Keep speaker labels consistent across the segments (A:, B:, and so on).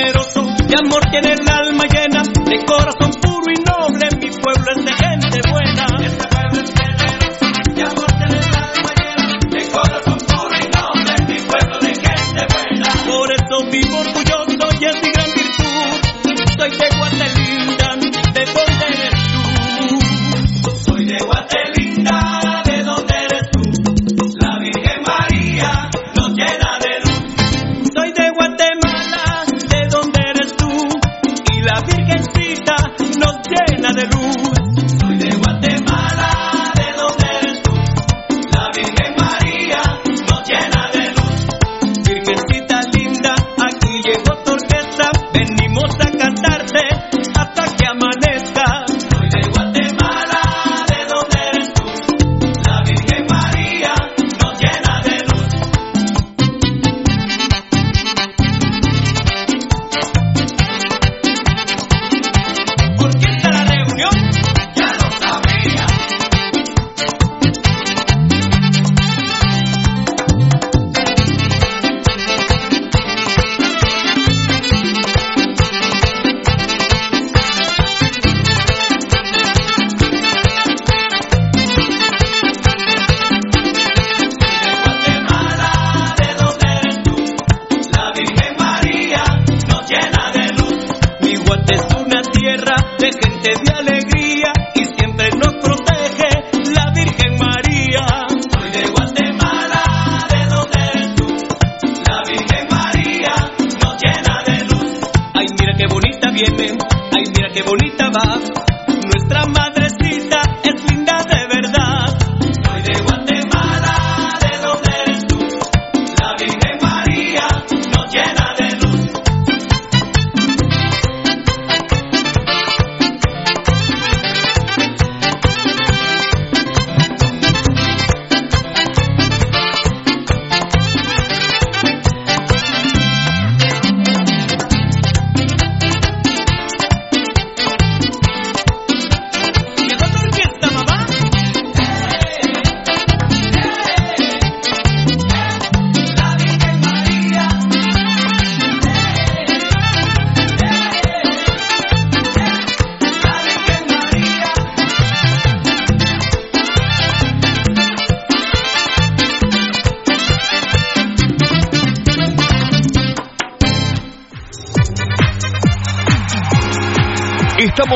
A: generoso, de amor tiene el alma llena, de corazón puro y noble, mi pueblo es de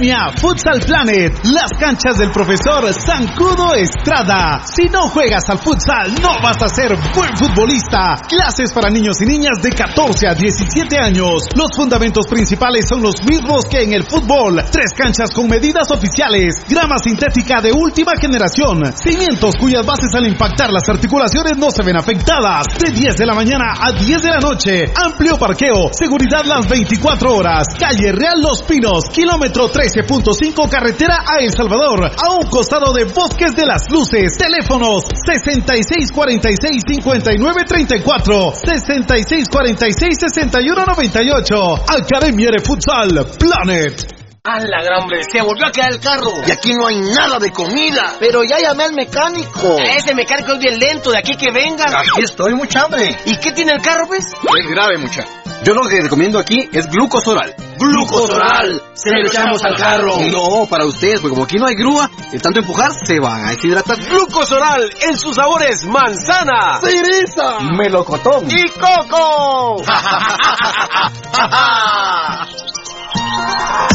B: Futsal Planet, las canchas del profesor Zancudo Estrada. Si no juegas al futsal, no vas a ser buen futbolista. Clases para niños y niñas de 14 a 17 años. Los fundamentos principales son los mismos que en el fútbol. Tres canchas con medidas oficiales. Grama sintética de última generación. Cimientos cuyas bases al impactar las articulaciones no se ven afectadas. De 10 de la mañana a 10 de la noche. Amplio parqueo. Seguridad las 24 horas. Calle Real Los Pinos. Kilómetro 13.5 carretera a El Salvador. A un costado de Bosques de las Luces. Teléfonos 6646-5934. 6646-6198. Academia de Futsal Planet.
C: ¡A la gran hombre! ¡Se volvió a quedar el carro! Y aquí no hay nada de comida. Pero ya llamé al mecánico. Ese mecánico es bien lento, de aquí que venga. Aquí estoy, mucha hambre. ¿Y qué tiene el carro, pues?
D: Es grave, mucha. Yo lo que recomiendo aquí es glucosoral.
C: ¡Glucosoral! ¡Se lo echamos al carro!
D: No, para ustedes, porque como aquí no hay grúa, de tanto empujar se van a deshidratar.
E: Glucosoral en sus sabores manzana,
C: ¡Cereza!
E: melocotón
C: ¡Y coco!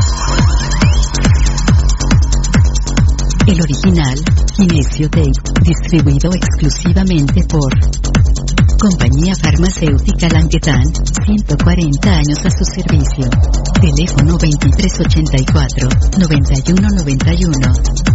F: El original, Kinesio Tape, distribuido exclusivamente por Compañía Farmacéutica Languetan, 140 años a su servicio. Teléfono 2384-9191.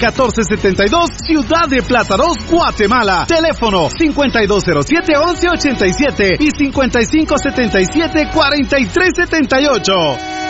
B: 1472, Ciudad de Plátanos, Guatemala. Teléfono 5207-1187 y 5577-4378.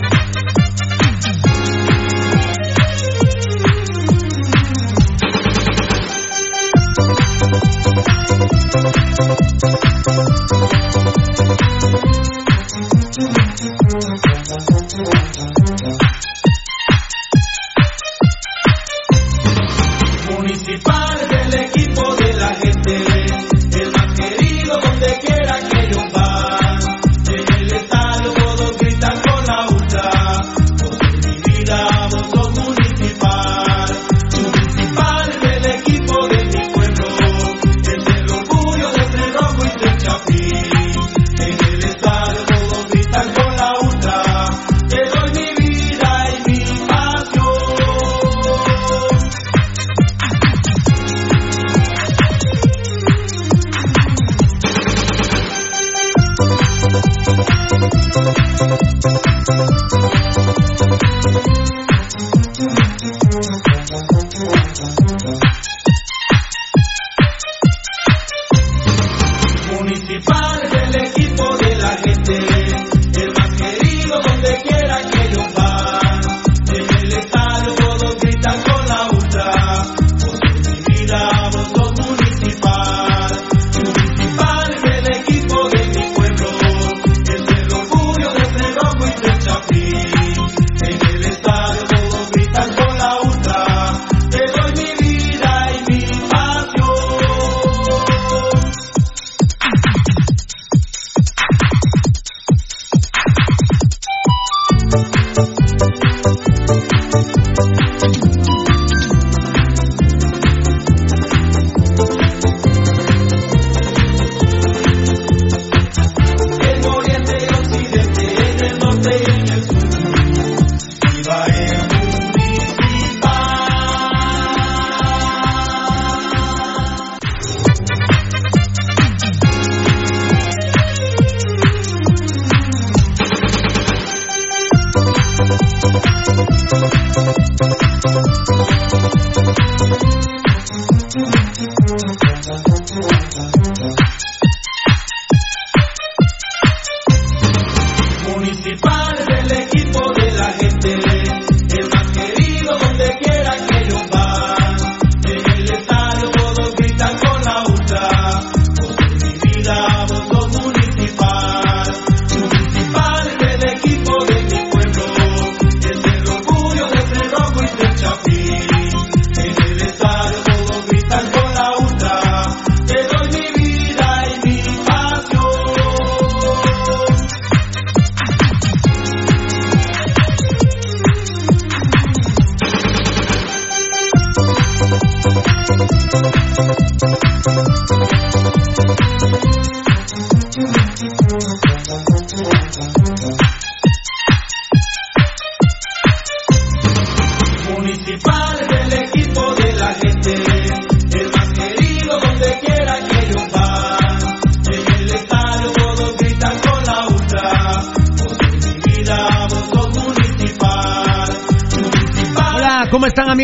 A: Municipal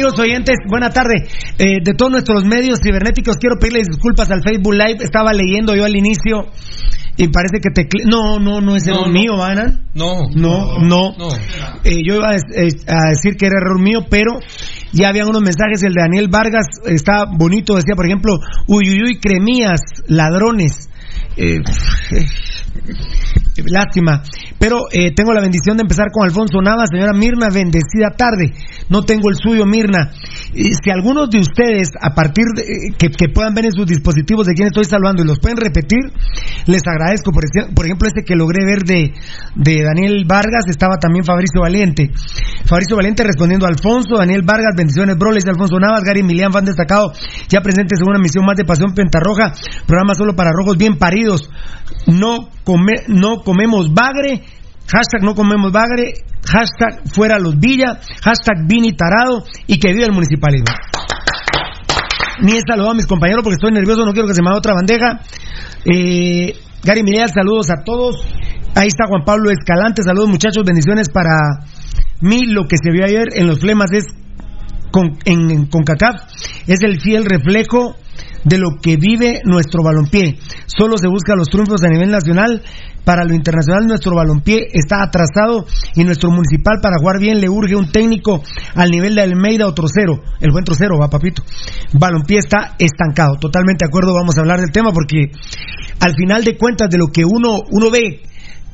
G: amigos oyentes? Buena tarde. Eh, de todos nuestros medios cibernéticos, quiero pedirles disculpas al Facebook Live. Estaba leyendo yo al inicio y parece que te... No, no, no es error
H: No, no.
G: mío, ¿van?
H: No.
G: No, no. Eh, yo iba a, eh, a decir que era error mío, pero ya habían unos mensajes. El de Daniel Vargas está bonito. Decía, por ejemplo, uy, uy, uy, cremías, ladrones. Eh, Lástima. Pero eh, tengo la bendición de empezar con Alfonso Navas. Señora Mirna, bendecida tarde. No tengo el suyo, Mirna. Y si algunos de ustedes, a partir de eh, que, puedan ver en sus dispositivos de quién estoy saludando y los pueden repetir, les agradezco. Por, por ejemplo, este que logré ver de, Daniel Vargas, estaba también Fabricio Valiente. Fabricio Valiente respondiendo a Alfonso, Daniel Vargas, bendiciones, bro, Alfonso Navas, Gary Milian, fan destacado, ya presentes en una misión más de Pasión Pentarroja, programa solo para rojos bien paridos. No, come- no comemos bagre, hashtag no comemos bagre, hashtag fuera los Villa, hashtag Vini Tarado y que viva el municipalismo. Ni he saludado a mis compañeros porque estoy nervioso, no quiero que se me haga otra bandeja. Eh, Gary Milian, saludos a todos. Ahí está Juan Pablo Escalante, saludos muchachos, bendiciones para mí. Lo que se vio ayer en los flemas es con, en, en CONCACAF es el fiel reflejo de lo que vive nuestro balompié. Solo se busca los triunfos a nivel nacional. Para lo internacional nuestro balompié está atrasado y nuestro municipal para jugar bien le urge un técnico al nivel de Almeida o Trocero. El buen Trocero, va papito. Balompié está estancado. Totalmente de acuerdo, vamos a hablar del tema porque al final de cuentas de lo que uno, uno ve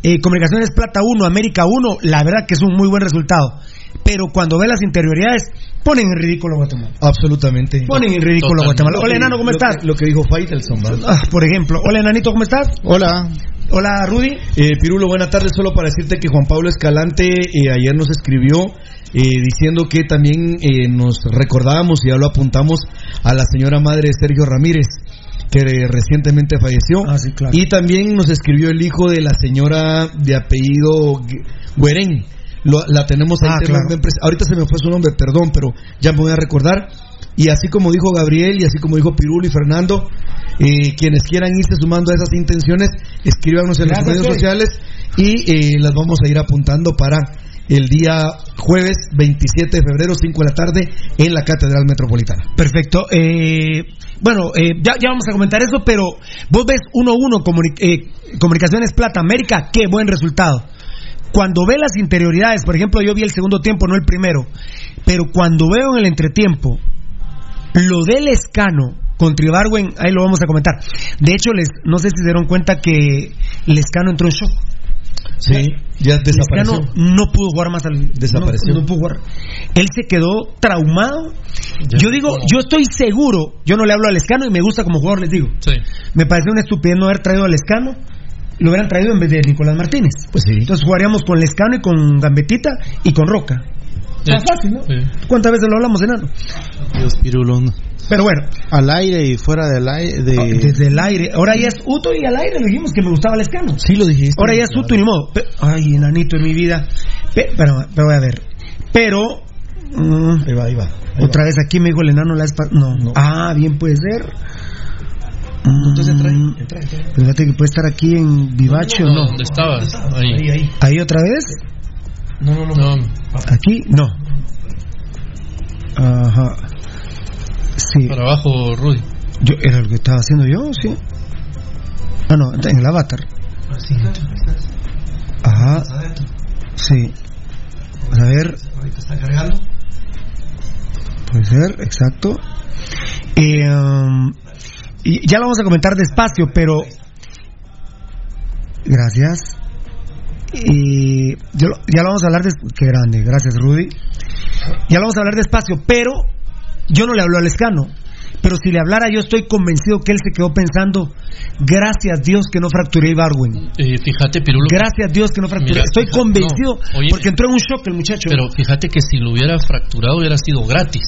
G: eh, Comunicaciones Plata 1, América 1, la verdad que es un muy buen resultado. Pero cuando ve las interioridades, ponen en ridículo a Guatemala.
I: Absolutamente.
G: Ponen en ridículo a Guatemala. Hola, enano, ¿cómo
I: Lo que-
G: estás?
I: Lo que dijo Faitelson.
G: Ah, por ejemplo. Hola, enanito, ¿cómo estás?
I: Hola.
G: Hola, Rudy.
I: Eh, Pirulo, buenas tardes. Solo para decirte que Juan Pablo Escalante eh, ayer nos escribió eh, diciendo que también eh, nos recordábamos y ya lo apuntamos a la señora madre de Sergio Ramírez que eh, recientemente falleció.
G: Ah, sí, claro.
I: Y también nos escribió el hijo de la señora de apellido Gu- Güerén. Lo- la tenemos ahí.
G: Ah, claro.
I: Ahorita se me fue su nombre, perdón, pero ya me voy a recordar. Y así como dijo Gabriel y así como dijo Pirulo y Fernando, eh, quienes quieran irse sumando a esas intenciones, escríbanos en
G: Gracias,
I: las redes sociales y eh, las vamos a ir apuntando para el día jueves 27 de febrero, 5 de la tarde, en la Catedral Metropolitana.
G: Perfecto. Eh, bueno, eh, ya, ya vamos a comentar eso, pero vos ves 1-1 comuni- eh, Comunicaciones Plata América, qué buen resultado. Cuando ve las interioridades, por ejemplo, yo vi el segundo tiempo, no el primero, pero cuando veo en el entretiempo lo del escano con Tribarwen, ahí lo vamos a comentar. De hecho, les, no sé si se dieron cuenta que Lescano entró en shock.
I: Sí, ya desapareció.
G: Lescano no pudo jugar más al
I: Desapareció.
G: No, no pudo jugar. Él se quedó traumado. yo digo, yo estoy seguro, yo no le hablo al Lescano y me gusta como jugador, les digo. Me parece una estupidez no haber traído al Lescano. Lo hubieran traído en vez de Nicolás Martínez.
I: Pues sí.
G: Entonces jugaríamos con Lescano y con Gambetita y con Roca. Está fácil, ¿no? ¿Cuántas veces lo hablamos, enano?
J: Dios pirulón.
G: Pero bueno.
J: Al aire y fuera del aire. De...
G: Ah, Desde el aire. Ahora ya es Uto y al aire le dijimos que me gustaba el escano.
I: Sí, lo dijiste.
G: Ahora ya es Uto y ni modo. Ay, enanito en mi vida. Pe- pero, pero voy a ver. Pero. mm,
I: Ahí va, ahí va. ahí
G: otra vez aquí me dijo el enano la espa- no. Ah, bien puede ser.
I: Entonces entra ahí,
G: Mm,
I: entra, entra.
G: pero Fíjate que puede estar aquí en Vivacho,
H: No,
G: ¿no?
H: ¿dónde estabas? Ahí.
I: Ahí, ahí.
G: Ahí otra vez.
I: No, no, no.
H: No,
G: Aquí, no. Ajá. Sí.
H: Para abajo, Rudy.
G: Yo, era lo que estaba haciendo yo, sí. Ah, no, en el avatar. Ajá. Sí. A ver.
I: Ahorita está cargando.
G: Puede ser, exacto. Eh, um, y ya lo vamos a comentar despacio, pero. Gracias. Y yo ya lo vamos a hablar. Des... Qué grande, gracias, Rudy. Ya lo vamos a hablar despacio, pero yo no le hablo al escano. Pero si le hablara, yo estoy convencido que él se quedó pensando: gracias Dios que no fracturé a Ibarwen.
H: Eh, fíjate, Pirulo.
G: Gracias Dios que no fracturé.
H: Mira,
G: estoy
H: fíjate,
G: convencido
H: no, oye,
G: porque entró en un shock el muchacho.
H: Pero fíjate que si lo hubiera fracturado hubiera sido gratis.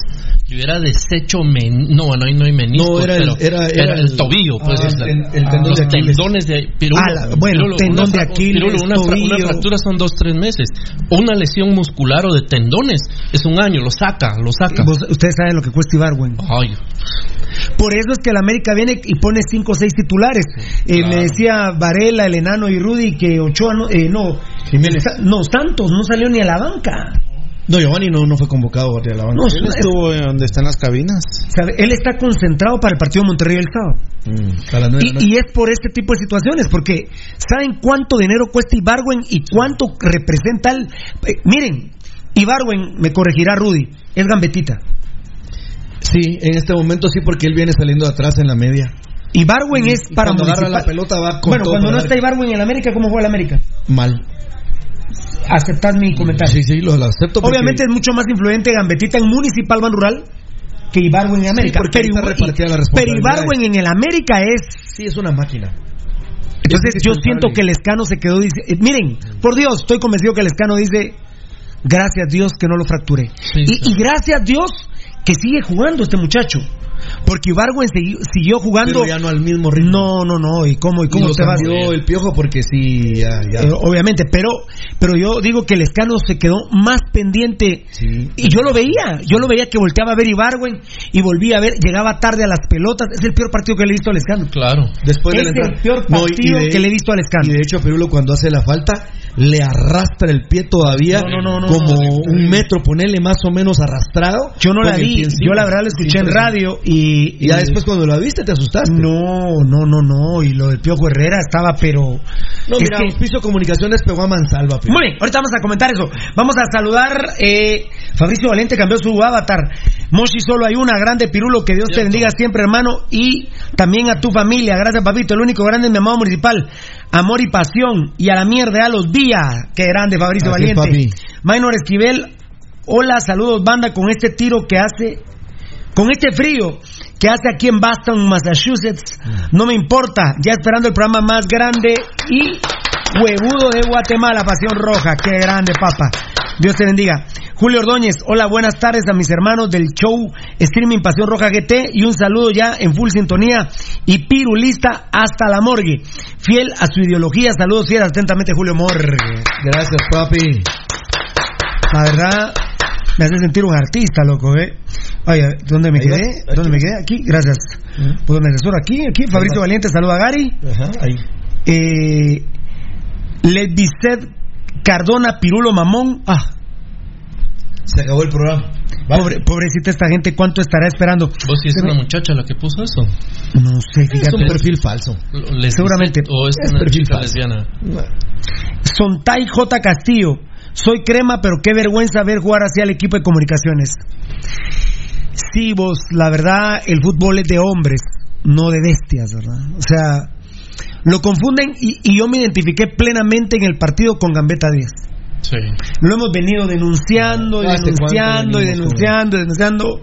H: Le hubiera deshecho men... no, no hay no hay menisco,
I: No, era el-
H: pero
I: era- era
H: el,
I: el-
H: tobillo, pues
I: ah, el ten- el tendón
H: los
I: de Aquiles.
H: tendones de Pirulo.
G: Ah, la- bueno,
H: Pirulo,
G: tendón
H: una
G: de Aquiles,
H: Pirulo, una, fra- una
G: tobillo.
H: fractura son dos tres meses. Una lesión muscular o de tendones es un año, lo saca, lo saca.
G: Ustedes saben lo que cuesta Ibarwen.
H: Ay,
G: Por eso es que el América viene y pone cinco o seis titulares. Eh,
H: claro.
G: Me decía Varela, el enano y Rudy que Ochoa no, eh, no, no, Santos no salió ni a la banca.
I: No, Giovanni no, no fue convocado a la banca.
G: No,
J: Él estuvo en donde están las cabinas.
G: ¿Sabe? Él está concentrado para el partido de Monterrey el sábado.
I: Mm,
G: y es por este tipo de situaciones, porque ¿saben cuánto dinero cuesta Ibarwen y cuánto representa el... eh, miren, Ibarwen, me corregirá Rudy, es gambetita.
I: Sí, en este momento sí, porque él viene saliendo de atrás en la media.
G: Ibarwen es
I: Y
G: para
I: cuando agarra la pelota va con
G: Bueno,
I: todo
G: cuando no está Ibarwen en el América, ¿cómo juega el América?
I: Mal.
G: Aceptad mi comentario.
I: Sí, sí, lo, lo acepto. porque-
G: Obviamente es mucho más influyente Gambetita en Municipal Ban Rural que Ibarwen en América.
I: porque ahí está
G: Ibar-
I: repartida la
G: pero. Ibarwen en el América es.
I: Sí, es una máquina.
G: Entonces
I: Es
G: yo siento que el escano se quedó. Dice, eh, miren, por Dios, estoy convencido que el escano dice: Gracias Dios que no lo fracturé.
H: Sí,
G: y,
H: sí.
G: y gracias Dios que sigue jugando este muchacho. Porque Ibarwen segui- siguió jugando.
I: Pero ya no al mismo ritmo.
G: No, no, no. ¿Y cómo, y
I: Y
G: cómo
I: lo
G: te vas?
I: el piojo porque sí, ya, ya.
G: Eh, obviamente, pero pero yo digo que el escano se quedó más pendiente
I: Sí.
G: y yo lo veía, yo lo veía que volteaba a ver Ibarwen y volvía a ver, llegaba tarde a las pelotas, es el peor partido que le he visto al escano.
H: claro.
I: Después
G: es
I: de la
G: el peor
I: No, y- y
G: partido
I: de-
G: que le he visto al escano.
I: Y de hecho, Pirulo cuando hace la falta, le arrastra el pie todavía
G: No, no, no, no,
I: como
G: no.
I: un metro, ponerle más o menos arrastrado.
G: Yo no la vi, yo la verdad la escuché en radio y,
I: Y ya después cuando la viste te asustaste.
G: no, no, no, no, y lo del Piojo Herrera estaba pero
I: No,
G: es
I: mira,
G: que-
I: Auspicio Comunicaciones pegó a Mansalva. Pirulo.
G: Muy bien, ahorita vamos a comentar eso. Vamos a saludar. Eh, Fabricio Valente cambió su avatar. Moshi solo hay una. Grande Pirulo, que Dios te bendiga siempre, hermano. Y también a tu familia. Gracias, papito. El único grande es mi amado municipal. Amor y pasión. Y a la mierda, a los días. Qué grande, Fabricio
I: Así es,
G: Valiente.
I: papi.
G: Minor Esquivel. Hola, saludos, banda, con este tiro que hace. Con este frío que hace aquí en Boston, Massachusetts, no me importa, ya esperando el programa más grande y huevudo de Guatemala, Pasión Roja, qué grande, papa. Dios te bendiga. Julio Ordóñez, hola, buenas tardes a mis hermanos del show Streaming Pasión Roja GT y un saludo ya en full sintonía y pirulista hasta la morgue. Fiel a su ideología, saludos fieles atentamente Julio Morgue.
I: Gracias, papi.
G: La verdad, me hace sentir un artista, loco, ¿eh? Oye, ¿dónde me
I: Ahí va,
G: quedé?
I: aquí
G: ¿Dónde me quedé? Aquí, gracias. Pues me asesoro aquí, aquí. Fabricio
I: va.
G: Valiente, saluda a Gary.
I: Ajá, ahí.
G: Eh, Cardona Pirulo Mamón. Ah,
I: Se acabó el programa.
G: pobre, pobrecita esta gente, ¿cuánto estará esperando?
H: ¿Vos sí es una muchacha la que puso eso?
G: No sé,
I: Es
G: fíjate.
I: un perfil falso.
H: Les-
G: Seguramente.
H: ¿O es,
I: Es
H: una
I: perfil
H: chica
I: falso.
H: lesbiana?
G: Sontay J. Castillo. Soy crema, pero qué vergüenza ver jugar hacia el equipo de comunicaciones. Sí, vos, la verdad, el fútbol es de hombres, no de bestias, ¿verdad? O sea, lo confunden y, y yo me identifiqué plenamente en el partido con Gambetta 10.
H: Sí.
G: Lo hemos venido denunciando y
I: ¿Hace cuánto
G: denunciando y denunciando y denunciando.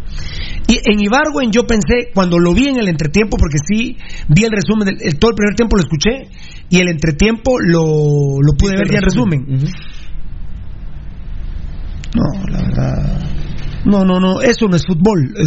G: Y en Ibargüen yo pensé, cuando lo vi en el entretiempo, porque sí vi el resumen, del, el- todo el primer tiempo lo escuché y el entretiempo lo, lo pude ver ya en resumen. No, la verdad. No, no, no, eso no es fútbol. Eh,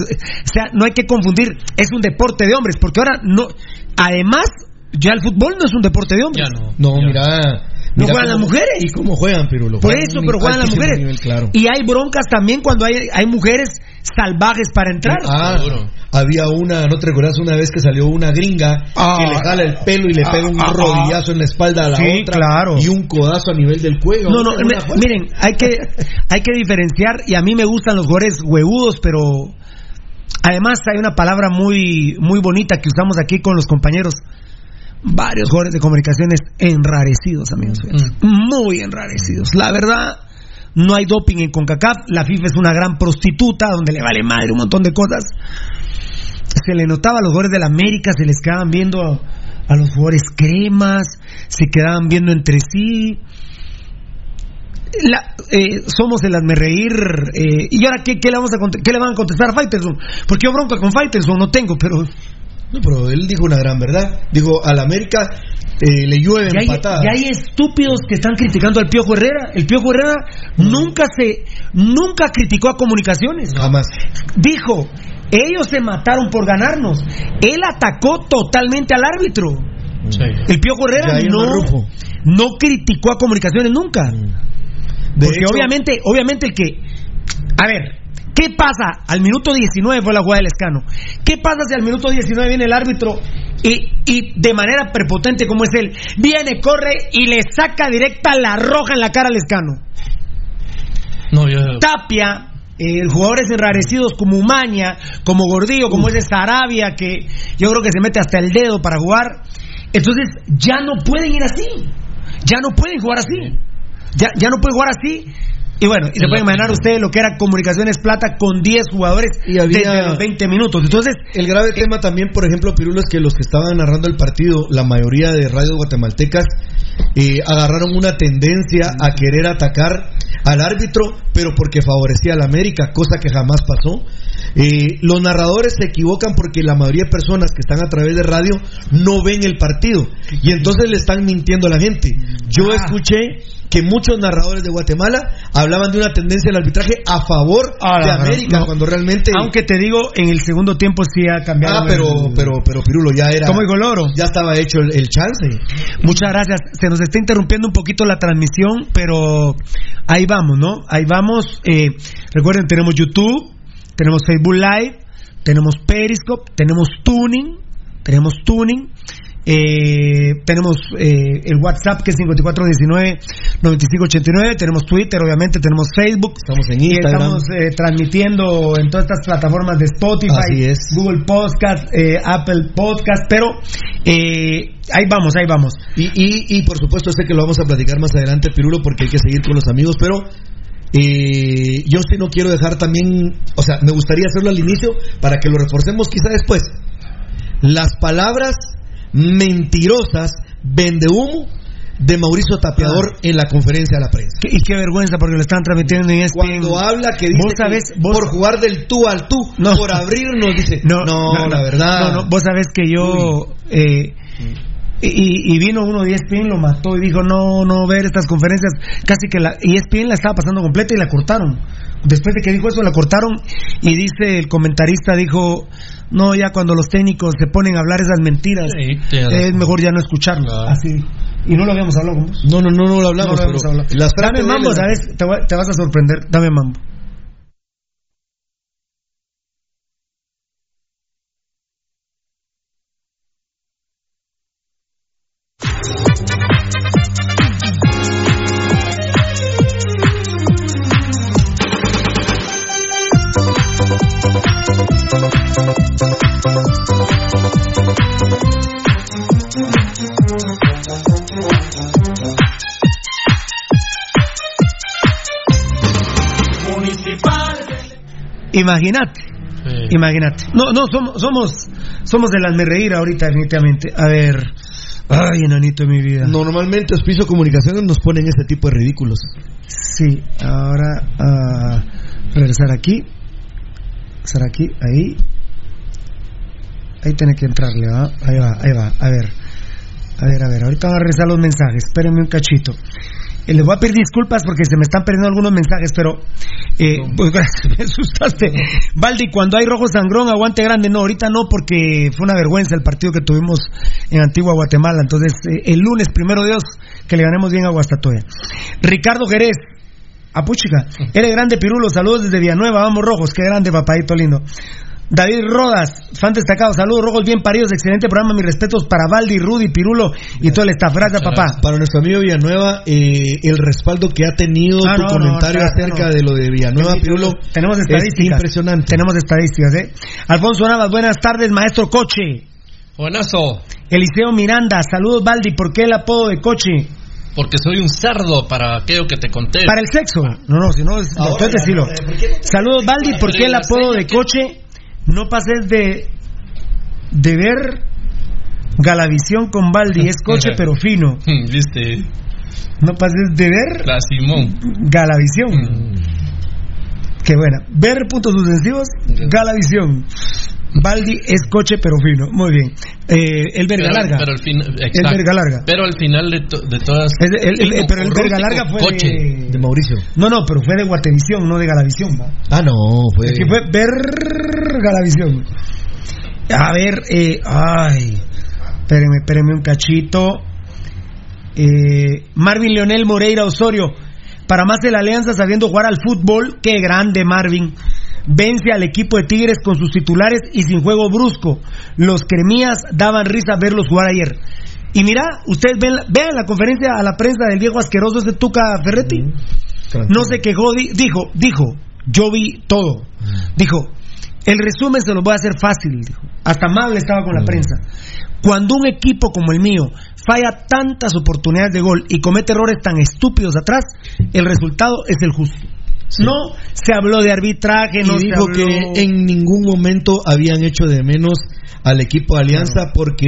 G: O sea, no hay que confundir, es un deporte de hombres, porque ahora no. Además, ya el fútbol no es un deporte de hombres.
H: Ya no.
I: No,
H: Ya.
I: mira.
G: No
I: mira
G: juegan las mujeres.
I: ¿Y cómo juegan, Pirulo?
G: Por
I: Juegan
G: eso, pero juegan las mujeres.
I: nivel, claro.
G: Y hay broncas también cuando hay, hay mujeres salvajes para entrar.
I: Ah,
H: Seguro.
I: había una, ¿no te recuerdas una vez que salió una gringa
G: Ah.
I: que le jala el pelo y le
G: Ah,
I: pega un
G: ah,
I: rodillazo en la espalda a la
G: Sí,
I: otra
G: claro.
I: y un codazo a nivel del cuello?
G: No, me- miren, hay que, hay que diferenciar, y a mí me gustan los jugadores huevudos, pero Además, hay una palabra muy, muy bonita que usamos aquí con los compañeros. Varios jugadores de comunicaciones enrarecidos, amigos. Muy enrarecidos. La verdad, no hay doping en CONCACAF. La FIFA es una gran prostituta donde le vale madre un montón de cosas. Se le notaba a los jugadores de la América, se les quedaban viendo a, a los jugadores cremas, se quedaban viendo entre sí. La, eh, somos el hazme reír. Eh, ¿Y ahora qué, qué, le vamos a, qué le van a contestar a Faitelson? Porque yo bronca con Faitelson no tengo, pero.
I: No, pero él dijo una gran verdad. Dijo, al América eh, le llueven
G: Ya hay,
I: patadas.
G: ya hay estúpidos que están criticando al Piojo Herrera. El Piojo Herrera nunca se. Nunca criticó a comunicaciones.
I: Jamás.
G: Dijo, ellos se mataron por ganarnos. Él atacó totalmente al árbitro. El Piojo Herrera no, no criticó a comunicaciones nunca. Porque
I: hecho-
G: obviamente, obviamente el que. A ver, ¿qué pasa? Al minuto 19 fue la jugada del escano. ¿Qué pasa si al minuto 19 viene el árbitro y, y de manera prepotente como es él, viene, corre y le saca directa la roja en la cara al escano?
H: No, yo.
G: Tapia, eh, jugadores enrarecidos como Umaña, como Gordillo, como ese Sarabia, que yo creo que se mete hasta el dedo para jugar. Entonces, ya no pueden ir así. Ya no pueden jugar así. Ya, ya no pueden jugar así. Y bueno, y se pueden imaginar ustedes lo que era Comunicaciones Plata con 10 jugadores
I: Y había-
G: desde los 20 minutos. Entonces,
I: El grave tema también, por ejemplo, Pirulo, es que los que estaban narrando el partido, la mayoría de radios guatemaltecas, eh, agarraron una tendencia a querer atacar al árbitro, pero porque favorecía al América, cosa que jamás pasó. Eh, los narradores se equivocan porque la mayoría de personas que están a través de radio no ven el partido y entonces le están mintiendo a la gente. Yo
G: Ah.
I: escuché que muchos narradores de Guatemala hablaban de una tendencia del arbitraje a favor
G: Ah,
I: de América,
G: no.
I: cuando realmente...
G: aunque te digo, en el segundo tiempo sí ha cambiado.
I: Ah, pero,
G: el-
I: pero, pero Pirulo ya era.
G: ¿Cómo dijo Loro?
I: Ya estaba hecho el, el chance.
G: Muchas gracias. Se nos está interrumpiendo un poquito la transmisión, pero ahí vamos, ¿no? Ahí vamos. Eh, recuerden, tenemos YouTube, tenemos Facebook Live, tenemos Periscope, tenemos Tuning, tenemos Tuning. Eh, tenemos eh, el WhatsApp que es 5419-9589. Tenemos Twitter, obviamente. Tenemos Facebook.
I: Estamos en Instagram.
G: estamos eh, transmitiendo en todas estas plataformas de Spotify. Google Podcast, eh, Apple Podcast. Pero eh, ahí vamos, ahí vamos.
I: Y, y, y por supuesto, sé que lo vamos a platicar más adelante, Pirulo, porque hay que seguir con los amigos, pero. eh, yo sí no quiero dejar también, o sea, me gustaría hacerlo al inicio para que lo reforcemos quizá después. Las palabras mentirosas, vende humo, de Mauricio Tapiador
G: Ah.
I: en la conferencia de la prensa.
G: Y qué vergüenza porque lo están transmitiendo en ESPN.
I: Cuando habla que dice
G: Vos sabés,
I: que
G: vos-
I: por jugar del tú al tú,
G: No.
I: por abrirnos, dice, no, la verdad.
G: No, no, vos sabés que yo. eh, y, y vino uno de ESPN, lo mató y dijo: No, no, ver estas conferencias. Casi que la E ESPN la estaba pasando completa y la cortaron. Después de que dijo eso, la cortaron. Y dice el comentarista: Dijo, No, ya cuando los técnicos se ponen a hablar esas mentiras,
H: Sí,
G: es mejor ya no escucharlo.
H: Claro.
G: Así. Y no lo habíamos hablado con vos.
I: No, no, no, no lo hablamos,
G: No lo
I: pero
G: hablado.
I: las
G: Dame mambo, ¿sabes? Te, voy- te vas a sorprender. Dame mambo. Imagínate.
H: Sí.
G: Imagínate. No, no, somos, somos, somos de las me reír ahorita, definitivamente. A ver. Ay, enanito de mi vida.
I: Normalmente Hospicio Comunicaciones nos ponen ese tipo de ridículos.
G: Sí, ahora a regresar aquí. Regresar aquí, ahí. Ahí tiene que entrarle, ¿va? Ahí va, ahí va. A ver. A ver, a ver. Ahorita van a regresar los mensajes. Espérenme un cachito. Les voy a pedir disculpas porque se me están perdiendo algunos mensajes, pero. Eh, pues gracias, me asustaste. Valdi, cuando hay rojo sangrón, aguante grande. No, ahorita no, porque fue una vergüenza el partido que tuvimos en Antigua Guatemala. Entonces, eh, el lunes, primero Dios, que le ganemos bien a Guastatoya. Ricardo Jerez. Apuchica, eres grande Pirulo, saludos desde Villanueva, vamos rojos, qué grande papadito lindo. David Rodas, fan destacado, saludos rojos bien paridos, excelente programa, mis respetos para Valdi, Rudy, Pirulo y todo el staff. Gracias, papá.
I: Para nuestro amigo Villanueva, eh, el respaldo que ha tenido
G: Ah,
I: tu
G: no,
I: comentario
G: no,
I: acerca
G: no.
I: de lo de Villanueva,
G: Sí,
I: Pirulo.
G: Tenemos
I: es
G: estadísticas.
I: impresionante.
G: Tenemos estadísticas, ¿eh? Alfonso Navas, buenas tardes, maestro Coche.
H: Buenazo,
G: Eliseo Miranda, saludos Valdi, ¿por qué el apodo de Coche?
H: porque soy un cerdo para aquello que te conté.
G: Para el sexo. No, no, si no, es-
H: Ahora,
G: entonces decilo.
H: ahora, ¿por qué no
G: Saludos Valdi, ¿por qué el apodo de Coche? No pases de de ver Galavisión con Valdi, es Coche pero fino.
H: ¿Viste?
G: No pases de ver
H: La Simón.
G: Galavisión. Qué buena. Ver puntos suspensivos, Galavisión. Valdi es coche pero fino. Muy bien. Eh, el verga
H: Pero-
G: larga.
H: Pero fin-
G: el verga larga.
H: Pero al final de, to- de todas.
G: El- el- pero el verga larga fue
H: coche.
G: de,
I: de Mauricio.
G: No, no, pero fue de Guatevisión, no de Galavisión. ¿va?
I: Ah, no, fue.
G: Es que fue ver Galavisión. A ver, eh, ay, espérenme, espérenme un cachito. Eh, Marvin Leonel Moreira Osorio, para más de la Alianza sabiendo jugar al fútbol, qué grande Marvin. Vence al equipo de Tigres con sus titulares y sin juego brusco. Los cremías daban risa verlos jugar ayer. Y mira, ustedes ven, vean la conferencia a la prensa del viejo asqueroso ese Tuca Ferretti. No se quejó, di- dijo, dijo, yo vi todo. Dijo, el resumen se lo voy a hacer fácil, dijo. Hasta amable estaba con la prensa. Cuando un equipo como el mío falla tantas oportunidades de gol y comete errores tan estúpidos atrás, el resultado es el justo. No se habló de arbitraje, no
I: y
G: se
I: dijo
G: habló...
I: que en ningún momento habían hecho de menos al equipo de Alianza porque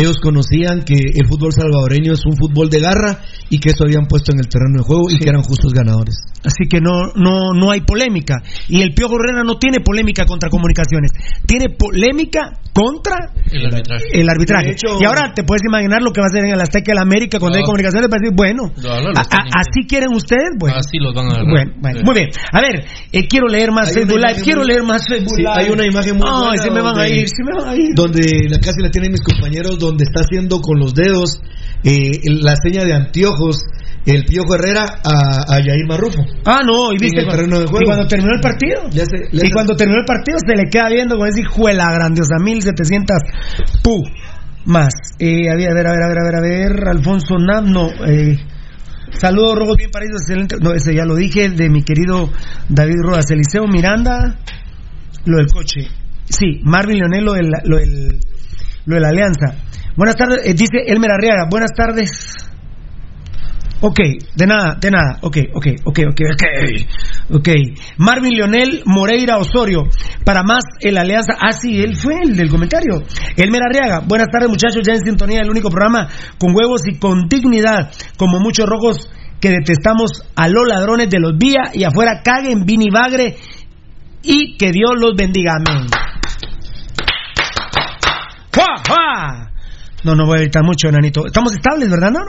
I: ellos conocían que el fútbol salvadoreño es un fútbol de garra y que eso habían puesto en el terreno de juego y que eran justos ganadores.
G: Así que no, no, no hay polémica. Y el Piojo Herrera no tiene polémica contra comunicaciones. Tiene polémica contra
H: El arbitraje.
G: el arbitraje.
I: De hecho-
G: y ahora te puedes imaginar lo que va a hacer en el Azteca del América cuando
H: No.
G: hay comunicaciones. Va a decir, bueno,
H: No, no, lo
G: a-
H: están
G: a- así quieren ustedes, bueno.
H: Así los van a agarrar.
G: Bueno, bueno,
H: Sí.
G: muy bien. A ver, eh, quiero leer más
I: Hay
G: Facebook
I: una
G: Live,
I: imagen
G: quiero
I: muy-
G: leer más Facebook
I: Sí,
G: Live.
I: hay una imagen muy
G: Ay,
I: buena
G: se me van a
I: donde-
G: ir, se me van a ir.
I: Donde la casi la tienen mis compañeros, donde está haciendo con los dedos eh, la seña de anteojos el Piojo Herrera a, a Yair Marrufo.
G: Ah, no, y viste cuando, y cuando terminó el partido. Y cuando terminó el partido se le queda viendo con ese hijo de la grandiosa 1700 pu más. Eh, a ver, a ver, a ver, a ver, a ver, Alfonso Nam, no, eh, saludos rojos bien paridos, excelente. No, ese ya lo dije, de mi querido David Rodas, Eliseo Miranda, lo del coche. Sí, Marvin Leonel, lo del, lo del, lo de la alianza. Buenas tardes, eh, dice Elmer Arriaga, buenas tardes. Ok, de nada, de nada. Ok, ok, ok, ok, ok. Ok. Marvin Leonel Moreira Osorio. Para más, el Alianza. Ah, sí, él fue el del comentario. Elmer Arriaga. Buenas tardes, muchachos. Ya en sintonía, el único programa con huevos y con dignidad. Como muchos rojos que detestamos a los ladrones de los vía y afuera caguen, vini bagre. Y que Dios los bendiga. Amén. No, no voy a gritar mucho, Nanito. Estamos estables, ¿verdad, no?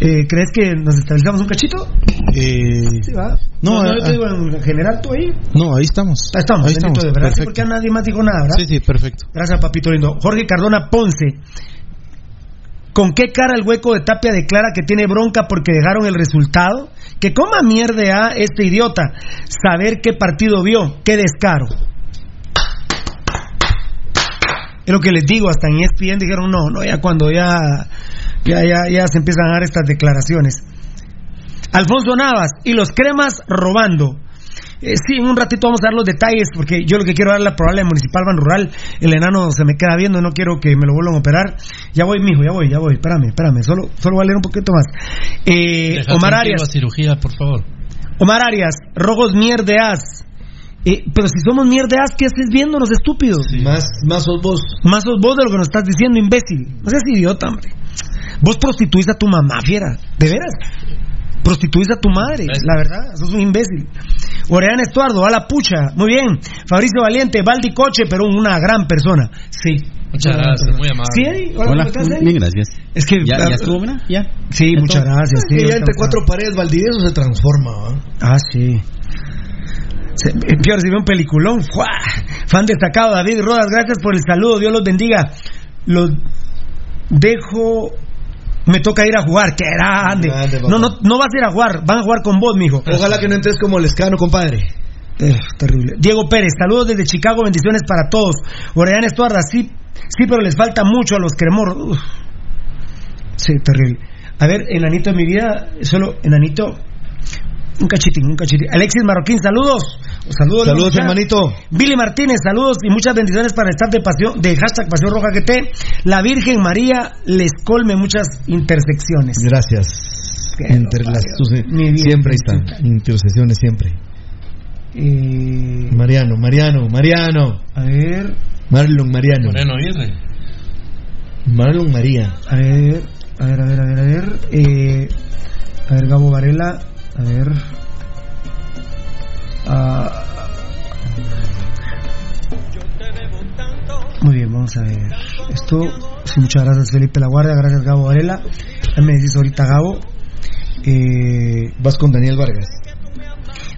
G: Eh, ¿Crees que nos estabilizamos un cachito?
J: Eh,
G: Sí, va.
J: No,
G: no,
J: ah,
G: yo te digo en general tú ahí.
J: no, ahí estamos.
G: Ah, Estamos,
J: ahí estamos.
G: de verdad. Sí,
J: perfecto.
G: porque nadie más dijo nada, ¿verdad?
J: Sí, sí, perfecto.
G: Gracias, papito lindo. Jorge Cardona Ponce. ¿Con qué cara el hueco de Tapia declara que tiene bronca porque dejaron el resultado? Que coma mierda a este idiota. Saber qué partido vio. Qué descaro. Es lo que les digo, hasta en ESPN dijeron no, no, ya cuando ya, ya, ya, ya se empiezan a dar estas declaraciones. Alfonso Navas y los cremas robando. Eh, sí, en un ratito vamos a dar los detalles porque yo lo que quiero dar la probable municipal Ban Rural. El enano se me queda viendo, no quiero que me lo vuelvan a operar. Ya voy, mijo, ya voy, ya voy. Espérame, espérame. Solo, solo voy a leer un poquito más. Eh, Omar Arias.
H: cirugía, por favor.
G: Omar Arias, rojos mierdeas. Eh, pero si somos mierdeas, ¿qué haces viéndonos estúpidos?
I: Más, más sos vos.
G: Más sos vos de lo que nos estás diciendo, imbécil. No seas idiota, hombre. Vos prostituís a tu mamá, fiera. ¿De veras? Prostituís a tu madre, la verdad. Sos un imbécil. Oreán Estuardo, a la pucha. Muy bien. Fabricio Valiente, Baldi Coche, pero una gran persona. Sí.
H: Muchas gracias, muy amable.
G: ¿Sí, Eddie? Hola,
K: Hola,
G: ¿cómo estás,
K: bien, gracias.
G: Es que.
K: ¿Ya, ya estuvo, mira? ¿Ya?
G: Sí,
K: ¿Ya
G: muchas gracias. sí,
I: que ya entre cuatro paredes Valdivieso se transforma.
G: Ah, sí. Eh, Peor si ve un peliculón. ¡Fua! Fan destacado, David Rodas, gracias por el saludo. Dios los bendiga. Los dejo. Me toca ir a jugar. ¡Qué grande! No, no, no vas a ir a jugar. Van a jugar con vos, mijo.
I: Ojalá que no entres como el escano, compadre.
G: Eh, terrible. Diego Pérez, saludos desde Chicago, bendiciones para todos. Orellana Estuarda, sí, sí, pero les falta mucho a los cremoros. Uf. Sí, terrible. A ver, enanito de mi vida, solo enanito. Un cachitín, un cachitín. Alexis Marroquín, saludos. Saludos,
I: Saludos, hermanito.
G: Billy Martínez, saludos y muchas bendiciones para estar de pasión, de hashtag Pasión Roja GT. La Virgen María les colme muchas intersecciones.
I: Gracias.
G: Qué
I: Entre las, sus- siempre están. Intercesiones siempre.
G: Eh,
I: Mariano, Mariano, Mariano.
G: a ver,
I: Marlon Mariano.
H: Moreno Aguirre.
I: Marlon María.
G: a ver, a ver, a ver, a ver, a ver. Eh, a ver, Gabo Varela, a ver. Ah. muy bien, vamos a ver. Esto, sí, muchas gracias Felipe La Guardia, gracias Gabo Varela. Ya me decís ahorita Gabo. Eh,
I: Vas con Daniel Vargas.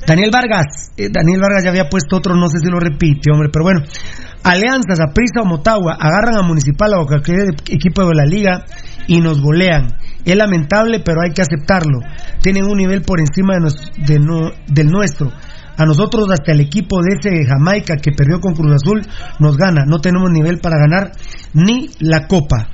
G: Daniel Vargas, eh, Daniel Vargas ya había puesto otro, no sé si lo repite, hombre, pero bueno. Alianzas, Aprisa o Motagua agarran a Municipal o a cualquier equipo de la liga y nos golean. Es lamentable, pero hay que aceptarlo. Tienen un nivel por encima de nos- de no- del nuestro. A nosotros, hasta el equipo de ese Jamaica que perdió con Cruz Azul, nos gana. No tenemos nivel para ganar ni la Copa.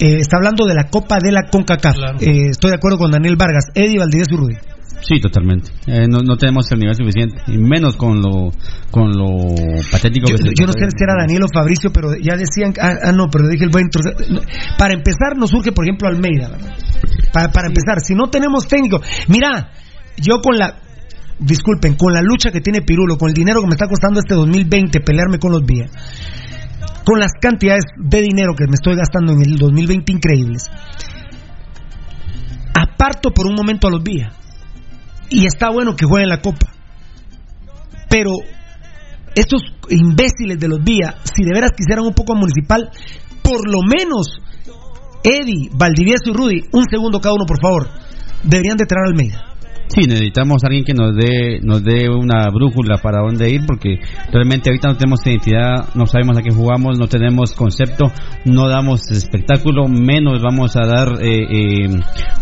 G: Eh, está hablando de la Copa de la CONCACAF. Eh, estoy de acuerdo con Daniel Vargas. Eddie Rudy.
K: Sí, totalmente. Eh, no, no tenemos el nivel suficiente, y menos con lo con lo patético
G: Yo,
K: que se
G: yo no sé si era Daniel o Fabricio, pero ya decían, ah, ah, no, pero dije el buen Para empezar, nos surge, por ejemplo, Almeida. Para, para empezar, si no tenemos técnico, mira, yo con la, disculpen, con la lucha que tiene Pirulo, con el dinero que me está costando este 2020 pelearme con los vías, con las cantidades de dinero que me estoy gastando en el 2020 increíbles, aparto por un momento a los vías. Y está bueno que jueguen la copa. Pero estos imbéciles de los vías, si de veras quisieran un poco a municipal, por lo menos Eddie, Valdivieso y Rudy, un segundo cada uno, por favor, deberían de traer a Almeida.
K: Sí, necesitamos alguien que nos dé nos dé una brújula para dónde ir porque realmente ahorita no tenemos identidad, no sabemos a qué jugamos, no tenemos concepto, no damos espectáculo, menos vamos a dar eh, eh,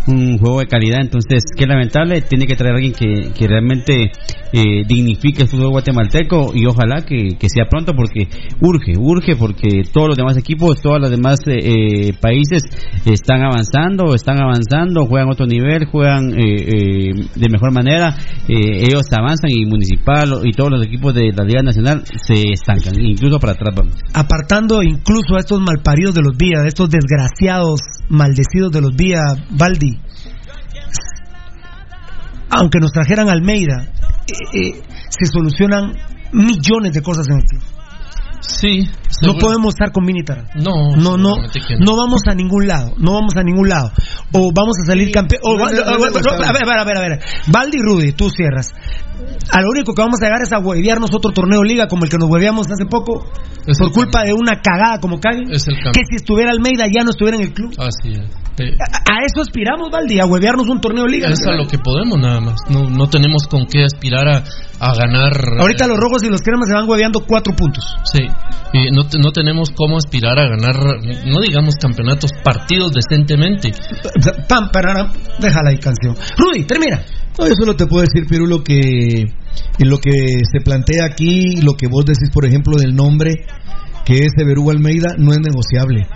K: un juego de calidad. Entonces, qué lamentable, tiene que traer alguien que, que realmente eh, dignifique el fútbol guatemalteco y ojalá que, que sea pronto porque urge, urge porque todos los demás equipos, todos los demás eh, eh, países están avanzando, están avanzando, juegan a otro nivel, juegan eh, eh, de mejor manera, eh, ellos avanzan y Municipal y todos los equipos de la Liga Nacional se estancan, incluso para atrás.
G: Apartando incluso a estos malparidos de los vías, a estos desgraciados maldecidos de los vías, Baldi. Aunque nos trajeran Almeida, eh, eh, se solucionan millones de cosas en el club.
H: Sí.
G: No podemos estar con Minitar.
H: No,
G: no, no,
H: no.
G: vamos a ningún lado, no vamos a ningún lado. O vamos a salir campeón. A ver, a ver, a ver, a ver. Valdi y Rudy, tú cierras. A lo único que vamos a llegar es a huevearnos otro torneo liga como el que nos hueveamos hace poco
H: Es
G: por
H: el
G: culpa de una cagada como Caguen.
H: Es el cambio.
G: Que si estuviera Almeida ya no estuviera en el club.
H: Así es.
G: A eso aspiramos, Valdi, a huevearnos un torneo liga.
H: Es a lo que podemos nada más. No, no tenemos con qué aspirar a, a ganar.
G: Ahorita los rojos y los cremas se van hueveando cuatro puntos.
H: Sí, y no, te- no tenemos cómo aspirar a ganar, no digamos campeonatos, partidos decentemente.
G: Pam, pararam, déjala ahí canción. Rudy, termina.
I: No, yo solo te puedo decir, Pirulo, que lo que se plantea aquí, lo que vos decís, por ejemplo, del nombre, que es Everú Almeida, no es negociable.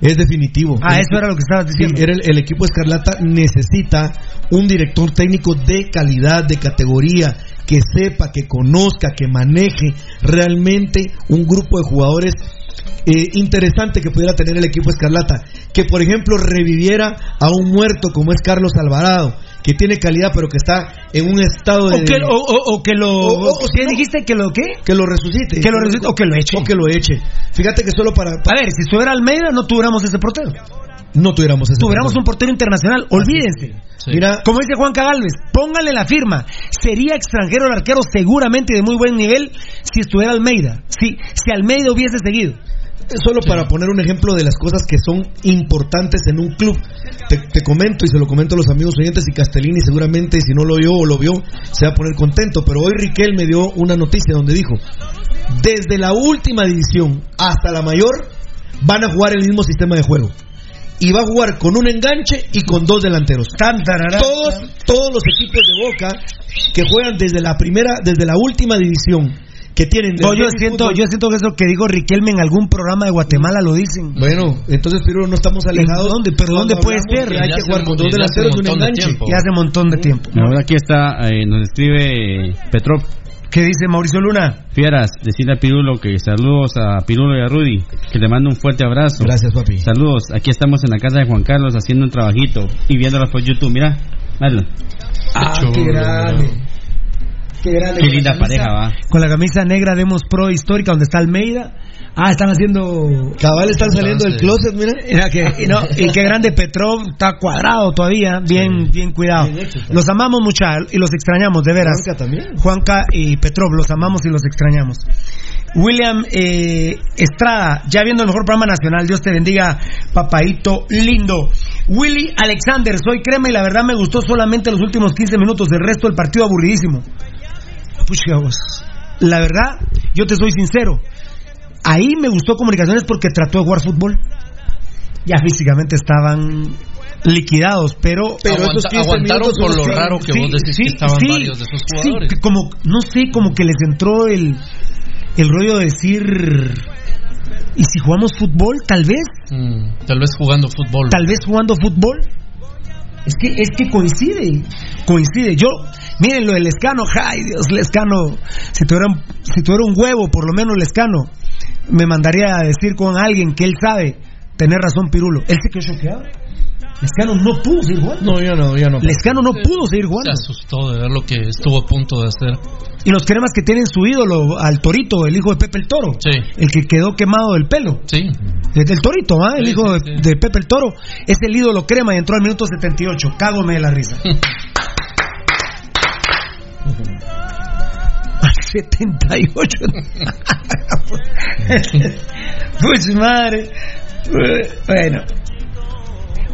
I: Es definitivo.
G: Ah,
I: El
G: eso era lo que estabas diciendo.
I: Sí, era el, el equipo Escarlata necesita un director técnico de calidad, de categoría, que sepa, que conozca, que maneje realmente un grupo de jugadores eh, interesante que pudiera tener el equipo Escarlata. Que, por ejemplo, reviviera a un muerto como es Carlos Alvarado, que tiene calidad, pero que está en un estado de.
G: O que, o, o- o que lo.
I: O- o-
G: ¿Qué dijiste? ¿Que lo qué?
I: que lo resucite.
G: Que lo resucite o que lo eche.
I: O que lo eche. Fíjate que solo para.
G: A ver, si estuviera Almeida no tuviéramos ese portero.
I: No tuviéramos ese
G: Tuviéramos un
I: portero.
G: internacional, olvídense.
H: Sí.
I: Mira,
G: Como dice Juan Cagalvez, póngale la firma. Sería extranjero el arquero seguramente de muy buen nivel si estuviera Almeida. Si, si Almeida hubiese seguido.
I: Solo para poner un ejemplo de las cosas que son importantes en un club. Te, te comento y se lo comento a los amigos oyentes y Castellini seguramente si no lo vio o lo vio se va a poner contento. Pero hoy Riquel me dio una noticia donde dijo, desde la última división hasta la mayor van a jugar el mismo sistema de juego. Y va a jugar con un enganche y con dos delanteros. Todos, todos los equipos de Boca que juegan desde la primera, desde la última división, que tienen.
G: No, yo siento, yo siento que eso que digo Riquelme en algún programa de Guatemala lo dicen.
I: Bueno, entonces pero no estamos alejados.
G: ¿Dónde? ¿Pero dónde puede ser?
I: Hay que jugar con dos delanteros y un enganche.
G: Y hace un montón de tiempo.
L: Ahora aquí está, eh, nos escribe Petrov.
G: ¿Qué dice Mauricio Luna?
L: Fieras, decirle a Pirulo que saludos a Pirulo y a Rudy, que le mando un fuerte abrazo.
I: Gracias, papi.
L: Saludos, aquí estamos en la casa de Juan Carlos haciendo un trabajito y viéndolos por YouTube, mira, hazlo.
G: Ah, qué grande. Qué grande.
L: Qué linda pareja, va.
G: Con la camisa negra Demos Pro Histórica, donde está Almeida. Ah, están haciendo.
I: Cabal están saliendo del closet, mira.
G: Mira que, y, no, y qué grande Petrov, está cuadrado todavía, bien, bien cuidado.
I: Bien hecho, está.
G: los amamos mucho y los extrañamos, de veras.
I: Juanca también.
G: Juanca y Petrov, los amamos y los extrañamos. William eh, Estrada, ya viendo el mejor programa nacional, Dios te bendiga, papaito lindo. Willy Alexander, soy crema y la verdad me gustó solamente los últimos 15 minutos, el resto del partido aburridísimo. Pucha, vos. La verdad, yo te soy sincero. Ahí me gustó Comunicaciones porque trató de jugar fútbol. Ya físicamente estaban liquidados, pero...
H: Pero esos 15 aguantaron minutos por lo sí, raro que
G: sí,
H: vos decís
G: sí,
H: que estaban
G: sí,
H: varios de esos
G: sí,
H: jugadores.
G: como, no sé, como que les entró el, el rollo de decir... ¿Y si jugamos fútbol? Tal vez.
H: Mm, tal vez jugando fútbol.
G: Tal vez jugando fútbol. Es que, es que coincide, coincide. Yo, miren lo del Lescano, ay Dios, Lescano, si tuviera, si tuviera un huevo, por lo menos Lescano, me mandaría a decir con alguien que él sabe, tener razón Pirulo. Él se quedó choqueado. Lescano no pudo seguir jugando.
I: No, yo no, yo no.
G: Lescano no pudo seguir
H: Se
G: jugando.
H: asustó de ver lo que estuvo a punto de hacer.
G: Y los cremas que tienen su ídolo, al Torito, el hijo de Pepe el Toro,
H: Sí.
G: el que quedó quemado del pelo.
H: Sí.
G: Desde el Torito, ¿ah? el
H: Sí,
G: hijo
H: sí,
G: de,
H: sí.
G: de Pepe el Toro, es el ídolo crema y entró al minuto 78. Cágome de la risa. Al 78. pues madre. Bueno.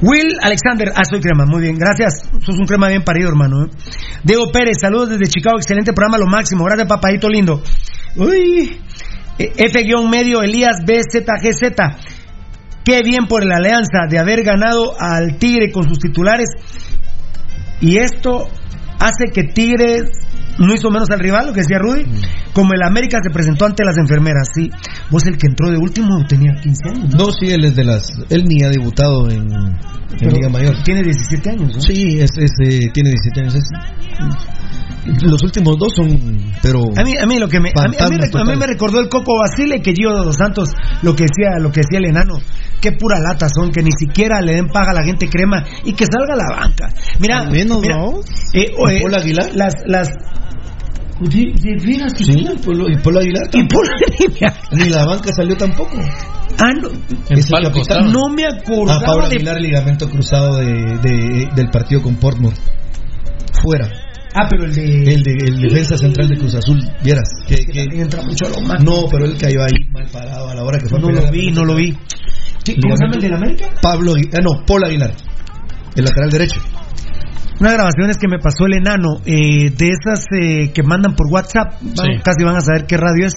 G: Will Alexander, ah, soy crema, muy bien, gracias. Sos un crema bien parido, hermano. ¿eh? Diego Pérez, saludos desde Chicago, excelente programa, lo máximo. Gracias, papadito lindo. Uy, eh, F-medio Elías BZGZ. Qué bien por la alianza de haber ganado al Tigre con sus titulares. Y esto hace que Tigres no hizo menos al rival, lo que decía Rudy. Como el América se presentó ante las enfermeras, sí. Vos el que entró de último tenía 15 años.
I: No, sí, él es de las. Él ni ha debutado en, Liga Mayor.
G: Tiene 17 años, ¿no?
I: Sí, es, es, eh, tiene 17 años. es- los últimos dos son. Pero.
G: A mí, a mí lo que me, a mí, a mí-
I: Fantasmas
G: a mí me recordó el Coco Basile que Gio dos Santos lo que decía, lo que decía el enano, qué pura lata son, que ni siquiera le den paga a la gente crema y que salga a la banca. Mira,
I: menos,
G: mira,
I: ¿no?
G: eh,
I: ¿Y
G: eh,
I: Aguilar?
G: las, las, de, de veras que
I: Sí,
G: sí.
I: y Polo, y Polo Aguilar.
G: y por
I: Ni la banca salió tampoco.
G: ah, no,
I: Es el capitán.
G: no me
I: A
G: acordaba
I: Pablo
G: de
I: Aguilar, ligamento cruzado de, de- del partido con Portmore. Fuera.
G: ah, pero el de
I: El, de, el defensa central de Cruz Azul. Vieras. Que, que-
G: entra mucho a lo más.
I: no, pero él cayó ahí mal parado a la hora que fue
G: No lo vi, no lo vi. ¿Qué- ¿Cómo se llama el del América?
I: Pablo ah, no, Paul Aguilar. El lateral derecho.
G: Unas grabaciones que me pasó el enano, eh, de esas eh, que mandan por WhatsApp, van- casi van a saber qué radio es.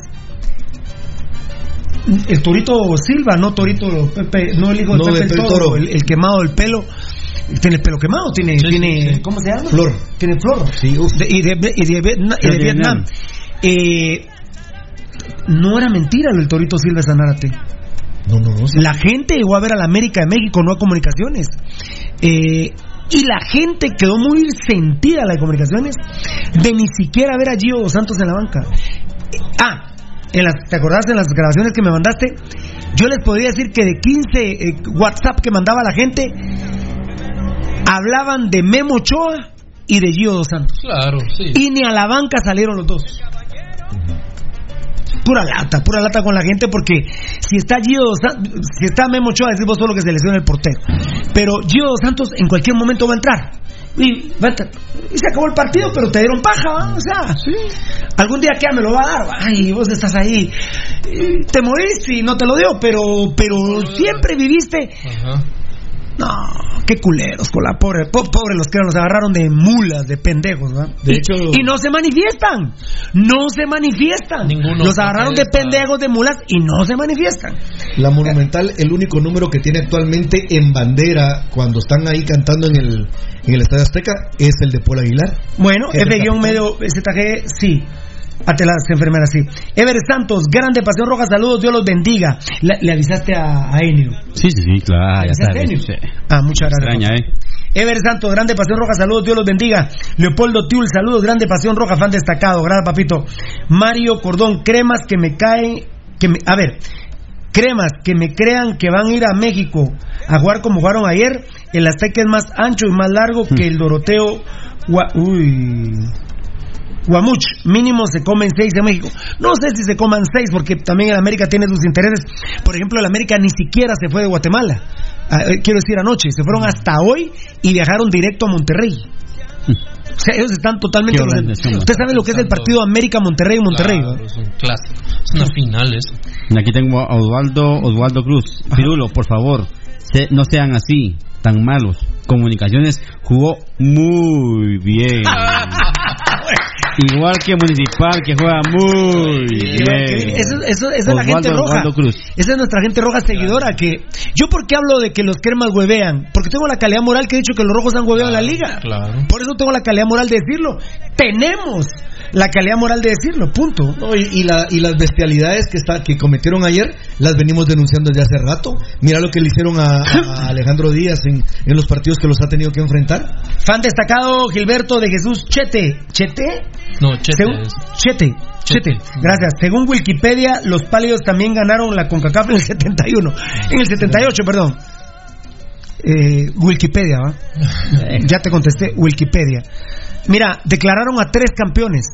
G: El Torito Silva, no Torito Pepe, no el hijo
I: No,
G: Pepe
I: de
G: el
I: Pepe
G: Toro,
I: Toro.
G: El, el quemado del pelo. Tiene el pelo quemado, tiene,
H: Sí,
G: tiene
H: sí.
G: ¿cómo se llama?
I: Flor.
G: Tiene flor.
I: Sí.
G: De- y de, y de Vietna- y de
L: De
G: Vietnam. Eh, no era mentira lo del Torito Silva Sanárate.
I: No, no, no.
G: La gente llegó a ver a la América de México, no a comunicaciones. Eh, y la gente quedó muy sentida la de comunicaciones de ni siquiera ver a Gio Dos Santos en la banca. Ah, en las, ¿te acordás de las grabaciones que me mandaste? Yo les podría decir que de 15 eh, WhatsApp que mandaba la gente, hablaban de Memo Ochoa y de Gio Dos Santos.
H: Claro, sí.
G: Y ni a la banca salieron los dos. Pura lata, pura lata con la gente porque si está Gio Santos, si está Memo Ochoa, decimos solo que se lesiona el portero. Pero Gio Santos en cualquier momento va a entrar. Y, va a entrar. Y se acabó el partido, pero te dieron paja, ¿va? o sea, algún día que me lo va a dar, ¿va? ay, vos estás ahí, Eh, te moriste y no te lo dio, pero, pero siempre viviste
H: Ajá.
G: No, qué culeros con la pobre, po- pobre los que nos agarraron de mulas, de pendejos, ¿verdad?
I: De
G: y,
I: hecho-
G: y no se manifiestan, no se manifiestan.
H: Ninguno
G: los agarraron de pendejos, de mulas y no se manifiestan.
I: La Monumental, el único número que tiene actualmente en bandera cuando están ahí cantando en el, en el Estadio Azteca es el de Paul Aguilar.
G: Bueno,
I: Es el
G: F
I: guion
G: medio ZG, sí. Ate las enfermeras, sí. Ever Santos, grande Pasión Roja, saludos, Dios los bendiga. Le, le avisaste a, a Enio.
L: Sí, sí, sí, claro, ya.
G: Ah, muchas gracias.
L: Extraña, ¿eh?
G: Ever Santos, grande Pasión Roja, saludos, Dios los bendiga. Leopoldo Tiul, saludos, grande Pasión Roja, fan destacado, gracias papito. Mario Cordón, cremas que me caen, que me, a ver, cremas que me crean que van a ir a México a jugar como jugaron ayer. El Azteca es más ancho y más largo que el Doroteo. Gua- Uy. Guamuch, mínimo se comen seis en México. No sé si se coman seis, porque también el América tiene sus intereses. Por ejemplo, el América ni siquiera se fue de Guatemala. Ah, eh, quiero decir, anoche. Se fueron hasta hoy y viajaron directo a Monterrey. O sea, ellos están totalmente. Usted sabe lo que es el partido América-Monterrey-Monterrey.
H: Claro, es un clásico. Es una final eso.
L: Aquí tengo a Osvaldo, Osvaldo Cruz. Pirulo, por favor, se- no sean así, tan malos. Comunicaciones jugó muy bien. Igual que Municipal, que juega muy bien.
G: Eso, eso- esa es la gente roja. Esa es nuestra gente roja seguidora. que Yo, ¿por qué hablo de que los cremas huevean? Porque tengo la calidad moral que he dicho que los rojos han hueveado en la liga.
H: Claro.
G: Por eso tengo la calidad moral de decirlo. Tenemos la calidad moral de decirlo, punto.
I: No, y, y la- y las bestialidades que, está, que cometieron ayer las venimos denunciando desde hace rato. Mira lo que le hicieron a, a Alejandro Díaz en, en los partidos que los ha tenido que enfrentar.
G: Fan destacado Gilberto de Jesús Chete. ¿Chete?
H: No, Chete
G: Según-
H: es-
G: Chete. Chete. Gracias. Según Wikipedia, los pálidos también ganaron la CONCACAF en el 71. En el 78, perdón. Eh, Wikipedia, ¿va? ya te contesté, Wikipedia. Mira, declararon a tres campeones.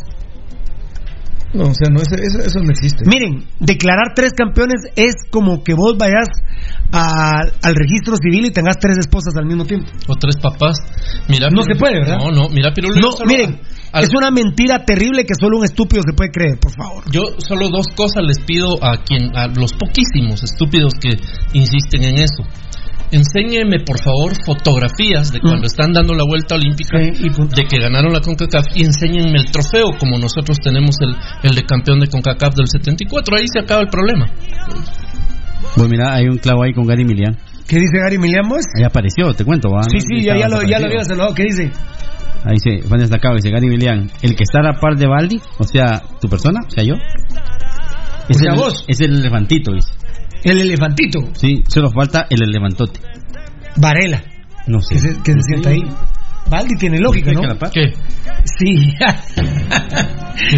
I: No, o sea, no, eso, no existe.
G: Miren, declarar tres campeones es como que vos vayas a- al registro civil y tengas tres esposas al mismo tiempo.
H: O tres papás. Mira,
G: No
H: Pirulo-
G: se puede, ¿verdad?
H: No, no, mira, Pirulo,
G: No, miren,
H: al-
G: es una mentira terrible que solo un estúpido se puede creer, por favor.
H: Yo solo dos cosas les pido a quien a los poquísimos estúpidos que insisten en eso. Enséñeme por favor fotografías de cuando están dando la vuelta olímpica de que ganaron la CONCACAF y enséñenme el trofeo como nosotros tenemos el, el de campeón de CONCACAF del 74. Ahí se acaba el problema.
L: Pues mira, hay un clavo ahí con Gary Milian.
G: ¿Qué dice Gary Milian, vos?
L: Ahí apareció, te cuento, ¿va?
G: Sí, sí, ya, ya lo, ya lo había saludado. ¿Qué dice?
L: Ahí dice, fan destacado, dice Gary Milian. El que está a la par de Baldi, o sea, tu persona, o sea, yo. Es,
G: sea,
L: el,
G: vos.
L: es el elefantito, dice.
G: El elefantito.
L: Sí, solo falta el elefantote.
G: Varela.
L: No sé.
G: Que se, se sienta ahí. Baldi tiene lógica, ¿no?
H: ¿Qué?
G: Sí.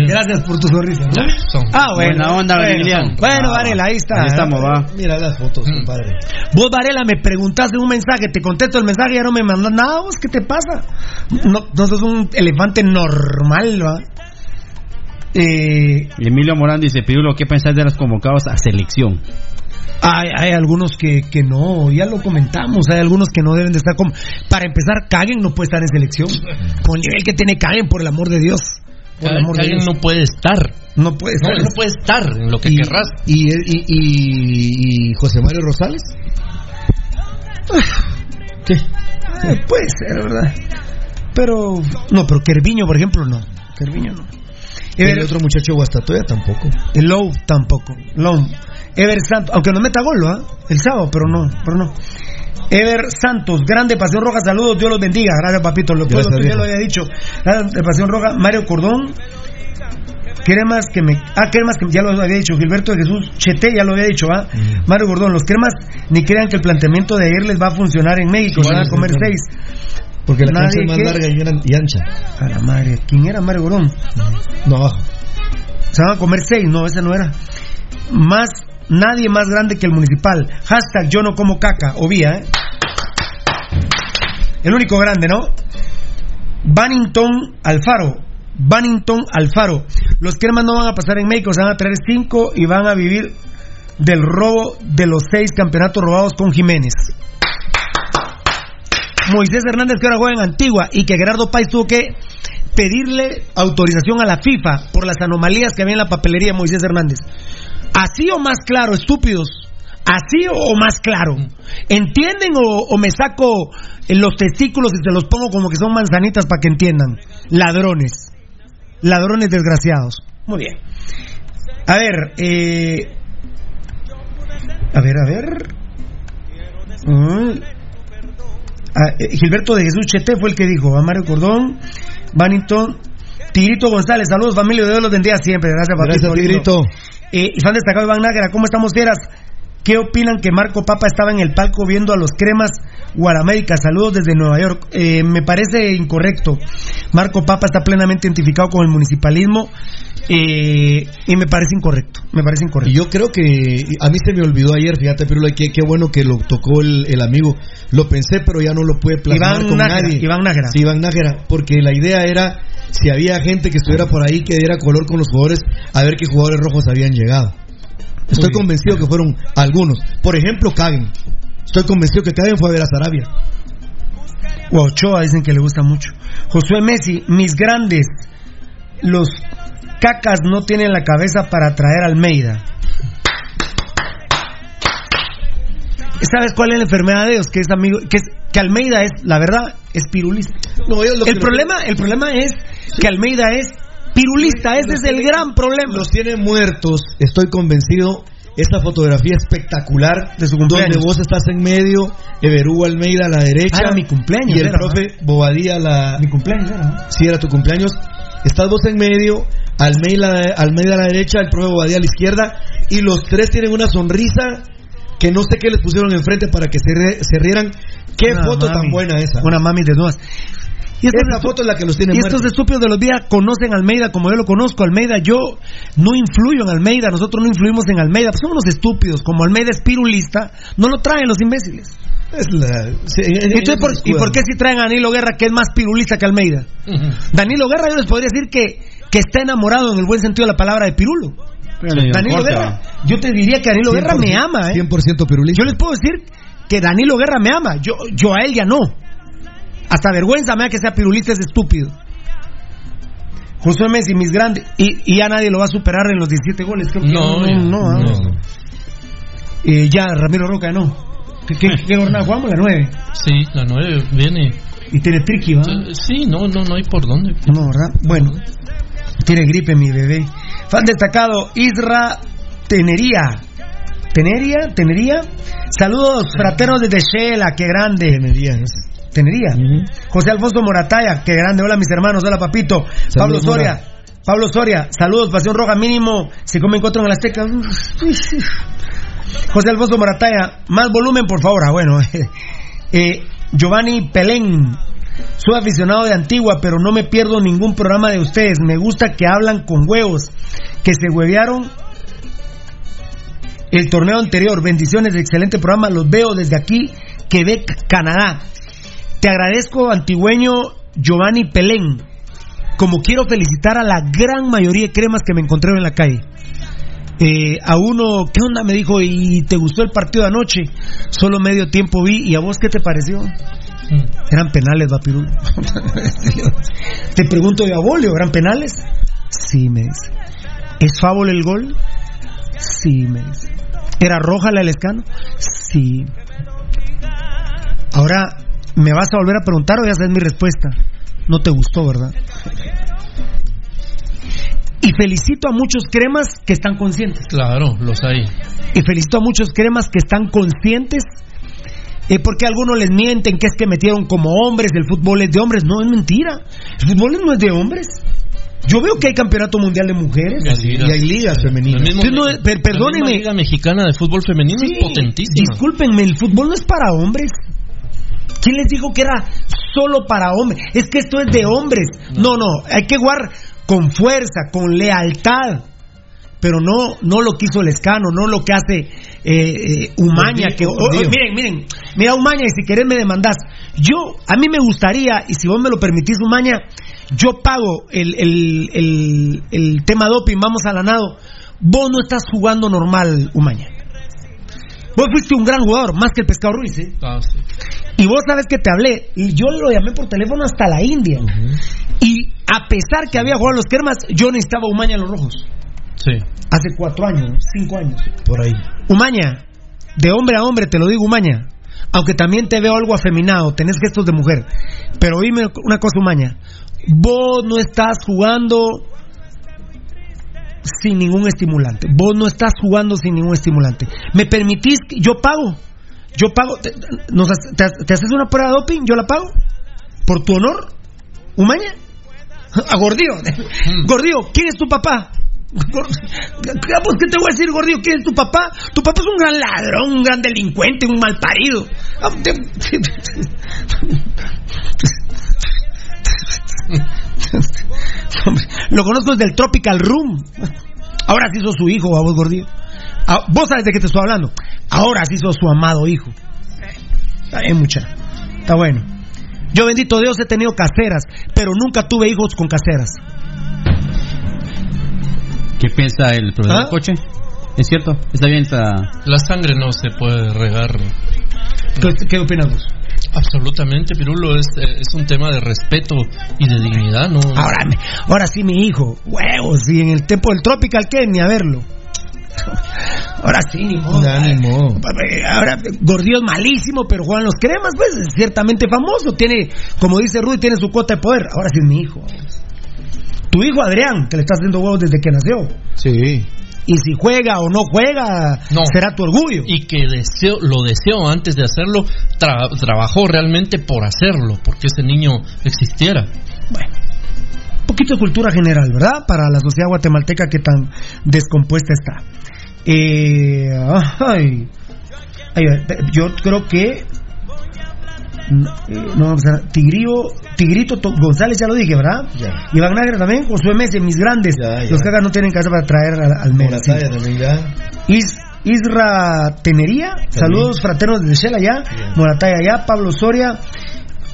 G: Gracias por tu sonrisa. ¿no? Ah, bueno.
L: Buena onda,
G: bueno,
L: Emiliano.
G: Bueno,
L: Ah,
G: Varela, ahí está.
L: ahí estamos, va.
I: Mira las fotos, compadre.
G: Vos, Varela, me preguntaste un mensaje, te contesto el mensaje y ya no me mandas nada. ¿Vos qué te pasa? No, no sos un elefante normal, ¿va? Eh,
L: Emilio Morán dice, Pirulo, ¿qué pensás de los convocados a selección?
G: Hay, hay algunos que, que no, ya lo comentamos, hay algunos que no deben de estar como... Para empezar, Caguen no puede estar en selección. Con el nivel que tiene Caguen, por el amor de Dios. Por el amor de
H: Alguien
G: Dios.
H: no puede estar.
G: No puede estar.
H: no puede estar en lo que
I: y,
H: querrás.
I: Y, y, y- y José Mario Rosales.
G: ¿Qué? Eh, puede ser, ¿verdad? Pero, no, pero Kerviño, por ejemplo, no. Kerviño no.
I: El
G: Ever,
I: otro muchacho Guastatoya tampoco.
G: el Low tampoco. Low. Ever Santos, aunque no meta gol, ¿ah? El sábado, pero no, pero no. Ever Santos, grande Pasión Roja, saludos, Dios los bendiga. Gracias, papito. Lo puedo,
I: Gracias,
G: tú ya lo había dicho. Grande Pasión Roja, Mario Cordón. Cremas que me. Ah, cremas que ya lo había dicho. Gilberto de Jesús Chete ya lo había dicho, ¿ah?
I: Mm.
G: Mario Gordón, los cremas ni crean que el planteamiento de ayer les va a funcionar en México. Se van a comer seis.
I: Porque la cancha es más
G: que-
I: larga y ancha.
G: A la madre, ¿quién era Mario Gordón?
I: No,
G: Se van a comer seis, no, ese no era. Más, nadie más grande que el municipal. Hashtag yo no como caca, obvia, ¿eh? El único grande, ¿no? Bannington Alfaro. Bannington Alfaro. Los cremas no van a pasar en México, se van a traer cinco y van a vivir del robo de los seis campeonatos robados con Jiménez. Moisés Hernández que ahora juega en Antigua y que Gerardo Páez tuvo que pedirle autorización a la FIFA por las anomalías que había en la papelería Moisés Hernández. Así o más claro, estúpidos. ¿Así o más claro? ¿Entienden o, me saco los testículos y se los pongo como que son manzanitas para que entiendan? Ladrones. Ladrones desgraciados. Muy bien. A ver, eh... A ver, a ver. Mm. Ah, eh, Gilberto de Jesús Chete fue el que dijo. A Mario Cordón, Bannington, Tigrito González. Saludos, familia. Dios los bendiga siempre. Gracias,
I: Gracias. Tigrito.
G: Eh, y fan destacado Iván Nájera, ¿cómo estamos, fieras? ¿Qué opinan que Marco Papa estaba en el palco viendo a los cremas Guaramérica? Saludos desde Nueva York. Eh, me parece incorrecto. Marco Papa está plenamente identificado con el municipalismo eh, y me parece incorrecto. Me parece incorrecto.
I: Y yo creo que a mí se me olvidó ayer, fíjate, pero qué, qué bueno que lo tocó el, el amigo. Lo pensé, pero ya no lo puede plasmar
G: Iván
I: con
G: Nájera,
I: nadie.
G: Iván Nájera.
I: Sí, Iván Nájera, porque la idea era si había gente que estuviera por ahí que diera color con los jugadores, a ver qué jugadores rojos habían llegado. Estoy convencido que fueron algunos. Por ejemplo, Cagen. Estoy convencido que Cagen fue a ver a Sarabia.
G: O Ochoa dicen que le gusta mucho. Josué Messi, mis grandes. Los cacas no tienen la cabeza para traer a Almeida. ¿Sabes cuál es la enfermedad de ellos? Que es amigo, que, es, que Almeida es, la verdad, es pirulista.
I: No,
G: el problema, el problema es que Almeida es pirulista. Ese es el gran problema.
I: Los tiene muertos, estoy convencido. Esa fotografía espectacular
G: De su
I: donde
G: cumpleaños.
I: vos estás en medio, Everú Almeida a la derecha,
G: Ah, era mi cumpleaños,
I: y el
G: era,
I: profe Bobadilla a la
G: Mi cumpleaños era, ¿no?
I: si era tu cumpleaños, estás vos en medio, Almeida, Almeida a la derecha, el profe Bobadilla a la izquierda, y los tres tienen una sonrisa que no sé qué les pusieron enfrente para que se, re- se rieran. Qué
G: Una
I: foto tan buena esa.
G: Una mami desnudas. Y estos
I: Esa foto es la que los tiene
G: Y estos estúpidos de los días conocen a Almeida como yo lo conozco. Almeida, yo no influyo en Almeida, nosotros no influimos en Almeida. Pues son unos estúpidos. Como Almeida es pirulista, no lo traen los imbéciles.
I: Es la- sí, en- en-
G: Entonces, ¿por-
I: en-
G: ¿y por qué si traen a Danilo Guerra, que es más pirulista que Almeida? Danilo Guerra, yo les podría decir que, que está enamorado en el buen sentido de la palabra de pirulo. Danilo Guerra, yo te diría que Danilo Guerra me ama, ¿eh?
I: 100% pirulista.
G: Yo les puedo decir que Danilo Guerra me ama. Yo, yo a él ya no. Hasta vergüenza me da que sea pirulista, es estúpido. Josué Messi, mis grandes. Y, y ya nadie lo va a superar en los 17 goles. Creo que
H: No, ya,
G: no, ah.
H: no.
G: Eh, ya, Ramiro Roca no. ¿Qué, qué, qué jornada jugamos? La 9.
H: Sí, la 9 viene.
G: Y tiene triqui, ¿va?
H: Sí, no, no, no hay por dónde.
G: No, ¿verdad? Bueno, tiene gripe mi bebé. Fan destacado, Isra Tenería. ¿Tenería? ¿Tenería? Saludos fraternos desde Shela, qué grande.
I: Tenería.
G: Tenería. José Alfonso Morataya, qué grande. Hola mis hermanos, hola papito. Pablo Soria.
I: Mora.
G: Pablo Soria, saludos, Pasión Roja mínimo. Se come encuentro en el Azteca. José Alfonso Morataya, más volumen por favor. Ah, bueno. Eh, Giovanni Pelén, soy aficionado de Antigua, pero no me pierdo ningún programa de ustedes. Me gusta que hablan con huevos, que se huevearon el torneo anterior. Bendiciones, excelente programa. Los veo desde aquí, Quebec, Canadá. Te agradezco, antigüeño Giovanni Pelén. Como quiero felicitar a la gran mayoría de cremas que me encontraron en la calle. Eh, a uno, ¿qué onda? Me dijo, ¿y te gustó el partido de anoche? Solo medio tiempo vi, ¿y a vos qué te pareció? Eran penales, Vapirulo. te pregunto de abolio, ¿eran penales? Sí, me dice. ¿Es fábol el gol? Sí, me dice. ¿Era roja la del escano? Sí. Ahora, ¿me vas a volver a preguntar o ya sabes mi respuesta? No te gustó, ¿verdad? Y felicito a muchos cremas que están conscientes.
H: Claro, los hay.
G: Y felicito a muchos cremas que están conscientes. Eh, porque algunos les mienten que es que metieron como hombres, el fútbol es de hombres. No, es mentira. El fútbol no es de hombres. Yo veo que hay campeonato mundial de mujeres.
H: Y hay ligas
I: femeninas.
G: Entonces, no, per- perdónenme.
H: La misma Liga Mexicana de Fútbol Femenino
G: Sí,
H: es potentísima.
G: Discúlpenme, el fútbol no es para hombres. ¿Quién les dijo que era solo para hombres? Es que esto es de hombres. No, no, hay que jugar con fuerza, con lealtad. Pero no, no lo que hizo Lescano, no lo que hace eh, eh, Umaña. Que, oh, oh, miren, miren, mira Umaña y si querés me demandás. Yo, a mí me gustaría, y si vos me lo permitís Umaña, yo pago el, el, el, el tema doping, vamos a la nado. Vos no estás jugando normal, Umaña. Vos fuiste un gran jugador, más que el Pescado Ruiz, ¿eh?
H: Ah, sí.
G: Y vos sabes que te hablé, y yo lo llamé por teléfono hasta la India. Y a pesar que había jugado en los Kermas, yo necesitaba Umaña en los rojos.
H: Sí.
G: Hace cuatro años, cinco años.
I: Por ahí.
G: Umaña, de hombre a hombre, te lo digo, Umaña. Aunque también te veo algo afeminado, tenés gestos de mujer. Pero oíme una cosa, Umaña. Vos no estás jugando sin ningún estimulante. Vos no estás jugando sin ningún estimulante. ¿Me permitís? Yo pago. Yo pago. ¿Te, nos hace- te, te haces una prueba de doping? ¿Yo la pago? ¿Por tu honor? ¿Umaña? A Gordillo. Gordillo, ¿quién es tu papá? ¿Qué te voy a decir, Gordillo? ¿Quién es tu papá? Tu papá es un gran ladrón, un gran delincuente, un mal parido. Lo conozco desde el Tropical Room. Ahora sí sos su hijo, a vos, Gordillo. Ah, Vos sabes de qué te estoy hablando. Ahora sí sos su amado hijo. Está bien, mucha. Está bueno. Yo, bendito Dios, he tenido caseras, pero nunca tuve hijos con caseras.
L: ¿Qué piensa el profesor
G: ¿Ah?
L: Coche? ¿Es cierto? ¿Está bien esta...?
H: La sangre no se puede regar.
G: ¿Qué, qué opinas vos?
H: Absolutamente, Pirulo, es, eh, es un tema de respeto y de dignidad, ¿no?
G: Ahora, me- ahora sí, mi hijo. Huevos, y en el tiempo del Tropical, ¿qué? Ni a verlo. Ahora sí, ni modo.
I: Ya, ni modo.
G: Ahora, Gordillo es malísimo, pero juegan los cremas, pues, es ciertamente famoso. Tiene, como dice Rudy, tiene su cuota de poder. Ahora sí es mi hijo. Tu hijo Adrián, que le está haciendo huevos desde que nació.
I: Sí.
G: Y si juega o no juega,
H: No.
G: será tu orgullo.
H: Y que deseo, lo deseo antes de hacerlo, tra- trabajó realmente por hacerlo, porque ese niño existiera.
G: Un poquito de cultura general, ¿verdad? Para la sociedad guatemalteca que tan descompuesta está. Eh, ay, ay, yo creo que no, eh, no vamos a Tigrillo, Tigrito To- González ya lo dije, ¿verdad?
I: Ya.
G: Iván Nájera también, Josué Messi, mis grandes.
I: Ya, ya.
G: Los cagas no tienen casa para traer al, al Mera, sí.
I: Morataya también ya.
G: Is- Isra Tenería, saludos fraternos desde Shell allá, Morataya allá, Pablo Soria,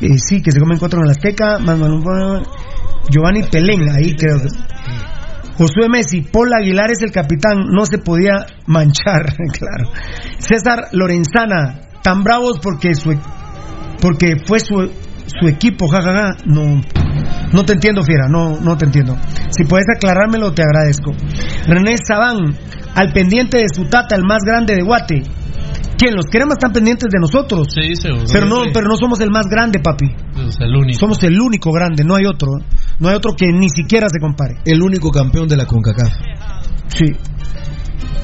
G: eh, sí, que se come encuentro en la Azteca, Giovanni Pelén, ahí creo que. Josué Messi, Paul Aguilar es el capitán, no se podía manchar, claro. César Lorenzana, tan bravos porque su porque fue su, su equipo, jajaja, no no te entiendo, fiera, no no te entiendo. Si puedes aclarármelo te agradezco. René Sabán, al pendiente de su tata, el más grande de Guate. ¿Quién? Los cremas están pendientes de nosotros.
H: Sí, sí,
G: Pero no, pero no somos el más grande, papi.
H: Es el único.
G: Somos el único grande, no hay otro. No hay otro que ni siquiera se compare.
I: El único campeón de la CONCACAF.
G: Sí.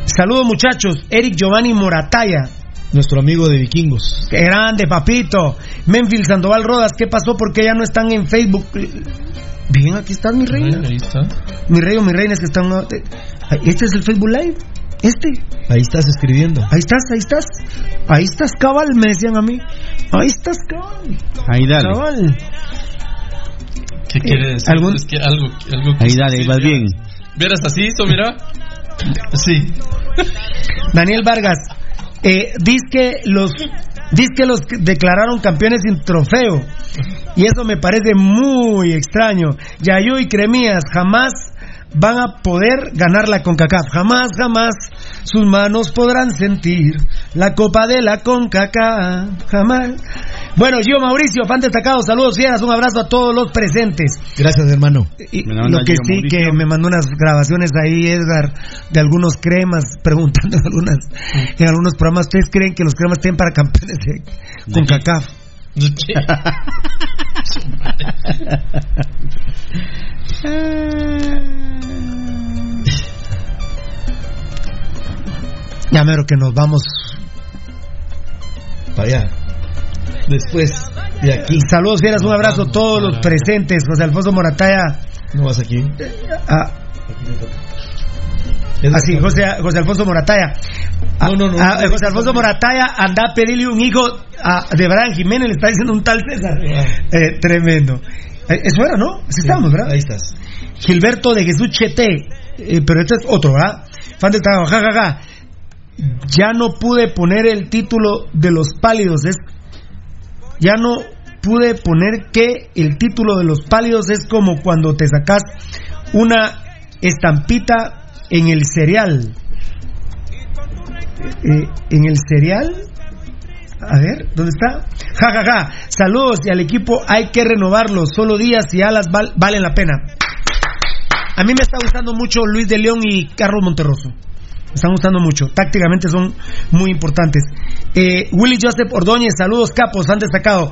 G: Saludos muchachos, Eric Giovanni Morataya.
I: Nuestro amigo de vikingos.
G: Qué grande, papito. Memphis Sandoval Rodas, ¿qué pasó? Porque ya no están en Facebook. Bien, aquí están mi reina.
H: Ahí está.
G: Mi rey o mi reina es que están. Este es el Facebook Live. Este.
I: Ahí estás escribiendo.
G: Ahí estás, ahí estás. Ahí estás, cabal, me decían a mí. Ahí estás, cabal.
L: Ahí dale.
G: Cabal.
H: ¿Qué quiere decir?
G: ¿algún-
H: Es que algo, algo que-
L: Ahí dale, ahí vas bien.
H: ¿Vieras así, eso, mira? Sí.
G: Daniel Vargas, eh, los dice que los declararon campeones sin trofeo y eso me parece muy extraño. Yayo y Cremías jamás van a poder ganar la CONCACAF, jamás, jamás sus manos podrán sentir la copa de la CONCACAF, jamás. Bueno, yo Mauricio, fan destacado, saludos fieras, un abrazo a todos los presentes.
I: Gracias, hermano.
G: Y lo que
L: yo,
G: sí
L: Mauricio.
G: que me mandó unas grabaciones ahí Edgar de algunos cremas preguntando en algunas en algunos programas ustedes creen que los cremas tienen para campeones de con CACAF ya mero que nos vamos
I: Para allá. Después de aquí.
G: saludos fieras un abrazo a todos los presentes José Alfonso Morataya
I: No vas aquí.
G: ah, Así, José, José Alfonso Morataya. Ah,
I: No, no, no.
G: ah, José Alfonso Morataya anda a pedirle un hijo a, de Brian Jiménez, le está diciendo un tal César. Eh, tremendo. Eh, eso era, ¿no? Así estamos, ¿verdad?
I: Ahí estás.
G: Gilberto de Jesús Cheté. Eh, pero este es otro, ¿verdad? Fan del trabajo, ja, ja, ja. Ya no pude poner el título de los pálidos. Es, ya no pude poner que el título de los pálidos es como cuando te sacas una estampita en el cereal. Eh, en el cereal. A ver, ¿dónde está? Ja, ja, ja. Saludos y al equipo hay que renovarlo. Solo días y alas val- valen la pena. A mí me está gustando mucho Luis de León y Carlos Monterroso. Me están gustando mucho. Tácticamente son muy importantes. Eh, Willy Joseph Ordóñez, saludos capos, han destacado.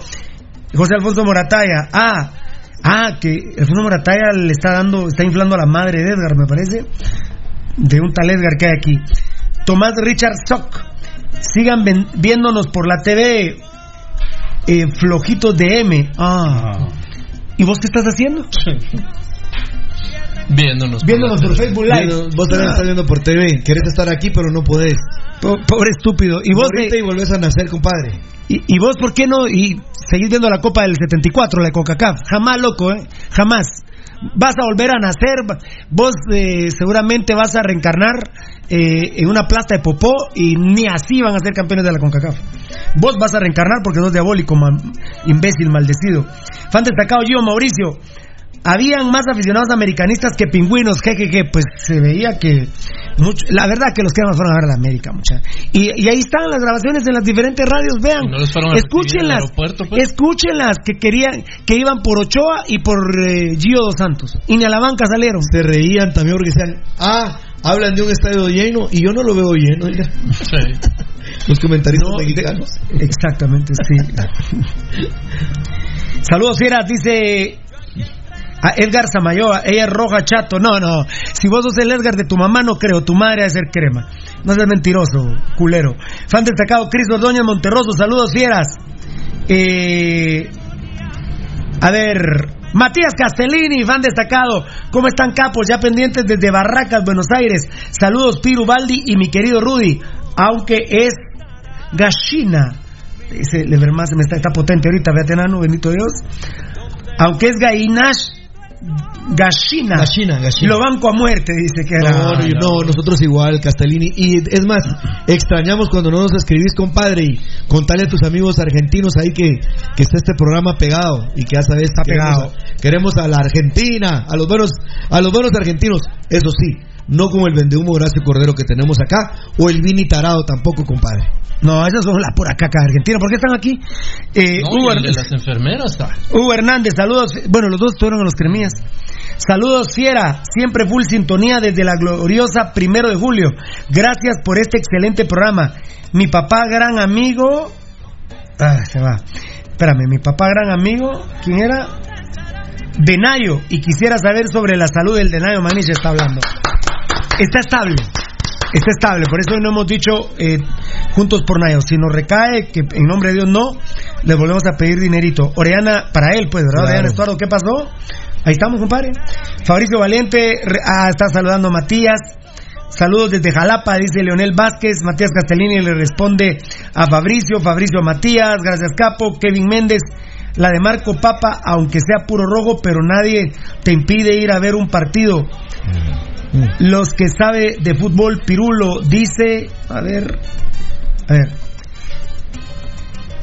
G: José Alfonso Morataya, ah, ah, que Alfonso Morataya le está dando, está inflando a la madre de Edgar, me parece, de un tal Edgar que hay aquí. Tomás Richard Sock, sigan ven- viéndonos por la TV, eh, flojitos de M. Ah. ¿Y vos qué estás haciendo?
H: Viéndonos.
G: Viéndonos por Facebook Live.
I: Viendo- vos también estás viendo por TV. Querés estar aquí, pero no podés.
G: Po- Pobre estúpido. ¿Y vos,
I: Ahorita y volvés a nacer, compadre.
G: ¿Y, y vos por qué no? Y seguís viendo la Copa del 74, la de CONCACAF. Jamás, loco, ¿eh? Jamás. Vas a volver a nacer, vos eh, seguramente vas a reencarnar eh, en una plasta de popó y ni así van a ser campeones de la CONCACAF. Vos vas a reencarnar porque sos diabólico, imbécil, maldecido. Fan destacado, Gio Mauricio. Habían más aficionados americanistas que pingüinos, jejeje, pues se veía que mucho, la verdad que los que más fueron a ver la América, mucha. Y, y ahí están las grabaciones en las diferentes radios, vean,
H: no les fueron a recibir
G: escúchenlas,
H: pues.
G: escúchenlas que querían, que iban por Ochoa y por eh, Gio dos Santos. Y ni a la banca salieron.
I: Se reían también porque decían, ah, hablan de un estadio lleno y yo no lo veo lleno. Los comentaristas mexicanos.
G: Exactamente, sí. Saludos, fieras, dice a Edgar Samayoa, ella es roja chato. No, no, si vos sos el Edgar de tu mamá, no creo, tu madre ha ser crema. No seas mentiroso, culero. Fan destacado, Cris Ordóñez Monterroso, saludos, fieras. Eh, a ver, Matías Castellini, fan destacado. ¿Cómo están capos? Ya pendientes desde Barracas, Buenos Aires. Saludos, Piru Baldi y mi querido Rudy. Aunque es gallina. Ese Levermas me está, potente ahorita, véate enano, bendito Dios. Aunque es gainash, gallina.
I: Gallina, gallina.
G: Lo banco a muerte, dice que era.
I: No, no, no, nosotros igual, Castellini. Y es más, extrañamos cuando no nos escribís, compadre, y contale a tus amigos argentinos ahí que, que está este programa pegado y que ya sabes, está
G: pegado.
I: Queremos a la Argentina, a los buenos, a los buenos argentinos, eso sí, no como el vendehumo Horacio Cordero que tenemos acá, o el Vini Tarado tampoco, compadre.
G: No, esas son la pura caca Argentina. ¿Por qué están aquí? Eh,
H: No,
G: Hugo,
H: y el de las enfermeras está.
G: Hugo Hernández, saludos. Bueno, los dos estuvieron en los cremías. Saludos, Fiera. Siempre full sintonía desde la gloriosa primero de julio. Gracias por este excelente programa. Mi papá, gran amigo. Ah, se va. Espérame, mi papá, gran amigo. ¿Quién era? Denayo. Y quisiera saber sobre la salud del Denayo Manich está hablando. Está estable. Está estable, por eso no hemos dicho eh, juntos por Nayo. Si nos recae, que en nombre de Dios no, le volvemos a pedir dinerito. Oriana, para él, pues, ¿verdad?
I: Claro.
G: Oriana Estuardo, ¿qué pasó? Ahí estamos, compadre. Fabricio Valiente, ah, está saludando a Matías. Saludos desde Jalapa, dice Leonel Vázquez. Matías Castellini le responde a Fabricio, Fabricio a Matías, gracias Capo, Kevin Méndez. La de Marco Papa, aunque sea puro rojo, pero nadie te impide ir a ver un partido. Los que sabe de fútbol, Pirulo dice, a ver, a ver,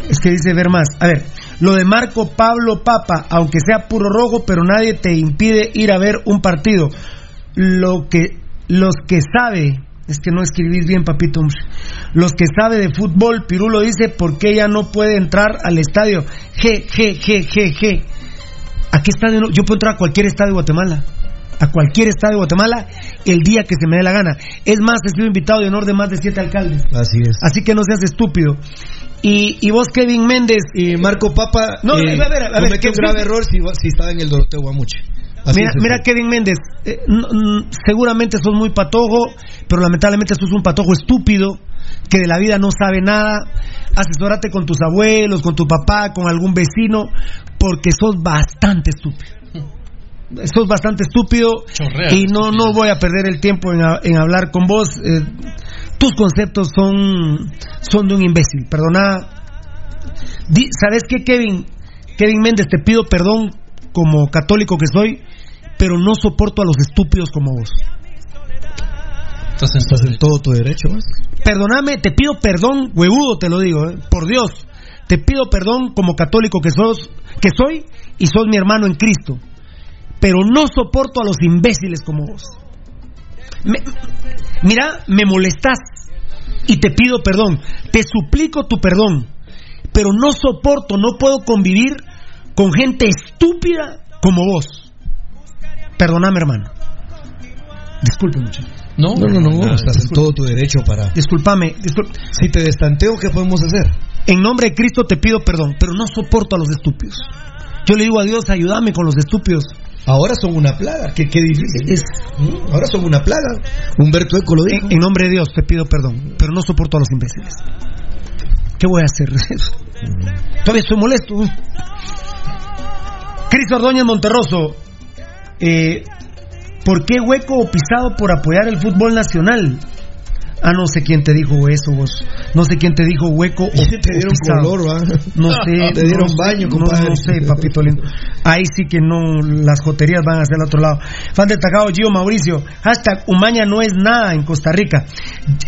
G: es que dice ver más, a ver, lo de Marco Pablo Papa, aunque sea puro rojo, pero nadie te impide ir a ver un partido. Lo que, los que sabe, es que no escribís bien, papito, hombre. los que sabe de fútbol, Pirulo dice, ¿por qué ella no puede entrar al estadio? G, G, G, G, G. ¿A qué estadio? no? Yo puedo entrar a cualquier estadio de Guatemala. A cualquier estadio de Guatemala el día que se me dé la gana. Es más, he sido invitado de honor de más de siete alcaldes.
I: Así es.
G: Así que no seas estúpido. Y, y vos, Kevin Méndez.
I: Y Marco Papa,
G: No,
I: eh,
G: a ver, a ver,
I: un grave error si, si estaba en el Doroteo Guamuche. Así
G: Mira,
I: es
G: mira. Kevin Méndez, eh, seguramente sos muy patojo, pero lamentablemente sos un patojo estúpido que de la vida no sabe nada. Asesórate con tus abuelos, con tu papá, con algún vecino, porque sos bastante estúpido. Sos bastante estúpido
H: Chorrea
G: y no no voy a perder el tiempo en, a- en hablar con vos. eh, tus conceptos son son de un imbécil. Perdona. Di- ¿Sabes qué, Kevin? Kevin Méndez, te pido perdón como católico que soy, pero no soporto a los estúpidos como vos.
H: Estás en,
I: Estás en todo tu derecho.
G: Perdóname, te pido perdón, huevudo te lo digo, ¿eh? por Dios. Te pido perdón como católico que sos, que soy y sos mi hermano en Cristo. Pero no soporto a los imbéciles como vos. Me- mira, me molestas y te pido perdón. Te suplico tu perdón. Pero no soporto, no puedo convivir con gente estúpida como vos. Perdóname, hermano. Disculpe mucho.
H: No,
I: no, no, no, estás en todo tu derecho para.
G: Disculpame,
I: Si te destanteo, ¿qué podemos hacer?
G: En nombre de Cristo te pido perdón, pero no soporto a los estúpidos. Yo le digo a Dios, ayúdame con los estúpidos.
I: Ahora son una plaga, qué, qué difícil. Es, Ahora son una plaga. Humberto Eco lo dijo.
G: En, en, nombre de Dios te pido perdón, pero no soporto a los imbéciles. ¿Qué voy a hacer? Todavía estoy molesto. Cristo Ordóñez Monterroso, eh, ¿por qué hueco o pisado por apoyar el fútbol nacional? Ah, no sé quién te dijo eso, vos. No sé quién te dijo hueco o,
I: te dieron
G: pisado.
I: color, ¿va?
G: No sé.
I: Te dieron
G: no
I: baño,
G: sé,
I: compadre.
G: No, no sé, papito lindo. Ahí sí que no, las joterías van hacia el otro lado. Fan destacado, Gio Mauricio. Hashtag Umaña no es nada en Costa Rica.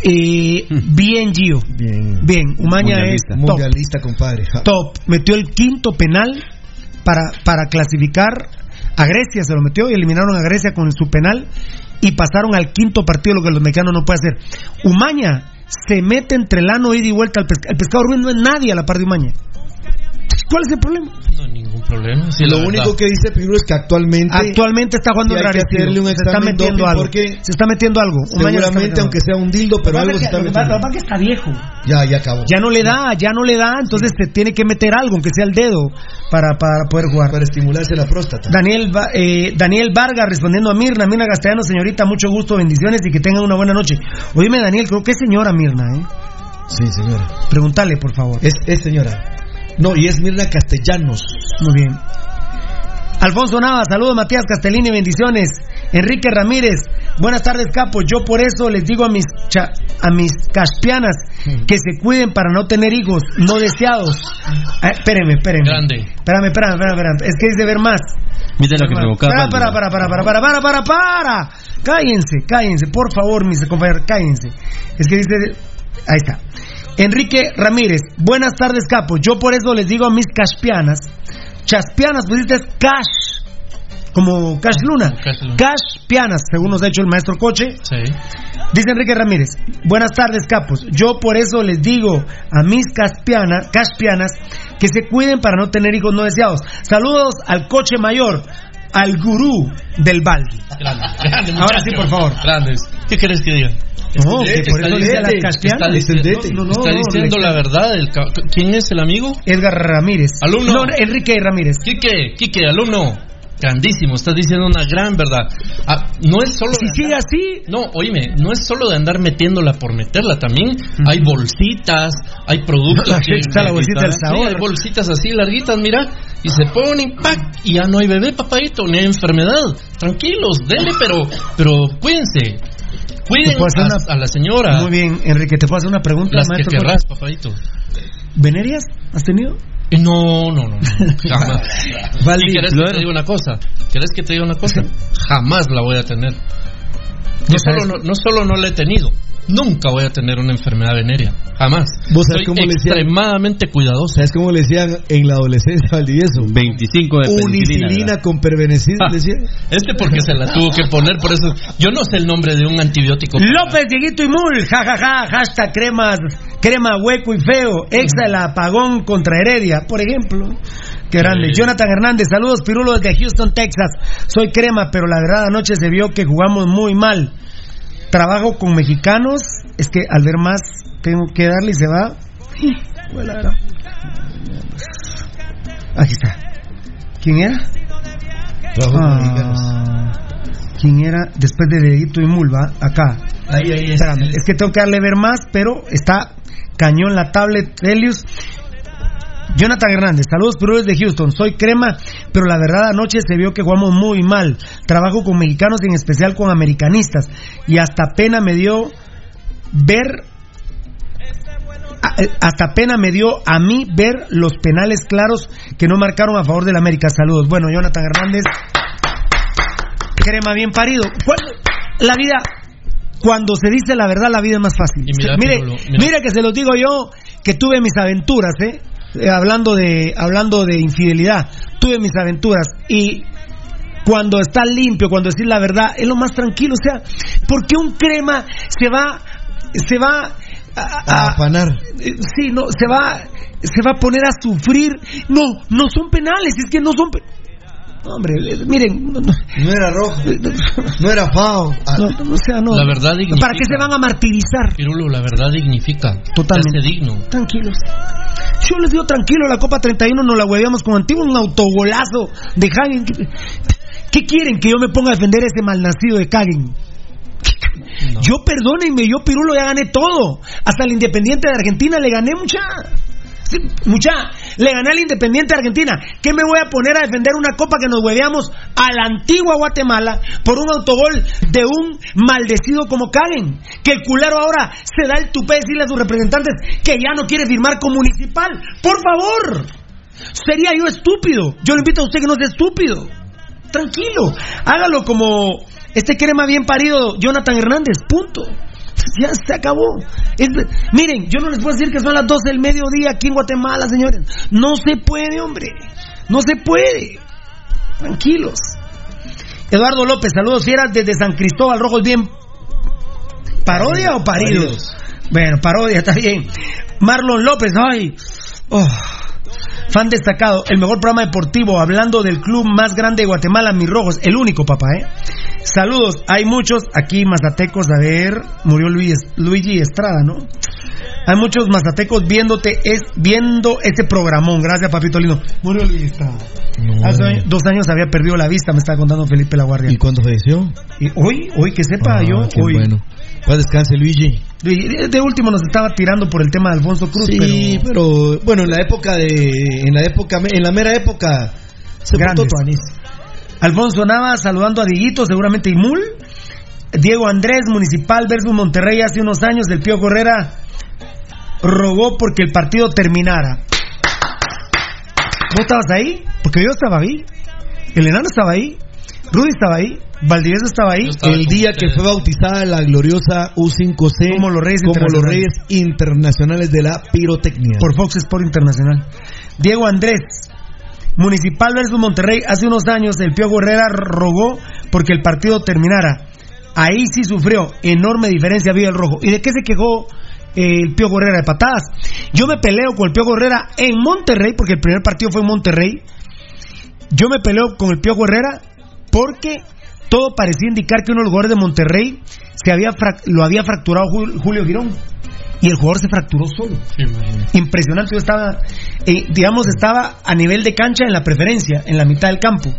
G: Eh, bien, Gio.
I: Bien.
G: Bien, Umaña es top.
I: Mundialista, compadre. Ja.
G: Top. Metió el quinto penal para, para clasificar. A Grecia se lo metió y eliminaron a Grecia con su penal y pasaron al quinto partido, lo que los mexicanos no pueden hacer. Umaña se mete entre el ano ida y vuelta al pescado. El pescado no es nadie a la par de Umaña. ¿Cuál es el problema?
H: No, ningún problema. Sí,
I: lo único
H: verdad.
I: que dice Pirulo es que actualmente.
G: Actualmente está jugando
I: sí hay que
G: rarecido.
I: hacerle un
G: se está metiendo algo.
I: porque
G: Se está metiendo algo.
I: Seguramente,
G: metiendo
I: aunque sea un dildo, pero algo
G: que
I: se está
G: que- lo que
I: metiendo.
G: está viejo.
I: Ya, ya acabó.
G: Ya no le da, ya no le da, entonces se tiene que meter algo, aunque sea el dedo, para, para poder jugar.
I: Para estimularse la próstata.
G: Daniel, Va- eh, Daniel Vargas respondiendo a Mirna, Mirna Castellano, señorita, mucho gusto, bendiciones y que tengan una buena noche. Oíme, Daniel, creo que es señora Mirna, ¿eh?
I: Sí, señora.
G: Pregúntale, por favor.
I: Es, es señora. No, y es Mirna Castellanos.
G: Muy bien. Alfonso Nava, saludos Matías Castellini, bendiciones. Enrique Ramírez, buenas tardes capo. Yo por eso les digo a mis cha- a mis caspianas que se cuiden para no tener hijos no deseados. Eh, espérenme, espérenme.
H: Grande.
G: Espérame, espérame, espérame, espérame. Es que es de ver más.
L: Mira lo que provocaba.
G: Para, para, para, para, para, para, para, para, para. Cállense, cállense, por favor, mis compañeros, cállense. Es que dice, ahí está. Enrique Ramírez, buenas tardes, capo. Yo por eso les digo a mis caspianas, chaspianas, pues dices cash, como cash luna,
H: Cash Luna.
G: cash pianas, según nos ha hecho el maestro Coche.
H: Sí.
G: Dice Enrique Ramírez, buenas tardes capos, yo por eso les digo a mis caspianas, caspianas que se cuiden para no tener hijos no deseados. Saludos al coche mayor, al gurú del balde.
H: Grande, grande,
G: Ahora sí, por favor.
H: Grandes. ¿Qué quieres que diga?
G: No, que por eso a las caspianas.
H: Está,
G: No, no, no,
H: está diciendo
G: le-
H: la verdad. el ¿Quién es el amigo?
G: Edgar Ramírez.
H: Alumno.
G: No, Enrique Ramírez.
H: Quique, Quique, alumno. Grandísimo, estás diciendo una gran verdad. Ah, no es solo.
G: Si sigue así,
H: No, oíme, no es solo de andar metiéndola por meterla, también hay bolsitas, hay productos. que-
G: Está la bolsita del
H: Sí,
G: sabor.
H: hay bolsitas así larguitas, mira, y se ponen, ¡pac! y ya no hay bebé, papadito, ni hay enfermedad. Tranquilos, denle, pero, pero cuídense. Cuiden
G: ¿Te puedo hacer
H: a, la señora.
G: Muy bien, Enrique, te puedo hacer una pregunta,
H: Las que querrás, papadito.
G: ¿Venerias has tenido?
H: No, no, no, no, jamás.
I: Valdi,
H: ¿Y querés que te diga una cosa? ¿Querés que te diga una cosa? Jamás la voy a tener. No solo no, no solo no la he tenido, nunca voy a tener una enfermedad venérea. Jamás.
I: ¿Vos sabés
H: Soy
I: cómo le decían?
H: extremadamente cuidadoso.
I: ¿Sabes cómo le decían en la adolescencia Valdivieso?
L: 25 de penicilina,
I: Unicilina con pervenecina,
H: Ah.
I: le decían.
H: Este porque se la tuvo que poner, por eso. Yo no sé el nombre de un antibiótico.
G: López, Dieguito y Mul, jajaja, hashtag cremas, crema hueco y feo, exa el apagón contra Heredia, por ejemplo. Qué grande.
H: Sí.
G: Jonathan Hernández, saludos Pirulo desde Houston, Texas. Soy crema, pero la verdad anoche se vio que jugamos muy mal. Trabajo con mexicanos, es que al ver más tengo que darle y se va. Bueno. Aquí está. ¿Quién era? Ah. ¿Quién era? Después de Dedito y Mulva, acá.
I: Ahí, ahí,
G: Espérame, es que tengo que darle ver más, pero está cañón la tablet Helios. Jonathan Hernández, saludos Perú de Houston, soy crema, pero la verdad anoche se vio que jugamos muy mal. Trabajo con mexicanos en especial con americanistas y hasta pena me dio ver a- eh, hasta pena me dio a mí ver los penales claros que no marcaron a favor del América. Saludos. Bueno, Jonathan Hernández, crema bien parido. ¿Cuál- La vida, cuando se dice la verdad, la vida es más fácil.
H: Y mira,
G: mire,
H: mira.
G: mire que se los digo yo, que tuve mis aventuras, ¿eh? Eh, hablando de hablando de infidelidad, tuve mis aventuras y cuando está limpio, cuando decir la verdad, es lo más tranquilo, o sea, ¿por qué un crema se va se va a,
I: A afanar.
G: eh, sí, no, se va se va a poner a sufrir? No, no son penales, es que no son pe- Hombre, eh, miren. No,
I: no era rojo. No era fao.
G: No, o sea, no.
H: La verdad dignifica.
G: ¿Para qué se van a martirizar?
H: Pirulo, la verdad dignifica.
G: Totalmente.
H: Hace digno.
G: Tranquilos. Yo les digo tranquilo, la Copa 31 nos la hueveamos con antiguo, un autogolazo de Hagen. ¿Qué quieren que yo me ponga a defender a ese malnacido de Kagen? No. Yo perdónenme, yo Pirulo ya gané todo. Hasta el Independiente de Argentina le gané mucha. Mucha, le gané al Independiente de Argentina. ¿Qué me voy a poner a defender una copa que nos hueveamos a la antigua Guatemala por un autogol de un maldecido como Karen? Que el culero ahora se da el tupé de decirle a sus representantes que ya no quiere firmar con Municipal. ¡Por favor! Sería yo estúpido. Yo le invito a usted que no sea estúpido. Tranquilo. Hágalo como este crema bien parido Jonathan Hernández. Punto. Ya se acabó. Es, miren, yo no les puedo decir que son las 12 del mediodía aquí en Guatemala, señores. No se puede, hombre. No se puede. Tranquilos. Eduardo López, saludos fieras desde San Cristóbal, Rojos bien. ¿Parodia o paridos? paridos? Bueno, parodia, está bien. Marlon López, ay. Oh. Fan destacado, el mejor programa deportivo, hablando del club más grande de Guatemala, Mis Rojos, el único, papá, ¿eh? Saludos, hay muchos aquí mazatecos, a ver, murió Luis, Luigi Estrada, ¿no? Hay muchos mazatecos viéndote, es, viendo ese programón, gracias, papito lindo. Murió Luis Estrada. No. Hace dos años había perdido la vista, me estaba contando Felipe La Guardia.
I: ¿Y cuándo falleció?
G: Y hoy, hoy que sepa
I: ah,
G: yo, hoy.
I: Bueno. Pues descanse Luigi.
G: De último nos estaba tirando por el tema de Alfonso Cruz,
I: sí, pero... pero bueno, en la época de en la época en la mera época se.
G: Alfonso Nava saludando a Diguito, seguramente Imul. Diego Andrés, Municipal versus Monterrey hace unos años, el Pío Correra rogó porque el partido terminara. ¿Vos estabas ahí? Porque yo estaba ahí. El enano estaba ahí. Rudy estaba ahí. Valdivieso estaba ahí.
I: Estaba el día que fue bautizada la gloriosa U5C
G: como los Reyes,
I: como los reyes internacionales de la pirotecnia.
G: Por Fox Sport Internacional. Diego Andrés, Municipal versus Monterrey, hace unos años el Pío Herrera rogó porque el partido terminara. Ahí sí sufrió enorme diferencia vía el rojo. ¿Y de qué se quejó el Pío Herrera de patadas? Yo me peleo con el Pío Herrera en Monterrey, porque el primer partido fue en Monterrey. Yo me peleo con el Pío Herrera porque todo parecía indicar que uno de los jugadores de Monterrey se había lo había fracturado Julio Girón y el jugador se fracturó solo. Sí, Impresionante, yo estaba, eh, digamos, estaba a nivel de cancha en la preferencia, en la mitad del campo.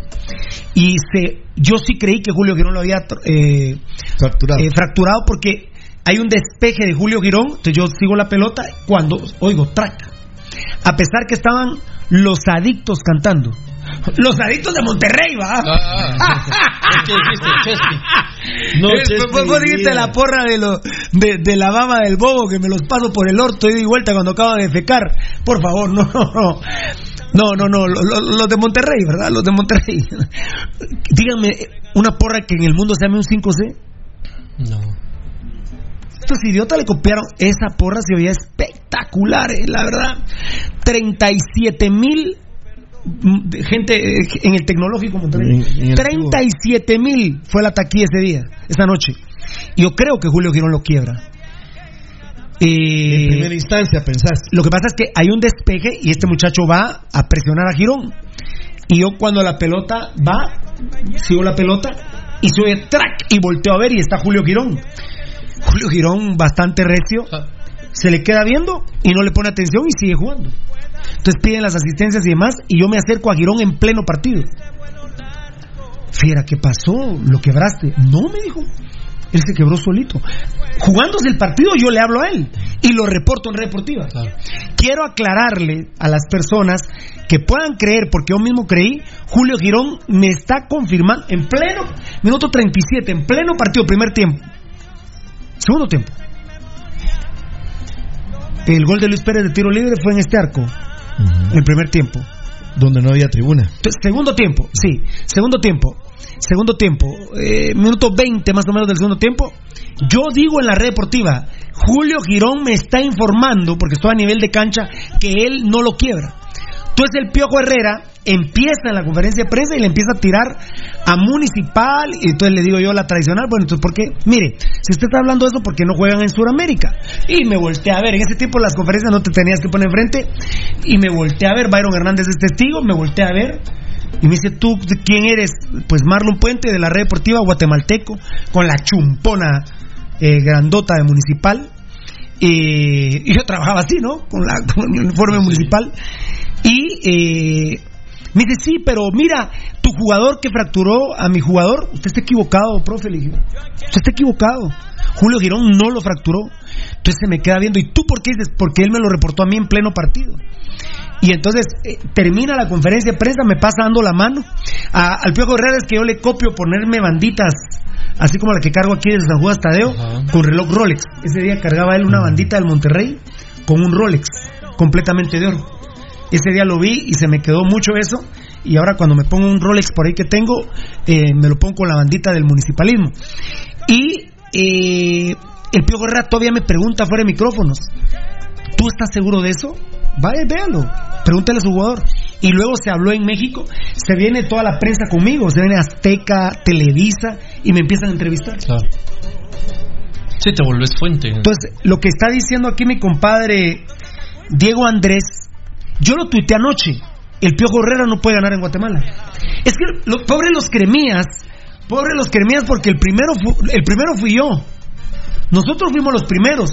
G: Y se, yo sí creí que Julio Girón lo había eh,
I: fracturado.
G: Eh, fracturado porque hay un despeje de Julio Girón, entonces yo sigo la pelota cuando oigo traca. A pesar que estaban los adictos cantando. Los adictos de Monterrey, va.
H: ¿Qué dijiste, Chesky?
G: No. Vos dijiste la porra de, lo, de, de, la baba del bobo que me los paso por el orto y doy vuelta cuando acabo de fecar. Por favor, no, no, no. No, no, no, los de Monterrey, ¿verdad? Los de Monterrey. Díganme, ¿una porra que en el mundo se llame un 5C?
H: No.
G: Estos idiotas le copiaron esa porra, se veía espectacular, ¿eh? la verdad. 37 mil gente eh, en el tecnológico Monterrey. 37 mil fue la taquilla ese día, esa noche. Yo creo que Julio Girón lo quiebra.
I: Eh, en primera instancia, pensás.
G: Lo que pasa es que hay un despeje y este muchacho va a presionar a Girón. Y yo cuando la pelota va, sigo la pelota y sube track y volteo a ver y está Julio Girón. Julio Girón bastante recio, se le queda viendo y no le pone atención y sigue jugando. Entonces piden las asistencias y demás y yo me acerco a Girón en pleno partido. Fiera, ¿qué pasó? ¿Lo quebraste? No, me dijo. Él se quebró solito. Jugándose el partido, yo le hablo a él y lo reporto en. Claro. Quiero aclararle a las personas que puedan creer, porque yo mismo creí, Julio Girón me está confirmando en pleno minuto 37, en pleno partido, primer tiempo. Segundo tiempo. El gol de Luis Pérez de tiro libre fue en este arco, uh -huh. el primer tiempo.
I: Donde no había tribuna.
G: Segundo tiempo, sí, segundo tiempo. Segundo tiempo, eh, minuto 20 más o menos del segundo tiempo. Yo digo en la red deportiva, Julio Girón me está informando, porque estoy a nivel de cancha, que él no lo quiebra. Entonces el Piojo Herrera empieza en la conferencia de prensa y le empieza a tirar a Municipal y entonces le digo yo la tradicional, bueno, entonces ¿por qué? Mire, si usted está hablando de eso, ¿por qué no juegan en Sudamérica? Y me volteé a ver, en ese tiempo las conferencias no te tenías que poner enfrente y me volteé a ver, Byron Hernández es testigo, me volteé a ver Y me dice, ¿tú quién eres? Pues Marlon Puente de la red deportiva guatemalteco, con la chumpona eh, grandota de municipal. Eh, y yo trabajaba así, ¿no? Con, la, con el uniforme municipal. Y eh, me dice, sí, pero mira, tu jugador que fracturó a mi jugador, usted está equivocado, profe. Le dije, usted está equivocado. Julio Girón no lo fracturó. Entonces se me queda viendo, ¿y tú por qué dices? Porque él me lo reportó a mí en pleno partido. Y entonces eh, termina la conferencia de prensa, me pasa dando la mano. A- al Piojo Herrera es que yo le copio ponerme banditas, así como la que cargo aquí de San Juan Tadeo, con reloj Rolex. Ese día cargaba él una bandita del Monterrey con un Rolex completamente de oro. Ese día lo vi y se me quedó mucho eso. Y ahora cuando me pongo un Rolex por ahí que tengo, eh, me lo pongo con la bandita del municipalismo. Y eh, el Piojo Herrera todavía me pregunta fuera de micrófonos. ¿Tú estás seguro de eso? Vaya, véalo. Pregúntale a su jugador. Y luego se habló en México. Se viene toda la prensa conmigo. Se viene Azteca, Televisa y me empiezan a entrevistar.
H: Sí, te volvés fuente.
G: Entonces, lo que está diciendo aquí mi compadre Diego Andrés, yo lo tuiteé anoche. El Piojo Herrera no puede ganar en Guatemala. Es que, lo, pobre los cremías, pobre los cremías, porque el primero, fu- el primero fui yo. Nosotros fuimos los primeros.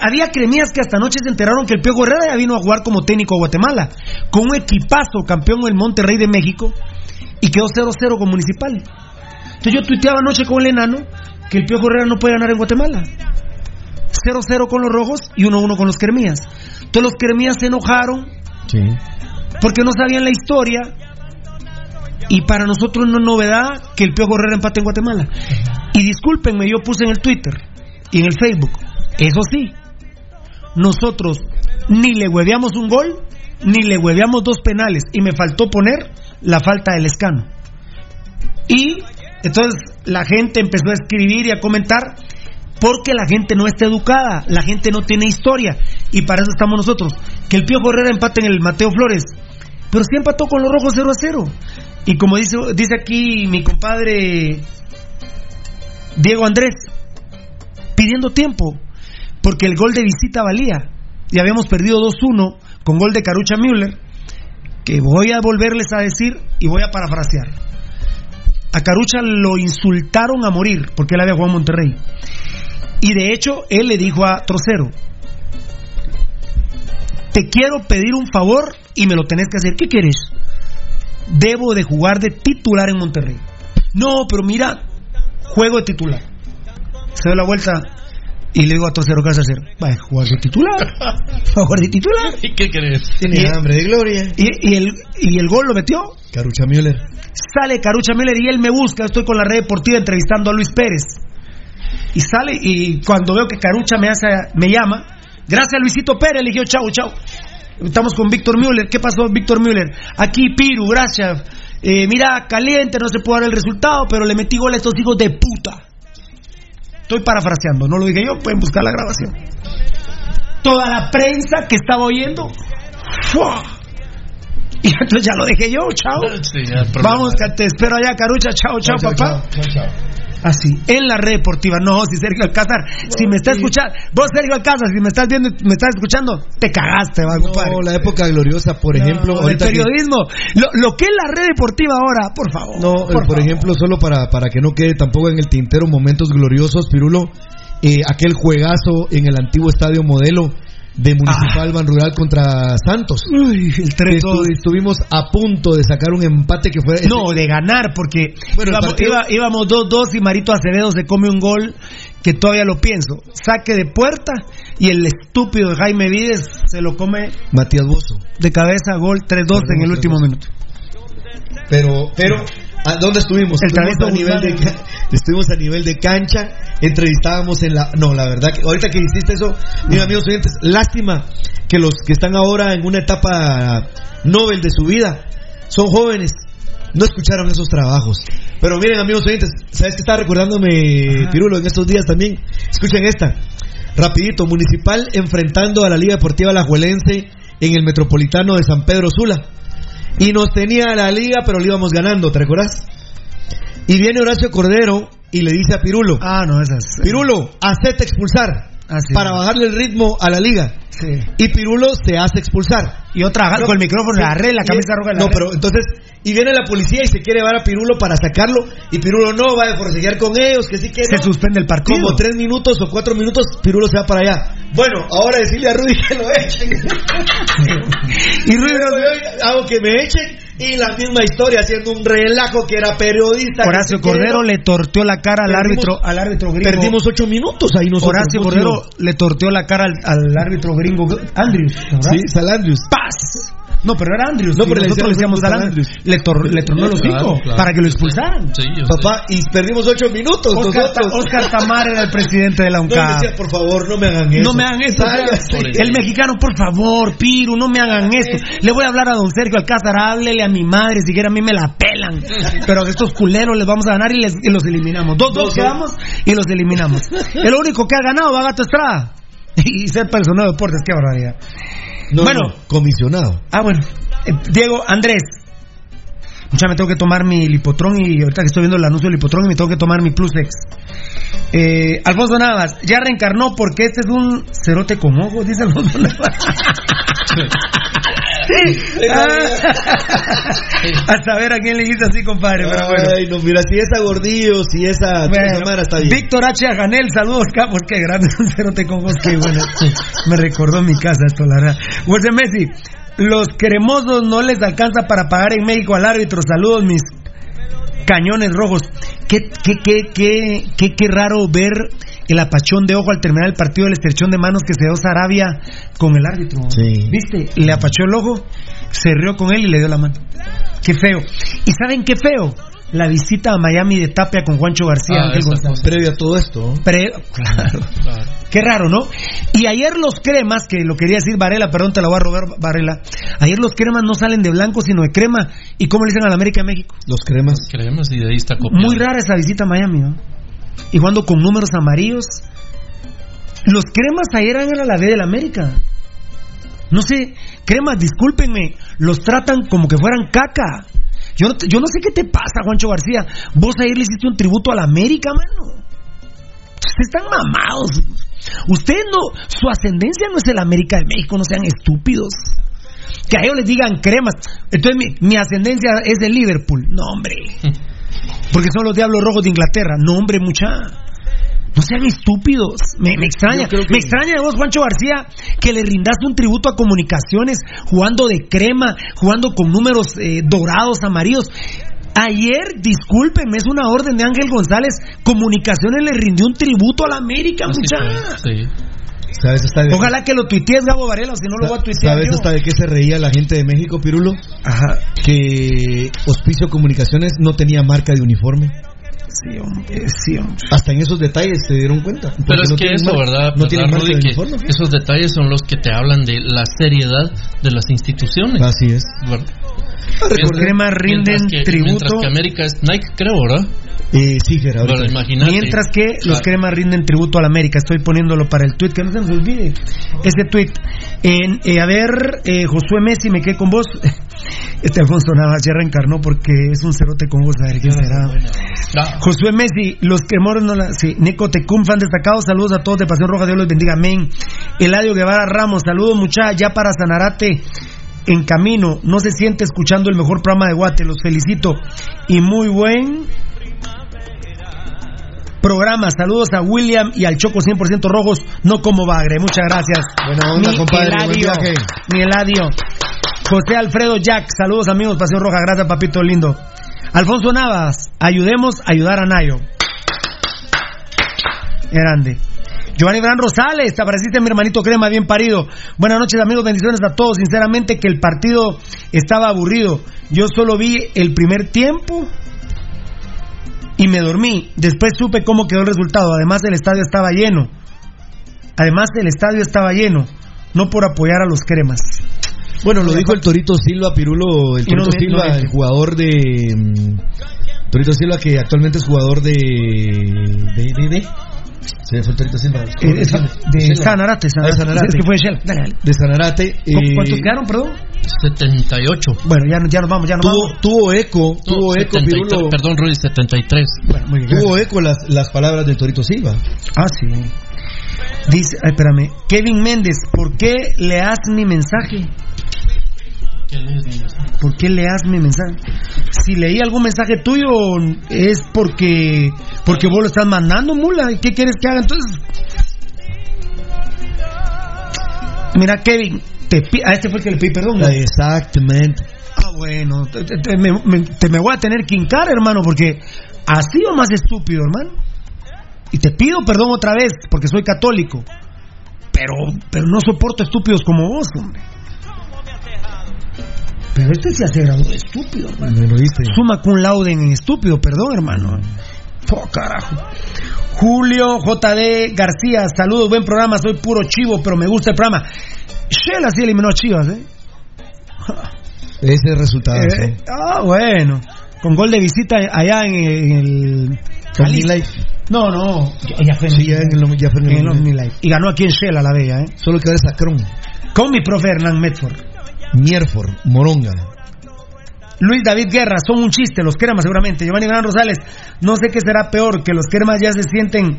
G: Había cremías que hasta anoche se enteraron que el Piojo Herrera ya vino a jugar como técnico a Guatemala, con un equipazo campeón del Monterrey de México y quedó 0-0 con Municipal. Entonces yo tuiteaba anoche con el enano que el Piojo Herrera no puede ganar en Guatemala. 0-0 con los rojos y 1-1 con los cremías. Entonces los cremías se enojaron porque no sabían la historia y para nosotros no es novedad que el Piojo Herrera empate en Guatemala. Y discúlpenme, yo puse en el Twitter y en el Facebook, eso sí, nosotros ni le hueveamos un gol, ni le hueveamos dos penales, y me faltó poner la falta del escano. Y entonces la gente empezó a escribir y a comentar porque la gente no está educada, la gente no tiene historia, y para eso estamos nosotros. Que el Piojo Herrera empate en el Mateo Flores, pero sí empató con los rojos 0 a 0. Y como dice, dice aquí mi compadre Diego Andrés, pidiendo tiempo, porque el gol de visita valía. Y habíamos perdido 2-1 con gol de Carucha Müller, que voy a volverles a decir y voy a parafrasear. A Carucha lo insultaron a morir porque él había jugado en Monterrey. Y de hecho, él le dijo a Trocero, te quiero pedir un favor y me lo tenés que hacer. ¿Qué quieres? Debo de jugar de titular en Monterrey. No, pero mira, juego de titular. Se da la vuelta y le digo a Trocero, ¿qué vas a hacer? Va a jugar de titular. Jugar de titular.
H: ¿Y qué crees?
I: Tiene hambre de gloria.
G: Y, y el, y el gol lo metió.
I: Carucha Müller.
G: Sale Carucha Miller y él me busca. Estoy con la red deportiva entrevistando a Luis Pérez. Y sale, y cuando veo que Carucha me, hace, me llama, gracias a Luisito Pérez, le dije, chau, chau. Estamos con Víctor Müller. ¿Qué pasó, Víctor Müller? Aquí, Piru, gracias. Eh, mira, caliente, no se puede dar el resultado, pero le metí gol a estos hijos de puta. Estoy parafraseando, no lo dije yo, pueden buscar la grabación. Toda la prensa que estaba oyendo, ¡fua! Y entonces ya lo dejé yo, chao.
H: Sí.
G: Vamos, te espero allá, Carucha, chao, chao, papá. Así, en la red deportiva. No, si Sergio Alcázar, si me está escuchando, vos Sergio Alcázar, si me estás viendo, me estás escuchando, te cagaste, va.
I: No, la época gloriosa, por ejemplo.
G: No, el
I: ahorita que-
G: periodismo, lo, lo que es la red deportiva ahora, por favor.
I: No, eh, por, ejemplo, solo para, para que no quede tampoco en el tintero momentos gloriosos, Pirulo, eh, aquel juegazo en el antiguo estadio modelo de Municipal Ban Rural contra Santos.
G: Uy, el 3
I: Estu- Estuvimos a punto de sacar un empate que fue...
G: No, de ganar, porque
I: Bueno,
G: íbamos,
I: partido-
G: iba- íbamos 2-2 y Marito Acevedo se come un gol que todavía lo pienso. Saque de puerta y el estúpido de Jaime Vides se lo come
I: Matías Bozo.
G: de cabeza, gol 3-2 en el último minuto.
I: Pero, pero, ¿a dónde estuvimos?
G: El
I: estuvimos, a nivel de, estuvimos a nivel de cancha, entrevistábamos en la... No, la verdad que ahorita que hiciste eso, mira amigos oyentes, lástima que los que están ahora en una etapa Nobel de su vida son jóvenes, no escucharon esos trabajos. Pero miren amigos oyentes, ¿sabes qué estaba recordándome Pirulo en estos días también? Escuchen esta, rapidito, Municipal enfrentando a la Liga Deportiva Alajuelense en el Metropolitano de San Pedro Sula. Y nos tenía la liga, pero le íbamos ganando, ¿te recuerdas? Y viene Horacio Cordero y le dice a Pirulo:
G: Ah, no, esas.
I: Pirulo, hacete expulsar. Para bajarle el ritmo a la liga. Y Pirulo se hace expulsar.
G: Y otra con el micrófono, la red, la camisa roja.
I: No, pero entonces, y viene la policía y se quiere llevar a Pirulo para sacarlo. Y Pirulo no, va a forcejear con ellos, que sí que
G: Se suspende el partido.
I: Como tres minutos o cuatro minutos, Pirulo se va para allá. Bueno, ahora decirle a Rudy que lo echen. y Rudy, hago que me echen. Y la misma historia, haciendo un relajo que era periodista.
G: Horacio Cordero le torteó la cara al árbitro, al árbitro gringo.
I: Perdimos ocho minutos ahí nosotros.
G: Horacio Cordero le torteó la cara al, al árbitro gringo Andrews. ¿verdad?
I: Sí, Sal Andrews.
G: ¡Paz! No, pero era Andrews.
I: No, pero le
G: nosotros le
I: decíamos
G: Sal Andrews. Le, tor- le tornó los
H: Claro,
G: cinco
H: claro.
G: para que lo expulsaran.
H: Sí, yo
I: Papá, y perdimos ocho minutos
G: Oscar. Oscar Tamar era el presidente de la
I: No, me
G: UNCAP.
I: decía, por favor, no me hagan eso.
G: No me hagan esto. El mexicano, por favor, Piru, no me hagan esto. Le voy a hablar a don Sergio Alcázar, háblele a mi madre, si quiere a mí me la pelan. Pero a estos culeros les vamos a ganar y, les- y los eliminamos. Dos, dos quedamos y los eliminamos. El único que ha ganado va Gato Estrada. Y ser personal de deportes, qué barbaridad.
I: No,
G: Bueno.
I: no, comisionado.
G: Ah, bueno. Eh, Diego, Andrés. Mucha me tengo que tomar mi lipotrón y ahorita que estoy viendo el anuncio del lipotrón me tengo que tomar mi Plusex. Eh, Alfonso Navas, ya reencarnó porque este es un cerote con ojos, dice Alfonso Navas. Ah, a saber a quién le dice así, compadre, pero bueno.
I: Ay, no, mira, si esa gordillo, si esa
G: Bueno,
I: Mara está bien.
G: Víctor H. Aganel, saludos, capos, qué grande, un cerote con ojos, qué bueno. Me recordó mi casa esto, la verdad. Messi, los cremosos no les alcanza para pagar en México al árbitro. Saludos, mis cañones rojos. Qué, qué, qué, qué, qué, qué raro ver el apachón de ojo al terminar el partido, el estrechón de manos que se dio Sarabia con el árbitro.
I: Sí.
G: ¿Viste? Le apachó el ojo, se rió con él y le dio la mano. Qué feo. ¿Y saben qué feo? La visita a Miami de Tapia con Juancho García.
H: Ah,
G: Ángel González.
I: Previo a todo esto.
G: Pre- claro.
H: Claro.
G: Qué raro, ¿no? Y ayer los cremas, que lo quería decir Varela, perdón, te la voy a robar Varela. Ayer los cremas no salen de blanco, sino de crema. ¿Y cómo le dicen a la América de México?
I: Los cremas.
H: Creemos y de ahí está copiado.
G: Muy rara esa visita a Miami, ¿no? Y jugando con números amarillos. Los cremas ayer eran a la B de la América. No sé, cremas, discúlpenme, los tratan como que fueran caca. Yo no, yo no sé qué te pasa, Juancho García. Vos ayer le hiciste un tributo a la América, mano. Ustedes están mamados. Ustedes no, su ascendencia no es el América de México, no sean estúpidos. Que a ellos les digan cremas. Entonces mi, mi ascendencia es de Liverpool. No, hombre. Porque son los Diablos Rojos de Inglaterra. No, hombre, mucha. No sean estúpidos. Me, me extraña.
I: Que-
G: Me extraña de vos, Juancho García, que le rindaste un tributo a comunicaciones jugando de crema, jugando con números eh, dorados, amarillos. Ayer, discúlpeme, es una orden de Ángel González. Comunicaciones le rindió un tributo a la América,
H: Así
G: mucha.
H: fue, sí.
I: ¿Sabes hasta de,
G: Ojalá que lo tuitees, Gabo Varela, si no lo voy a tuitear.
I: ¿Sabes
G: yo.
I: hasta de qué se reía la gente de México, Pirulo?
G: Ajá.
I: Que Hospicio Comunicaciones no tenía marca de uniforme.
G: Sí, hombre, sí, hombre.
I: Hasta en esos detalles se dieron cuenta.
H: Pero
I: Porque
H: es
I: no
H: que eso,
I: mar-
H: ¿verdad?
I: No uniforme.
H: esos detalles son los que te hablan de la seriedad de las instituciones.
I: Así es.
H: ¿verdad?
G: Los cremas rinden
H: que-
G: tributo.
H: Que América es Nike, creo, ¿verdad?
I: Eh, sí, Gerardo.
H: Bueno, imagínate.
G: Mientras que los cremas rinden tributo a la América. Estoy poniéndolo para el tweet, que no se nos olvide. Ese tweet. En, eh, a ver, eh, Josué Messi, me quedé con vos. Este Alfonso Navas ya reencarnó porque es un cerote con vos. A ver, ¿quién será?
H: Ah,
G: Josué Messi, los cremoros no la. Sí, Nico Tecum, fan destacado. Saludos a todos de Pasión Roja. Dios los bendiga. Amén. Eladio Guevara Ramos, saludos, muchachos. Ya para Sanarate. En camino, no se siente escuchando el mejor programa de Guate, los felicito. Y muy buen programa. Saludos a William y al Choco 100% rojos, no como Bagre. Muchas gracias.
I: Buena onda,
G: Mi
I: compadre,
G: Eladio, mi Eladio. José Alfredo Jack, saludos amigos, Pasión Roja, gracias papito lindo. Alfonso Navas, ayudemos a ayudar a Nayo. Grande. Giovanni Bran Rosales, te apareciste mi hermanito crema, bien parido. Buenas noches amigos, bendiciones a todos. Sinceramente que el partido estaba aburrido. Yo solo vi el primer tiempo y me dormí. Después supe cómo quedó el resultado. Además el estadio estaba lleno. Además el estadio estaba lleno. No por apoyar a los cremas.
I: Bueno, lo dijo el Torito Silva, Pirulo, el
G: no
I: Torito Silva,
G: no
I: el jugador de... mm, Torito Silva que actualmente es jugador de... de, de, de- se fue el Torito Silva.
G: Eh, de. Sanarate,
I: de Sanarate.
G: Es que fue Shell. Dale, dale.
I: De Sanarate.
G: ¿Cu-
I: eh,
G: ¿Cuántos quedaron, perdón?
H: 78.
G: Bueno, ya, ya nos vamos, ya nos
I: tuvo,
G: vamos.
I: tuvo eco,
H: No,
I: tuvo eco,
H: 73,
I: Pirulo.
H: Perdón, Rudy, 73.
G: Bueno, muy bien.
I: Tuvo eco las, las palabras del Torito Silva.
G: Ah, sí. Dice, ay, espérame, Kevin Méndez, ¿por qué leas mi mensaje? ¿Por qué leas mi mensaje? Si leí algún mensaje tuyo es porque porque vos lo estás mandando, mula. ¿Y qué quieres que haga entonces? Mira, Kevin, te a este fue el que le pedí perdón. ¿no?
I: Exactamente.
G: Ah, bueno, te, te- te- me, me- te me voy a tener que hincar, hermano, porque así o más estúpido, hermano. Y te pido perdón otra vez, porque soy católico. Pero, pero no soporto estúpidos como vos, hombre. Pero este se hace graduado de estúpido, hermano.
I: Me lo viste.
G: Suma cum laude en estúpido, perdón, hermano. Oh, carajo. Julio JD García, saludos, buen programa, soy puro chivo, pero me gusta el programa. Shell así eliminó a Chivas, ¿eh?
I: Ese resultado.
G: Eh, ah, bueno. Con gol de visita allá en, el.
I: Con. Life.
G: No, no. Ya, ya fue en,
I: Sí, ya en el, ya fue en el-
G: en el OmniLife. Y ganó aquí en Shell a la Bella, ¿eh?
I: Solo que ahora es Acron.
G: Con mi profe Hernán Medford.
I: Mierford, Moronga.
G: Luis David Guerra, son un chiste, los cremas seguramente. Giovanni Gran Rosales, no sé qué será peor, que los cremas ya se sienten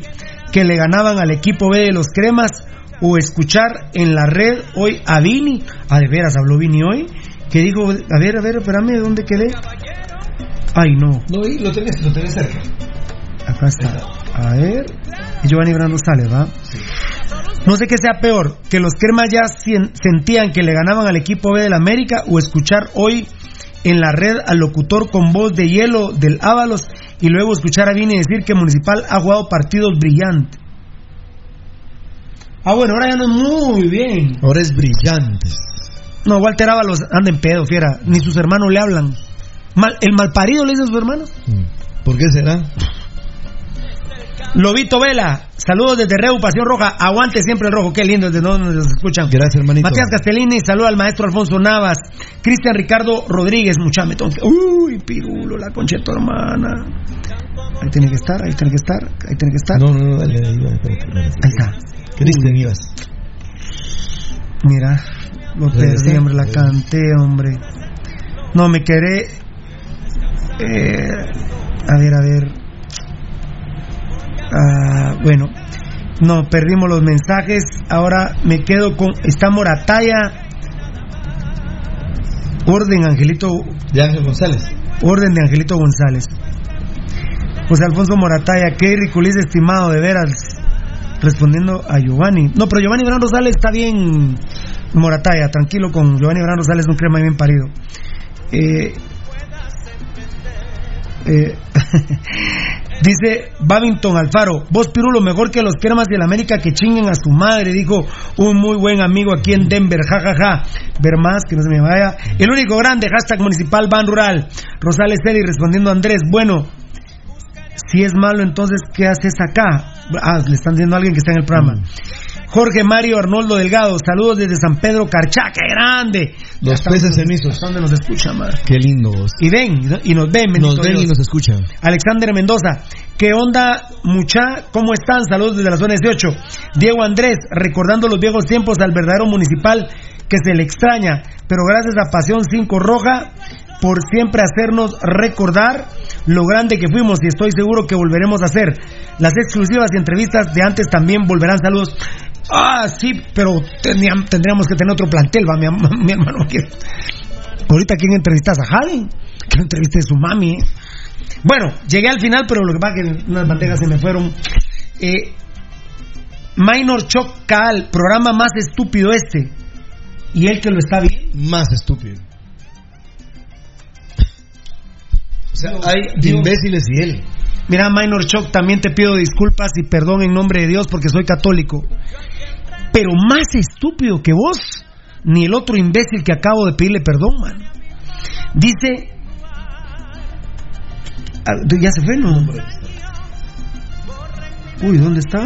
G: que le ganaban al equipo B de los cremas o escuchar en la red hoy a Vini. Ah, de veras, habló Vini hoy. Que dijo, a ver, a ver, espérame, ¿dónde quedé? Ay, no.
I: No, y lo tenés, lo tenés cerca.
G: Acá está. A ver. Y Giovanni Gran Rosales, ¿va? No sé qué sea peor, que los cremas ya sentían que le ganaban al equipo B del América o escuchar hoy en la red al locutor con voz de hielo del Ábalos y luego escuchar a Vini decir que Municipal ha jugado partidos brillantes. Ah, bueno, ahora ya no es muy bien.
I: Ahora es brillante.
G: No, Walter Ábalos anda en pedo, fiera. Ni sus hermanos le hablan. Mal, ¿El malparido le dice a sus hermanos?
I: ¿Por qué será?
G: Lobito Vela, saludos desde Reu, Pasión Roja, aguante siempre el rojo, qué lindo desde donde nos escuchan.
I: Gracias, hermanito.
G: Matías Castellini, saludos al maestro Alfonso Navas. Cristian Ricardo Rodríguez, mucha metón. Uy, pirulo, la concha de tu hermana. Ahí tiene que estar, ahí tiene que estar, ahí tiene que estar.
I: No, no, no, dale, dale, dale.
G: Ahí está.
I: Cristian Ibas.
G: Mira, lo perdí, hombre, la canté, hombre. No, me quedé. eh, a ver, a ver. Ah, bueno, no, perdimos los mensajes. Ahora me quedo con. Está Morataya. Orden, Angelito.
I: De Ángel González.
G: Orden de Angelito González. José Alfonso Morataya, qué ridiculiza, estimado, de veras. Respondiendo a Giovanni. No, pero Giovanni Gran Rosales está bien. Morataya, tranquilo con Giovanni Gran Rosales, un crema bien parido. Eh, eh, dice Babington Alfaro, vos Pirulo, mejor que los cremas de la América que chinguen a su madre, dijo un muy buen amigo aquí en Denver, jajaja. Ver más, que no se me vaya. El único grande, hashtag municipal van rural. Rosales Eli respondiendo a Andrés, bueno, si es malo, entonces, ¿qué haces acá? Ah, le están diciendo a alguien que está en el programa. Jorge Mario Arnoldo Delgado, saludos desde San Pedro Carchá, qué grande.
I: Los peces cenizos.
G: donde nos escuchan, madre.
I: Qué lindos.
G: Y ven, y nos ven,
I: Nos ven y nos escuchan.
G: Alexander Mendoza, ¿qué onda, mucha? ¿Cómo están? Saludos desde la zona 18. Diego Andrés, recordando los viejos tiempos al verdadero municipal que se le extraña, pero gracias a Pasión 5 Roja por siempre hacernos recordar lo grande que fuimos y estoy seguro que volveremos a hacer. Las exclusivas y entrevistas de antes también volverán. Saludos. Ah, sí, pero tendríamos que tener otro plantel, va, mi, hermano. Ahorita, ¿quién entrevistas a Javi? Que entreviste a su mami, ¿eh? Bueno, llegué al final, pero lo que pasa es que unas bandejas se me fueron. Eh, Minor Choc Cal, programa más estúpido este. Y él que lo está bien.
I: Más estúpido. O sea, hay de imbéciles y él.
G: Mira, Minor Choc, también te pido disculpas y perdón en nombre de Dios porque soy católico. Pero más estúpido que vos, ni el otro imbécil que acabo de pedirle perdón, man. Dice. Ya se fue, ¿no? Uy, ¿dónde está?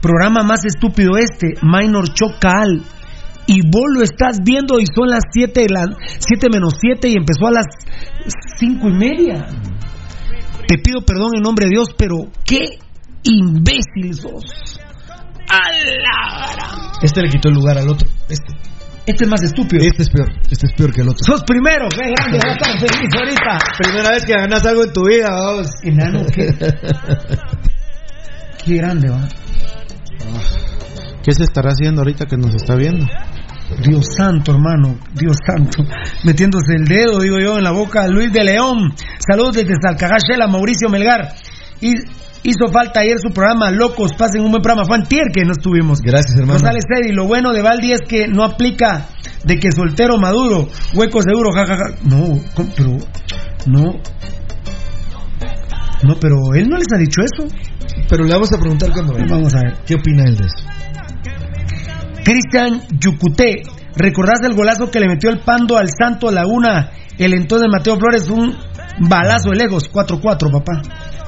G: Programa más estúpido este, Minor Chocal. Y vos lo estás viendo y son las 7 las 7 menos 7 y empezó a las 5 y media. Te pido perdón en nombre de Dios, pero qué imbécil sos. A la gran-
I: Este le quitó el lugar al otro. Este.
G: Este es más estúpido.
I: Este es peor. Este es peor que el otro.
G: Sos primero, qué grande, vas a estar feliz ahorita.
I: Primera vez que ganas algo en tu vida, vamos.
G: Enano, qué, qué grande, va.
J: ¿Qué se estará haciendo ahorita que nos está viendo?
G: Dios santo, hermano, Dios santo. Metiéndose el dedo, digo yo, en la boca. Luis de León, saludos desde Salcagashela, Mauricio Melgar. Y hizo falta ayer su programa, Locos, pasen un buen programa. Fue antier que no estuvimos.
I: Gracias, hermano.
G: Rosales Eddy, lo bueno de Valdi es que no aplica de que soltero maduro, hueco seguro, jajaja. No, ¿cómo? pero, no. No, pero él no les ha dicho eso.
I: Pero le vamos a preguntar cuando venga.
G: Vamos a ver.
I: ¿Qué opina él de eso?
G: Cristian Yucuté, ¿recordás el golazo que le metió el Pando al Santo Laguna? El entonces Mateo Flores, un balazo de lejos, 4-4, papá.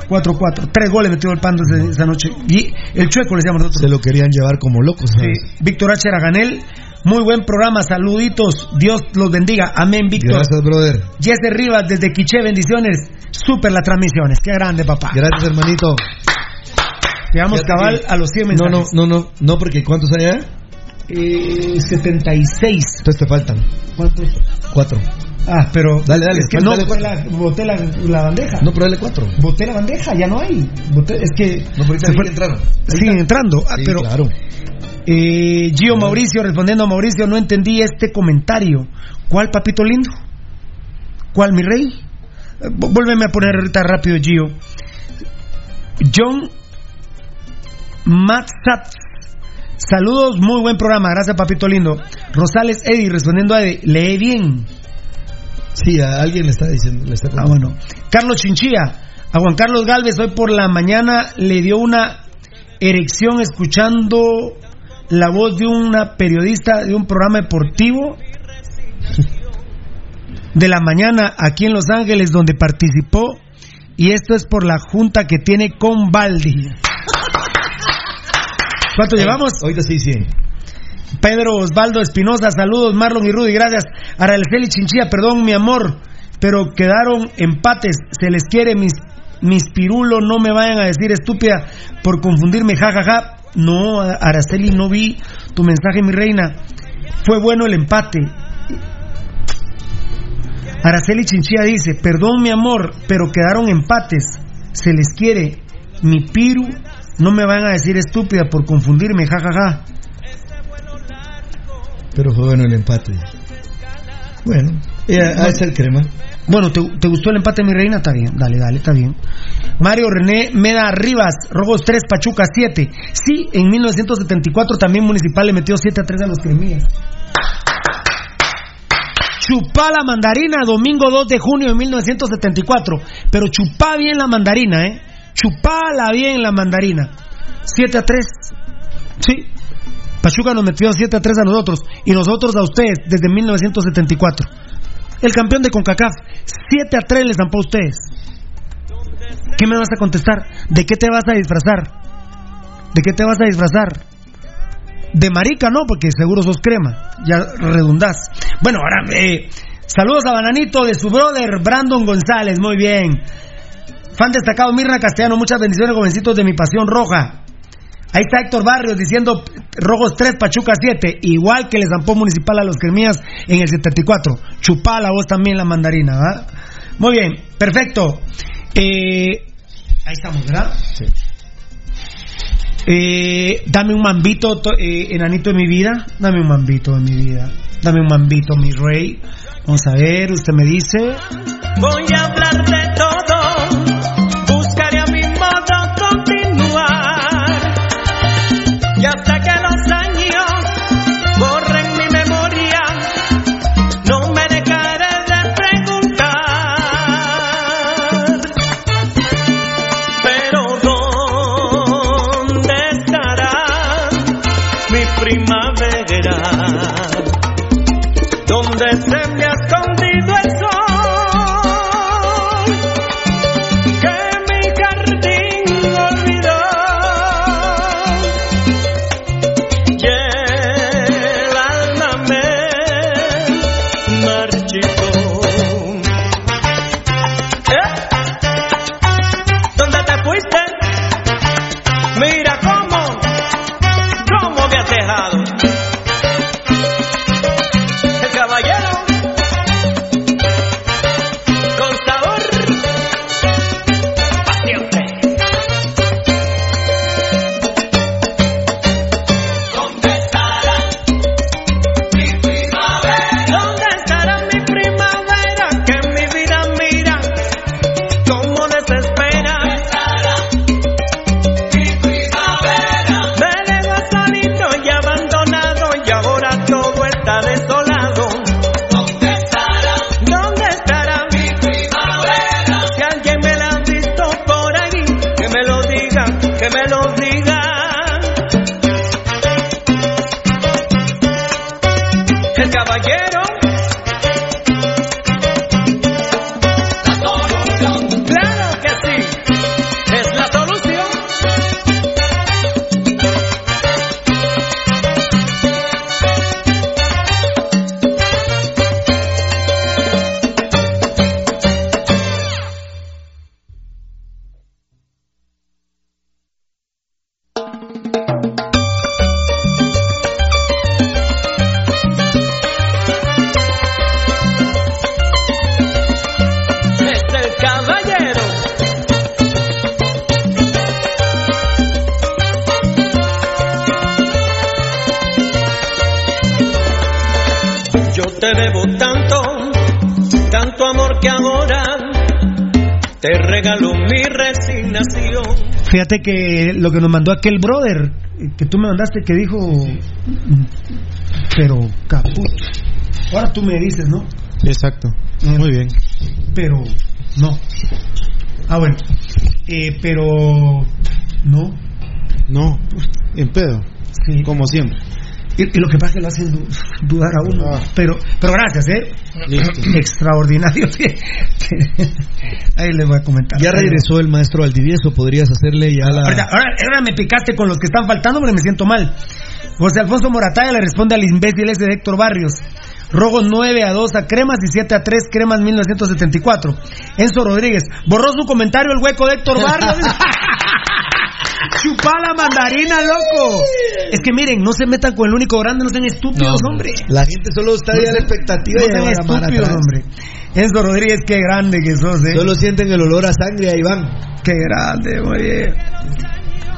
G: 4-4. Tres goles metió el Pando esa noche. Y el chueco le decíamos nosotros.
I: Se lo querían llevar como locos.
G: Sí. Víctor H. Araganel, muy buen programa, saluditos, Dios los bendiga, amén, Víctor.
I: Gracias, brother.
G: Jesse Rivas, desde Quiché, bendiciones, súper las transmisiones, qué grande, papá.
I: Gracias, hermanito.
G: Llegamos cabal a los 100
I: No,
G: mensajes.
I: no, no, no, no, porque ¿cuántos hay allá?
G: Eh, 76.
I: Entonces te faltan.
G: ¿Cuántos?
I: Cuatro.
G: Ah, pero.
I: Dale, dale,
G: Es que no,
I: dale,
G: la, boté la, la bandeja.
I: No, pero dale cuatro.
G: Boté la bandeja, ya no hay. Boté- es que.
I: No, pero ahorita que entraron.
G: Siguen entrando. Ah,
I: Sí,
G: pero.
I: claro.
G: Eh, Gio Mauricio, respondiendo a Mauricio, no entendí este comentario. ¿Cuál, papito lindo? ¿Cuál, mi rey? Eh, Vuélveme a poner ahorita rápido, Gio. John Matsat. Saludos, muy buen programa. Gracias, papito lindo. Rosales Eddy, respondiendo a Eddie, lee bien.
I: Sí, a alguien le está diciendo. Le está
G: Ah, bueno. Carlos Chinchilla, a Juan Carlos Galvez hoy por la mañana le dio una erección escuchando la voz de una periodista de un programa deportivo de la mañana aquí en Los Ángeles donde participó y esto es por la junta que tiene con Baldi. ¿Cuánto llevamos?
I: Ahorita sí, sí.
G: Pedro Osvaldo Espinosa, saludos Marlon y Rudy, gracias. Araceli Chinchilla, perdón mi amor, pero quedaron empates, se les quiere mis, mis pirulos, no me vayan a decir estúpida por confundirme, jajaja. No, Araceli, no vi tu mensaje, mi reina. Fue bueno el empate. Araceli Chinchilla dice, perdón mi amor, pero quedaron empates, se les quiere. Mi piru, no me van a decir estúpida por confundirme, jajaja.
I: Pero fue bueno el empate. Bueno, eh, a el crema.
G: Bueno, ¿te, te gustó el empate, mi reina? Está bien, dale, dale, está bien. Mario René Meda Rivas, Rojos 3, Pachuca 7. Sí, en 1974 también Municipal le metió 7 a 3 a los cremillas. Chupá la mandarina, domingo 2 de junio de 1974. Pero chupá bien la mandarina, ¿eh? Chupala bien la mandarina. 7 a 3. Sí. Pachuca nos metió 7 a 3 a nosotros y nosotros a ustedes desde 1974. El campeón de CONCACAF, 7 a 3 les zampó a ustedes. ¿Qué me vas a contestar? ¿De qué te vas a disfrazar? ¿De qué te vas a disfrazar? De marica, no, porque seguro sos crema. Ya redundás. Bueno, ahora, eh, saludos a Bananito de su brother Brandon González. Muy bien. Fan destacado Mirna Castellano. Muchas bendiciones, jovencitos de mi pasión roja. Ahí está Héctor Barrios diciendo Rojos 3, Pachuca 7. Igual que le zampó Municipal a los Cremías en el 74. Chupá la voz también la mandarina, ¿verdad? Muy bien, perfecto. Eh, ahí estamos, ¿verdad? Sí. Eh, dame un mambito, to- eh, enanito de mi vida. Dame un mambito de mi vida. Dame un mambito, mi rey. Vamos a ver, usted me dice.
A: Voy a hablar ¿Dónde se
G: Fíjate que lo que nos mandó aquel brother que tú me mandaste que dijo, pero caput. Ahora tú me dices, ¿no?
J: Exacto. Muy bien.
G: Pero no. Ah, bueno. Eh, pero no.
J: No, en pedo.
G: Sí.
J: Como siempre.
G: Y, y lo que pasa es que lo hacen du- dudar a uno.
J: Ah.
G: Pero, pero gracias, ¿eh?
J: Listo.
G: Extraordinario. Ahí les voy a comentar.
I: Ya regresó el maestro Aldivieso, podrías hacerle ya la...
G: Ahora, ahora me picaste con los que están faltando porque me siento mal. José Alfonso Morataya le responde al imbécil ese de Héctor Barrios. Rojo 9 a 2 a Cremas y 7 a 3 Cremas 1974. Enzo Rodríguez. Borró su comentario el hueco de Héctor Barrios. Chupá la mandarina, loco. Es que miren, no se metan con el único grande, no sean estúpidos,
I: No,
G: hombre.
I: La gente solo está ahí a la expectativa
G: No
I: de
G: sean estúpidos, hombre. Enzo Rodríguez, qué grande que sos, eh.
I: Solo sienten el olor a sangre, ahí van.
G: Qué grande, oye.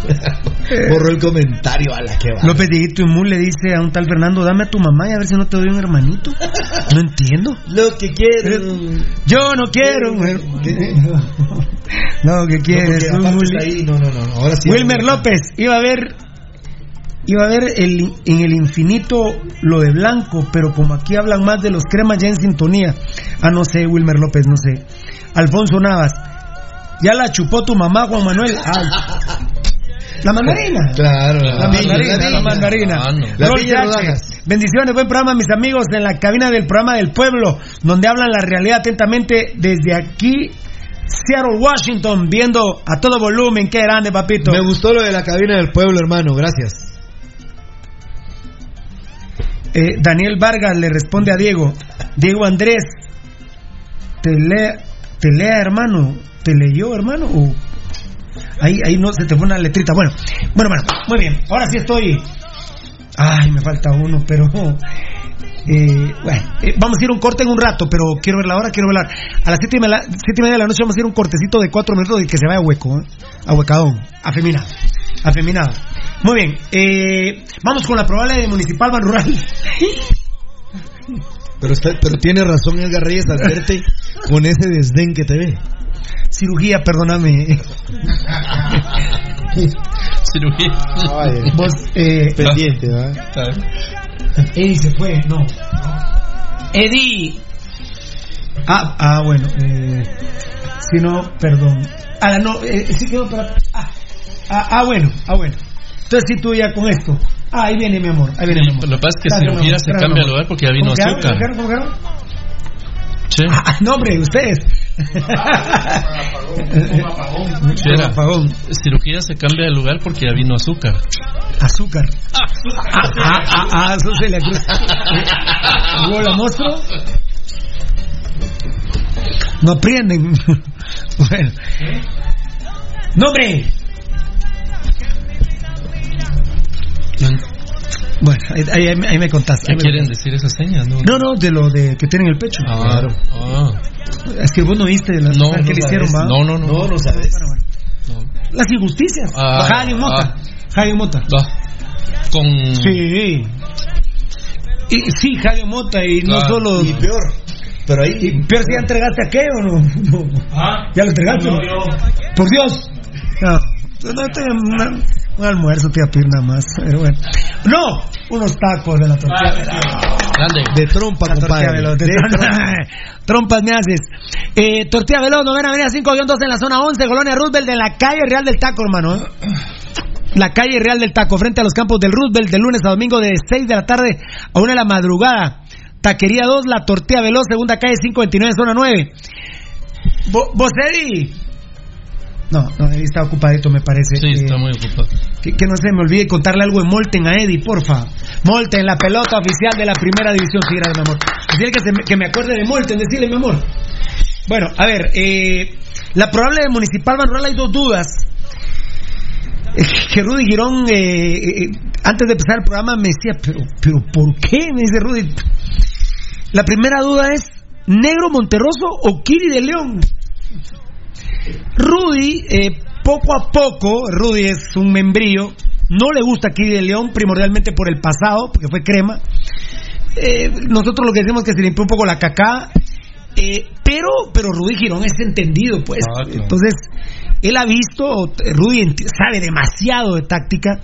I: Borró el comentario a la que va.
G: López Dieguito Imún le dice a un tal Fernando, dame a tu mamá y a ver si no te doy un hermanito. No entiendo.
I: Lo que quiero.
G: Yo no quiero No, que quieres
I: ahí, no, no, no, ahora sí.
G: Wilmer López, iba a ver iba a ver el, en el infinito lo de blanco, pero como aquí hablan más de los cremas ya en sintonía. Ah, no sé, Wilmer López, no sé. Alfonso Navas, ya la chupó tu mamá, Juan Manuel. Ay. La mandarina.
I: Claro,
G: La mandarina, la mandarina.
H: Ah, no.
I: La piña
G: Yache.
I: rodajas.
G: Bendiciones, buen programa, mis amigos, en la cabina del programa del pueblo, donde hablan la realidad atentamente desde aquí, Seattle, Washington, viendo a todo volumen. Qué grande, papito.
I: Me gustó lo de la cabina del pueblo, hermano, gracias.
G: Eh, Daniel Vargas le responde a Diego. Diego Andrés, te lea, te lea, hermano. ¿Te leyó, hermano? O- Ahí, ahí no se te fue una letrita. Bueno, bueno, bueno, muy bien. Ahora sí estoy. Ay, me falta uno, pero. eh, bueno, eh, vamos a ir un corte en un rato, pero quiero ver la hora, quiero la. A las siete y, media, siete y media de la noche vamos a ir un cortecito de cuatro minutos y que se vaya hueco, ¿eh? a huecadón, afeminado. Afeminado. Muy bien, eh, vamos con la probable de Municipal Ban Rural.
I: Pero, está- pero tiene razón Edgar Reyes al con ese desdén que te ve.
G: Cirugía, perdóname.
H: Cirugía.
G: Vos, eh,
J: Pendiente, ¿verdad?
G: Eddie se fue, no. Eddie. Ah, ah bueno. Eh, si no, perdón. Ah, no, eh, sí quedó para. Ah, ah, ah, bueno, ah, bueno. Entonces sí tú ya con esto. Ah, ahí viene mi amor, ahí viene mi amor.
H: Lo que pasa es que
G: mi
H: cirugía
G: amor,
H: se cambia
G: amor.
H: lugar porque ya vino azúcar.
G: ¿Cómo quedaron? ¿Cómo quedaron?
H: Sí.
G: Ah, no, hombre, ustedes.
H: Era.
G: apagón.
H: Cirugía se cambia de lugar porque ya vino azúcar.
G: Azúcar. Ah, ah, ah, ah, eso se le cruz. ¿Hubo la monstruo? No aprenden. Bueno. ¡Nombre! Bueno, ahí, ahí- ahí me contaste.
H: ¿Qué
G: ahí me
H: quieren
G: contaste.
H: decir esas señas? No,
G: No, no, de lo de que tienen el pecho.
H: Ah,
G: Claro.
H: ah.
G: Es que vos no viste las
H: No,
G: cosas que le hicieron. ¿va?
H: No, no, no.
I: No, no sabes.
G: Bueno, bueno. Las injusticias.
H: Ah,
G: Javi Mota.
H: ah.
G: Javi Mota.
H: Ah, Con.
G: Sí. Y, sí, Javi Mota, y no solo.
I: Y peor. Pero ahí.
G: Peor si ya entregaste aquello o no. No.
A: Ah,
G: ¿Ya lo entregaste?
A: No.
G: Por Dios. No, no te, una- un almuerzo te iba a pedir nada más. Pero bueno. No, unos tacos de la tortilla. veloz.
H: Grande.
I: De trompa,
G: La
I: compadre.
G: veloz, de
I: De
G: trompa.
I: trompa.
G: Trompas me haces. Eh, tortilla veloz, novena avenida 5-2 en la zona 11, Colonia Roosevelt, en la calle Real del Taco, hermano. ¿eh? La calle Real del Taco, frente a los campos del Roosevelt, de lunes a domingo de 6 de la tarde a 1 de la madrugada. Taquería 2, La Tortilla Veloz, segunda calle 529, zona 9. Bo. No, no, Eddie está ocupadito, me parece.
H: Sí, está muy ocupado.
G: Que, que, no se me olvide contarle algo de Molten a Eddie, porfa. Molten, la pelota oficial de la primera división. Sí, gracias, mi amor. Decirle que, se que me acuerde de Molten, decirle, mi amor. Bueno, a ver, eh, la probable de Municipal Manuel hay dos dudas. Que Rudy Girón, eh, eh, antes de empezar el programa, me decía, pero, pero ¿por qué? Me dice Rudy. La primera duda es, ¿Negro Monterroso o Kiri de León? Rudy, eh, poco a poco, Rudy es un membrillo, no le gusta Kiri de León, primordialmente por el pasado, porque fue crema. Eh, nosotros lo que decimos es que se limpió un poco la caca, eh, pero, pero Rudy Girón es entendido, pues. Ah, claro. Entonces, él ha visto, Rudy sabe demasiado de táctica.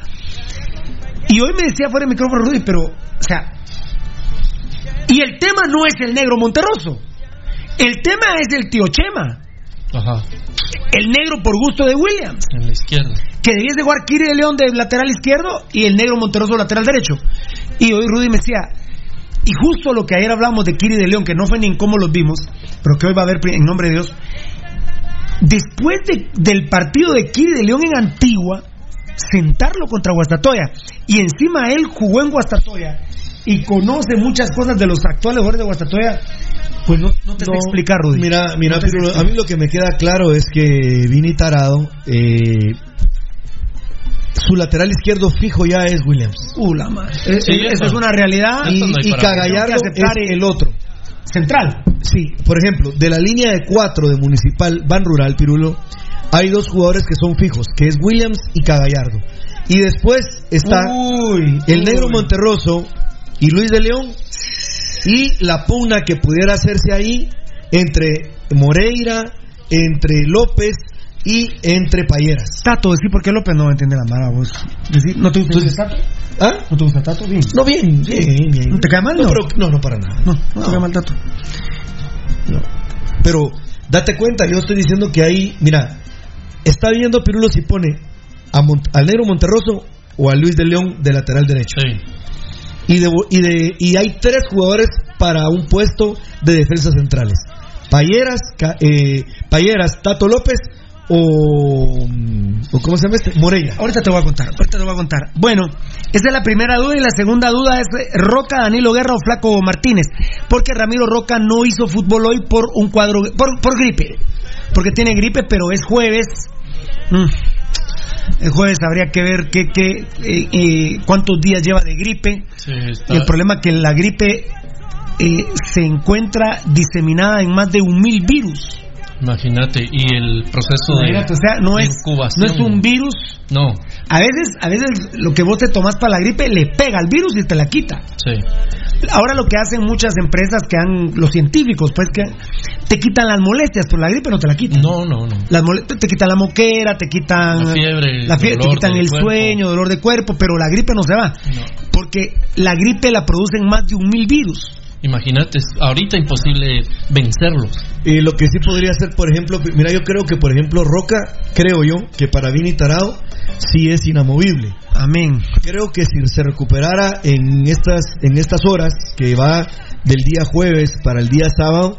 G: Y hoy me decía fuera de micrófono Rudy, pero, o sea, y el tema no es el negro Monterroso. El tema es el tío Chema.
H: Ajá.
G: El negro por gusto de Williams.
H: En la izquierda.
G: Que debiese jugar Kiri de León de lateral izquierdo y el negro Monterroso lateral derecho. Y hoy Rudy me decía, y justo lo que ayer hablamos de Kiri de León, que no fue ni en cómo los vimos, pero que hoy va a haber en nombre de Dios. Después de, del partido de Kiri de León en Antigua, sentarlo contra Guastatoya, y encima él jugó en Guastatoya y conoce muchas cosas de los actuales jugadores de Guastatoya, pues no, no te no, explicar, Rudy.
I: Mira, mira, no pero a mí lo que me queda claro es que Vini Tarado, eh, su lateral izquierdo fijo ya es Williams.
G: Uh, la madre. Sí, eh, eso es una realidad.
I: Y, y Cagallardo es el otro.
G: Central.
I: Sí, por ejemplo, de la línea de cuatro de Municipal Ban Rural, Pirulo, hay dos jugadores que son fijos, que es Williams y Cagallardo. Y después está
G: uy,
I: el
G: uy.
I: negro Monterroso y Luis de León y la pugna que pudiera hacerse ahí entre Moreira, entre López y entre Payeras.
G: Tato, decir por qué López no entiende la vos. Decir, ¿No te gusta Entonces, Tato?
I: ¿Ah?
G: ¿No te gusta Tato? Bien.
I: No, bien, bien, bien.
G: ¿No te cae mal?
I: No, pero, no, no, para nada.
G: No, no, no. te cae mal Tato.
I: No. Pero date cuenta, yo estoy diciendo que ahí, mira, está viendo Pirulo si pone a Mont al negro Monterroso o a Luis de León de lateral derecho.
H: Sí.
I: Y, de, y, de, y hay tres jugadores para un puesto de defensas centrales. Payeras, eh, Payeras, Tato López o, o ¿cómo se llama este? Moreira.
G: Ahorita te voy a contar, ahorita te voy a contar. Bueno, esa es la primera duda y la segunda duda es Roca, Danilo Guerra o Flaco Martínez, porque Ramiro Roca no hizo fútbol hoy por un cuadro por, por gripe, porque tiene gripe, pero es jueves. Mm. El jueves habría que ver qué, qué, eh, eh, cuántos días lleva de gripe.
H: Sí, está...
G: El problema es que la gripe eh, se encuentra diseminada en más de un mil virus.
H: Imagínate, y el proceso de,
G: Imagínate, o sea, no es,
H: incubación.
G: no es un virus.
H: No,
G: A veces, a veces lo que vos te tomás para la gripe le pega al virus y te la quita.
H: sí.
G: Ahora lo que hacen muchas empresas que han, los científicos, pues que te quitan las molestias, pero la gripe no te la quitan.
H: No, no, no.
G: Las mole- te quitan la moquera, te quitan
H: La fiebre,
G: la fiebre, te quitan el
H: cuerpo.
G: sueño, dolor de cuerpo, pero la gripe no se va. Porque la gripe la producen más de un mil virus.
H: Imagínate, ahorita imposible vencerlos.
I: Y lo que sí podría ser, por ejemplo, mira, yo creo que, por ejemplo, Roca, creo yo, que para Vini Tarado sí es inamovible.
G: Amén.
I: Creo que si se recuperara en estas, en estas horas, que va del día jueves para el día sábado,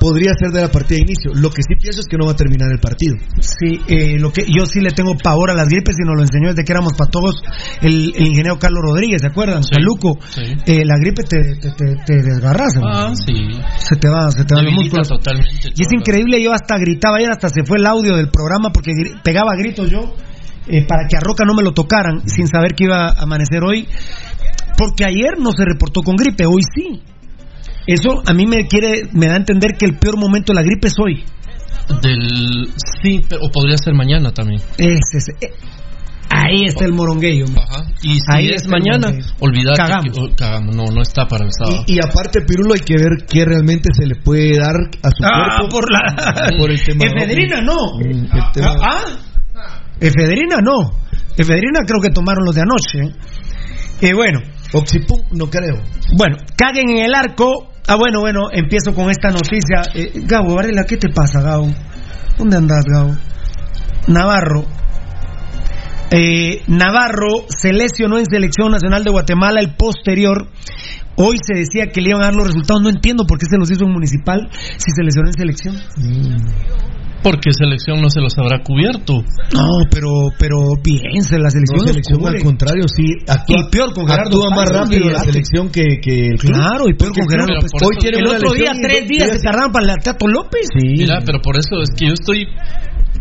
I: podría ser de la partida de inicio. Lo que sí pienso es que no va a terminar el partido.
G: Sí, eh, lo que yo sí le tengo pavor a las gripes y nos lo enseñó desde que éramos patojos el, el ingeniero Carlos Rodríguez, ¿se acuerdan?
H: Sí,
G: Caluco.
H: sí.
G: Eh, la gripe te, te, te, te desgarras, ¿no?
H: Ah, sí.
G: se te va, se te van los
H: Debilita
G: músculos.
H: totalmente.
G: Y es increíble, yo hasta gritaba ayer, hasta se fue el audio del programa porque pegaba gritos yo eh, para que a Roca no me lo tocaran sin saber que iba a amanecer hoy. Porque ayer no se reportó con gripe, hoy sí. Eso a mí me quiere, me da a entender que el peor momento de la gripe es hoy.
H: Del... Sí, pero o podría ser mañana también.
G: Ese, eh, ahí está el moronguillo.
H: Ajá. Y si
G: Ahí
H: es mañana, olvídate.
G: Cagamos.
H: que- oh, cagamos. No, no está para el sábado.
I: Y, y aparte, Pirulo, hay que ver qué realmente se le puede dar a su
G: Ah,
I: cuerpo
G: por la.
I: por el tema.
G: Efedrina no.
I: Mm, el tema-
G: Ah, ah. Efedrina no. Efedrina creo que tomaron los de anoche. Eh, bueno,
I: Oxipum, no creo.
G: bueno, caguen en el arco. Ah, bueno, bueno, empiezo con esta noticia. Eh, Gabo, Varela, ¿qué te pasa, Gabo? ¿Dónde andas, Gabo? Navarro. Eh, Navarro se lesionó en Selección Nacional de Guatemala el posterior. Hoy se decía que le iban a dar los resultados. No entiendo por qué se los hizo en municipal si se lesionó en selección.
H: Porque selección no se los habrá cubierto.
G: No, pero pero bien, se la selección,
I: No, selección al contrario, sí. Actúa,
G: Y peor con Gerardo
I: actúa más rápido la selección que, que el club.
G: Claro, y peor con Gerardo.
I: Hoy tiene
G: El
I: una
G: otro día, tres días se tardaban para el Tato López.
H: Mira, pero por eso es que yo estoy.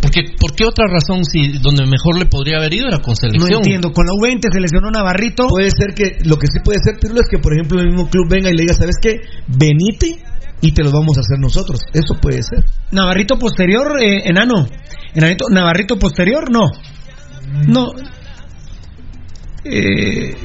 H: Porque, ¿Por qué otra razón si donde mejor le podría haber ido era con
G: No
H: selección?
G: entiendo, con la U20 se lesionó Navarrito.
I: Puede ser que, lo que sí puede ser, Pirulo, es que por ejemplo el mismo club venga y le diga, ¿sabes qué? Venite y te lo vamos a hacer nosotros. Eso puede ser.
G: Navarrito posterior, eh, enano. Enanito, Navarrito posterior, no. No. Eh,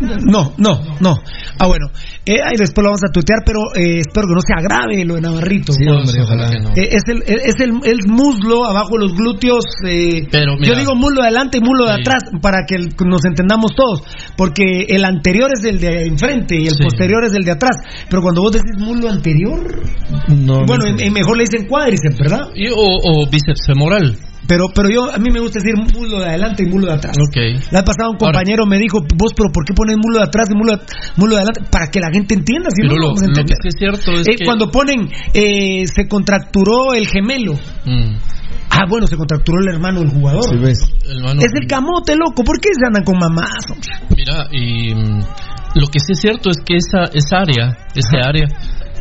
G: no, no, no. Ah, bueno. Eh, ahí después lo vamos a tuitear, pero eh, espero que no se agrave lo de Navarrito.
I: Sí, hombre, ojalá.
H: que no.
G: Eh, es el, es el, el muslo abajo de los glúteos. eh,
H: Pero mira.
G: yo digo muslo de adelante y muslo de
H: Sí.
G: atrás para que nos entendamos todos. Porque el anterior es el de enfrente y el
H: Sí.
G: posterior es el de atrás. Pero cuando vos decís muslo anterior,
I: No,
G: bueno,
I: no
G: mejor le dicen cuádriceps, ¿verdad?
H: Y- o, o bíceps femoral.
G: Pero, pero yo, a mí me gusta decir muslo de adelante y muslo de atrás.
H: Ok.
G: La vez pasada un compañero me dijo, vos, pero ¿por qué pones muslo de atrás y muslo de, muslo de adelante? Para que la gente entienda, si no,
H: Pero
G: no
H: lo,
G: vamos a
H: lo que es cierto es
G: Eh,
H: que.
G: Cuando ponen, eh, se contracturó el gemelo.
H: Mm,
G: Ah, bueno, se contracturó el hermano del jugador.
I: Sí, ves.
H: el mano-
G: Es el camote, loco. ¿Por qué se andan con mamás? hombre?
H: Mira, y mm, lo que sí es cierto es que esa, esa área, ese área,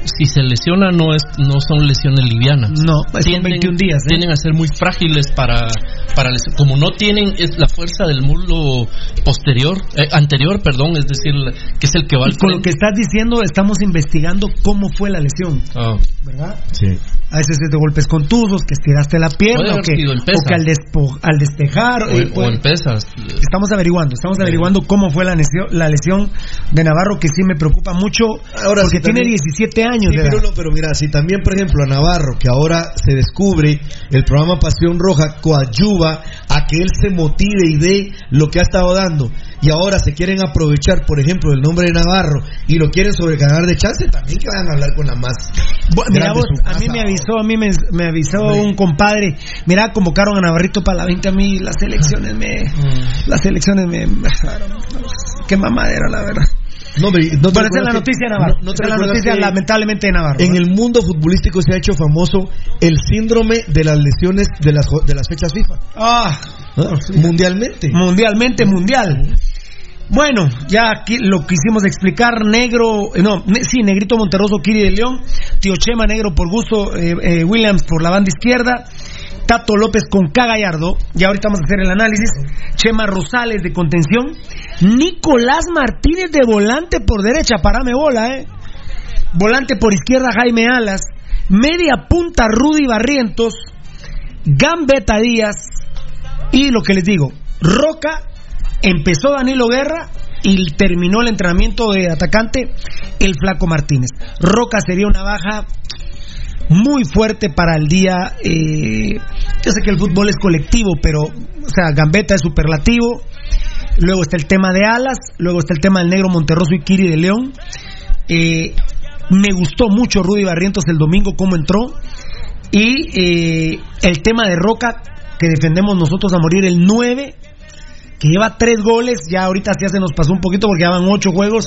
H: si se lesiona no es no son lesiones livianas.
G: No, son 21 días. ¿eh?
H: Tienden a ser muy frágiles para, para les- como no tienen es la fuerza del muslo posterior, eh, anterior, perdón, es decir, la- que es el que va al
G: con lo que estás diciendo, estamos investigando cómo fue la lesión,
H: Ah,
G: ¿verdad?
I: Sí.
G: A veces es de golpes contusos, que estiraste la pierna, o que, o que al, despo- al despejar.
H: o,
G: eh,
H: o
G: puede-
H: en pesas.
G: Estamos averiguando, estamos averiguando cómo fue la lesión, la lesión de Navarro, que sí me preocupa mucho,
I: Ahora
G: porque tiene
I: también-
G: 17 años
I: Sí,
G: de edad.
I: Pirulo, pero mira, si también, por ejemplo, a Navarro, que ahora se descubre el programa Pasión Roja, coadyuva a que él se motive y dé lo que ha estado dando, y ahora se quieren aprovechar, por ejemplo, el nombre de Navarro y lo quieren sobreganar de chance, también que vayan a hablar con la más.
G: Mira vos, a mí me avisó, a mí me, me avisó un compadre, mira, convocaron a Navarrito para la 20 a mí, las elecciones me,
I: Mm.
G: las elecciones me, qué mamadera la verdad.
I: No, no
G: es la noticia de Navarro,
I: no- no
G: la noticia lamentablemente de Navarro.
I: En el mundo futbolístico se ha hecho famoso el síndrome de las lesiones de las, de las fechas FIFA.
G: Ah,
I: ¿no? Mundialmente.
G: mundialmente mundial. Bueno, ya aquí lo quisimos explicar, negro, eh, no, ne- sí, negrito Monterroso, Kiri de León, Tío Chema negro por gusto, eh, eh, Williams por la banda izquierda, Tato López con K ahorita vamos a hacer el análisis, Chema Rosales de contención, Nicolás Martínez de volante por derecha, parame bola, eh, volante por izquierda Jaime Alas, media punta Rudy Barrientos, Gambetta Díaz, y lo que les digo, Roca empezó Danilo Guerra y terminó el entrenamiento de atacante el Flaco Martínez. Roca sería una baja muy fuerte para el día. eh, yo sé que el fútbol es colectivo, pero, o sea, Gambetta es superlativo. Luego está el tema de Alas, luego está el tema del Negro Monterroso y Kiri de León. Eh, me gustó mucho Rudy Barrientos el domingo, cómo entró. Y eh, el tema de Roca, que defendemos nosotros a morir el 9, que lleva tres goles, ya ahorita ya se nos pasó un poquito porque llevan ocho juegos,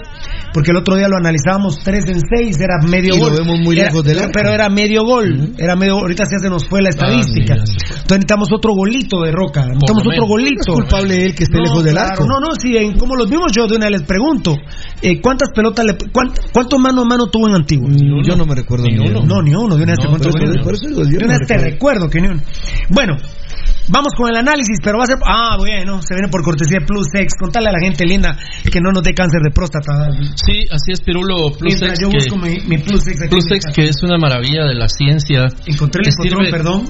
G: porque el otro día lo analizábamos tres en seis, era medio
I: Y lo
G: gol.
I: vemos muy
G: Era-
I: lejos del arco.
G: Pero era medio gol, era medio ahorita ya se nos fue la estadística.
H: mira.
G: Entonces necesitamos otro golito de Roca, necesitamos otro golito.
I: Es culpable él que esté
G: No,
I: lejos del
G: claro,
I: arco.
G: No, no, sí, en cómo los vimos yo de una vez les pregunto, eh, ¿cuántas pelotas le cuánt- cuánto mano a mano tuvo en Antiguo?
I: Yo no me recuerdo ni, uno.
G: No, ni uno, de una
H: No,
G: ni uno. De vez te
I: recuerdo.
G: recuerdo que ni uno. Bueno, vamos con el análisis, pero va a ser. Ah, bueno, se viene por cortesía de Plus X. Contale a la gente linda que no nos dé cáncer de próstata.
H: Sí, así es, Pirulo Plus
G: Mientras
H: X,
G: yo
H: que,
G: busco mi, mi Plus X aquí.
H: Plus
G: en mi
H: X,
G: casa.
H: que es una maravilla de la ciencia.
G: Encontré el escuadrón, perdón.